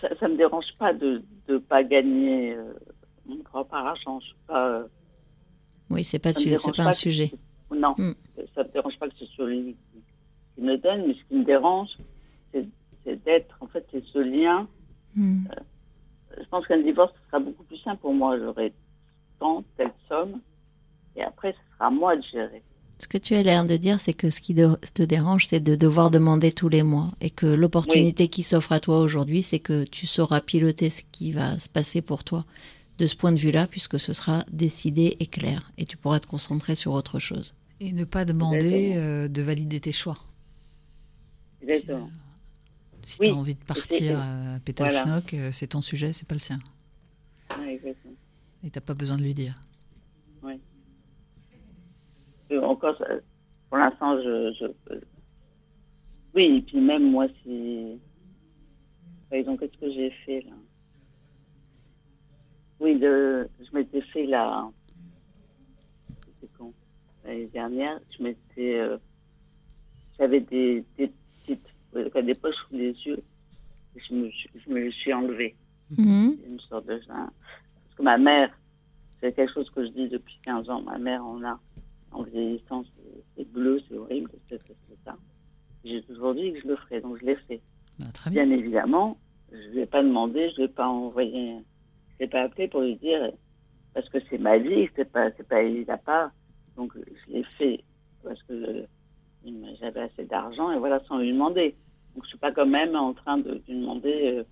ça, ça me dérange pas de ne pas gagner euh, mon propre argent. Je suis pas, euh, Oui, c'est pas, su- c'est dérange pas un sujet. Non, Mm. ça me dérange pas que ce soit lui qui, me donne, mais ce qui me dérange, c'est d'être, en fait, c'est ce lien. Mm. Je pense qu'un divorce ce sera beaucoup plus simple pour moi. J'aurai tant, telle et après, ce sera à moi de gérer. Ce que tu as l'air de dire, c'est que ce qui te dérange, c'est de devoir demander tous les mois. Et que l'opportunité qui s'offre à toi aujourd'hui, c'est que tu sauras piloter ce qui va se passer pour toi de ce point de vue-là, puisque ce sera décidé et clair. Et tu pourras te concentrer sur autre chose. Et ne pas demander euh, de valider tes choix. Exactement. Si Oui. tu as envie de partir à Pétalschnock, voilà. euh, c'est ton sujet, c'est pas le sien. Ouais, exactement. Et t'as pas besoin de lui dire. Encore, pour l'instant, je, je- Oui, et puis même moi, si. Par exemple, qu'est-ce que j'ai fait là? Oui, le... je m'étais fait la. C'était quand? L'année dernière, je m'étais. euh, J'avais des, des petites. euh, des poches sous les yeux. Et je me, suis- je me les suis enlevées. Mhm. Une sorte de. Parce que ma mère, c'est quelque chose que je dis depuis 15 ans. Ma mère, on a en vieillissant, c'est- bleu, c'est horrible, c'est ça. J'ai toujours dit que je le ferais, donc je l'ai fait. Très bien. Bien évidemment, je ne lui ai pas demandé, je ne l'ai pas envoyé, je l'ai pas appelé pour lui dire, parce que c'est ma vie, c'est pas, c'est pas, il n'a pas, donc je l'ai fait parce que j'avais assez d'argent et voilà, sans lui demander. Donc je suis pas quand même en train de, de lui demander euh,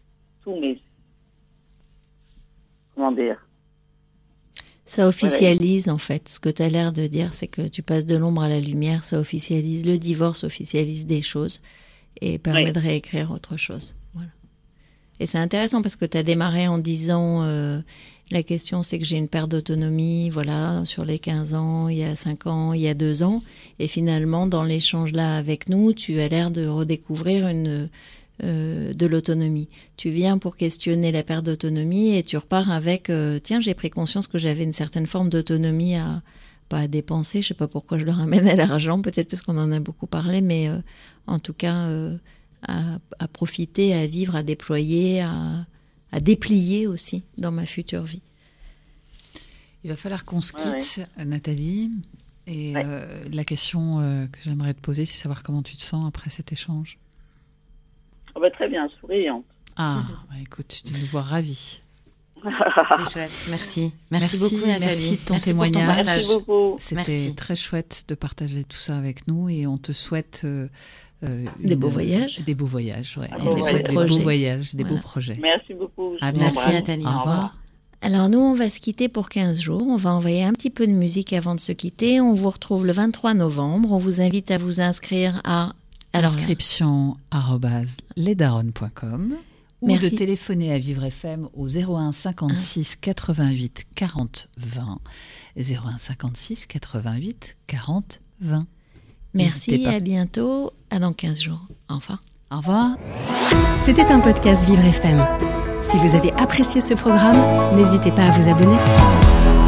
tout, mais comment dire Ça officialise en fait. Ce que tu as l'air de dire, c'est que tu passes de l'ombre à la lumière, ça officialise. Le divorce officialise des choses et permet Oui. de réécrire autre chose. Voilà. Et c'est intéressant parce que tu as démarré en disant euh, la question c'est que j'ai une perte d'autonomie, voilà, sur les 15 ans, il y a 5 ans, il y a 2 ans. Et finalement, dans l'échange là avec nous, tu as l'air de redécouvrir une, euh, de l'autonomie. Tu viens pour questionner la perte d'autonomie et tu repars avec euh, tiens, j'ai pris conscience que j'avais une certaine forme d'autonomie à, pas à dépenser. Je sais pas pourquoi je leur amène à l'argent, peut-être parce qu'on en a beaucoup parlé, mais euh, en tout cas, euh, à, à, profiter, à vivre, à déployer, à, à, déplier aussi dans ma future vie. Il va falloir qu'on se quitte, ouais. Nathalie. Et ouais. euh, la question euh, que j'aimerais te poser, c'est savoir comment tu te sens après cet échange. Oh bah, très bien, souriante. Ah, bah, écoute, tu nous vois ravie. C'est chouette, merci. merci. Merci, beaucoup Nathalie. Merci de ton merci témoignage. Merci beaucoup. C'était très chouette de partager tout ça avec nous et on te souhaite euh, euh, des beaux voyages. Des beaux voyages, ouais. Ah, on te beau souhaite des voyage. beaux voyages, des Voilà. beaux projets. Merci beaucoup. À Merci. Nathalie. Au revoir. Alors nous, on va se quitter pour 15 jours. On va envoyer un petit peu de musique avant de se quitter. On vous retrouve le 23 novembre. On vous invite à vous inscrire à... Alors, Inscription lesdaronnes.com ou Merci. de téléphoner à Vivre FM au 01 56 88 40 20. 01 56 88 40 20. Merci et à bientôt. À dans 15 jours. Enfin. Au revoir. C'était un podcast Vivre FM. Si vous avez apprécié ce programme, n'hésitez pas à vous abonner.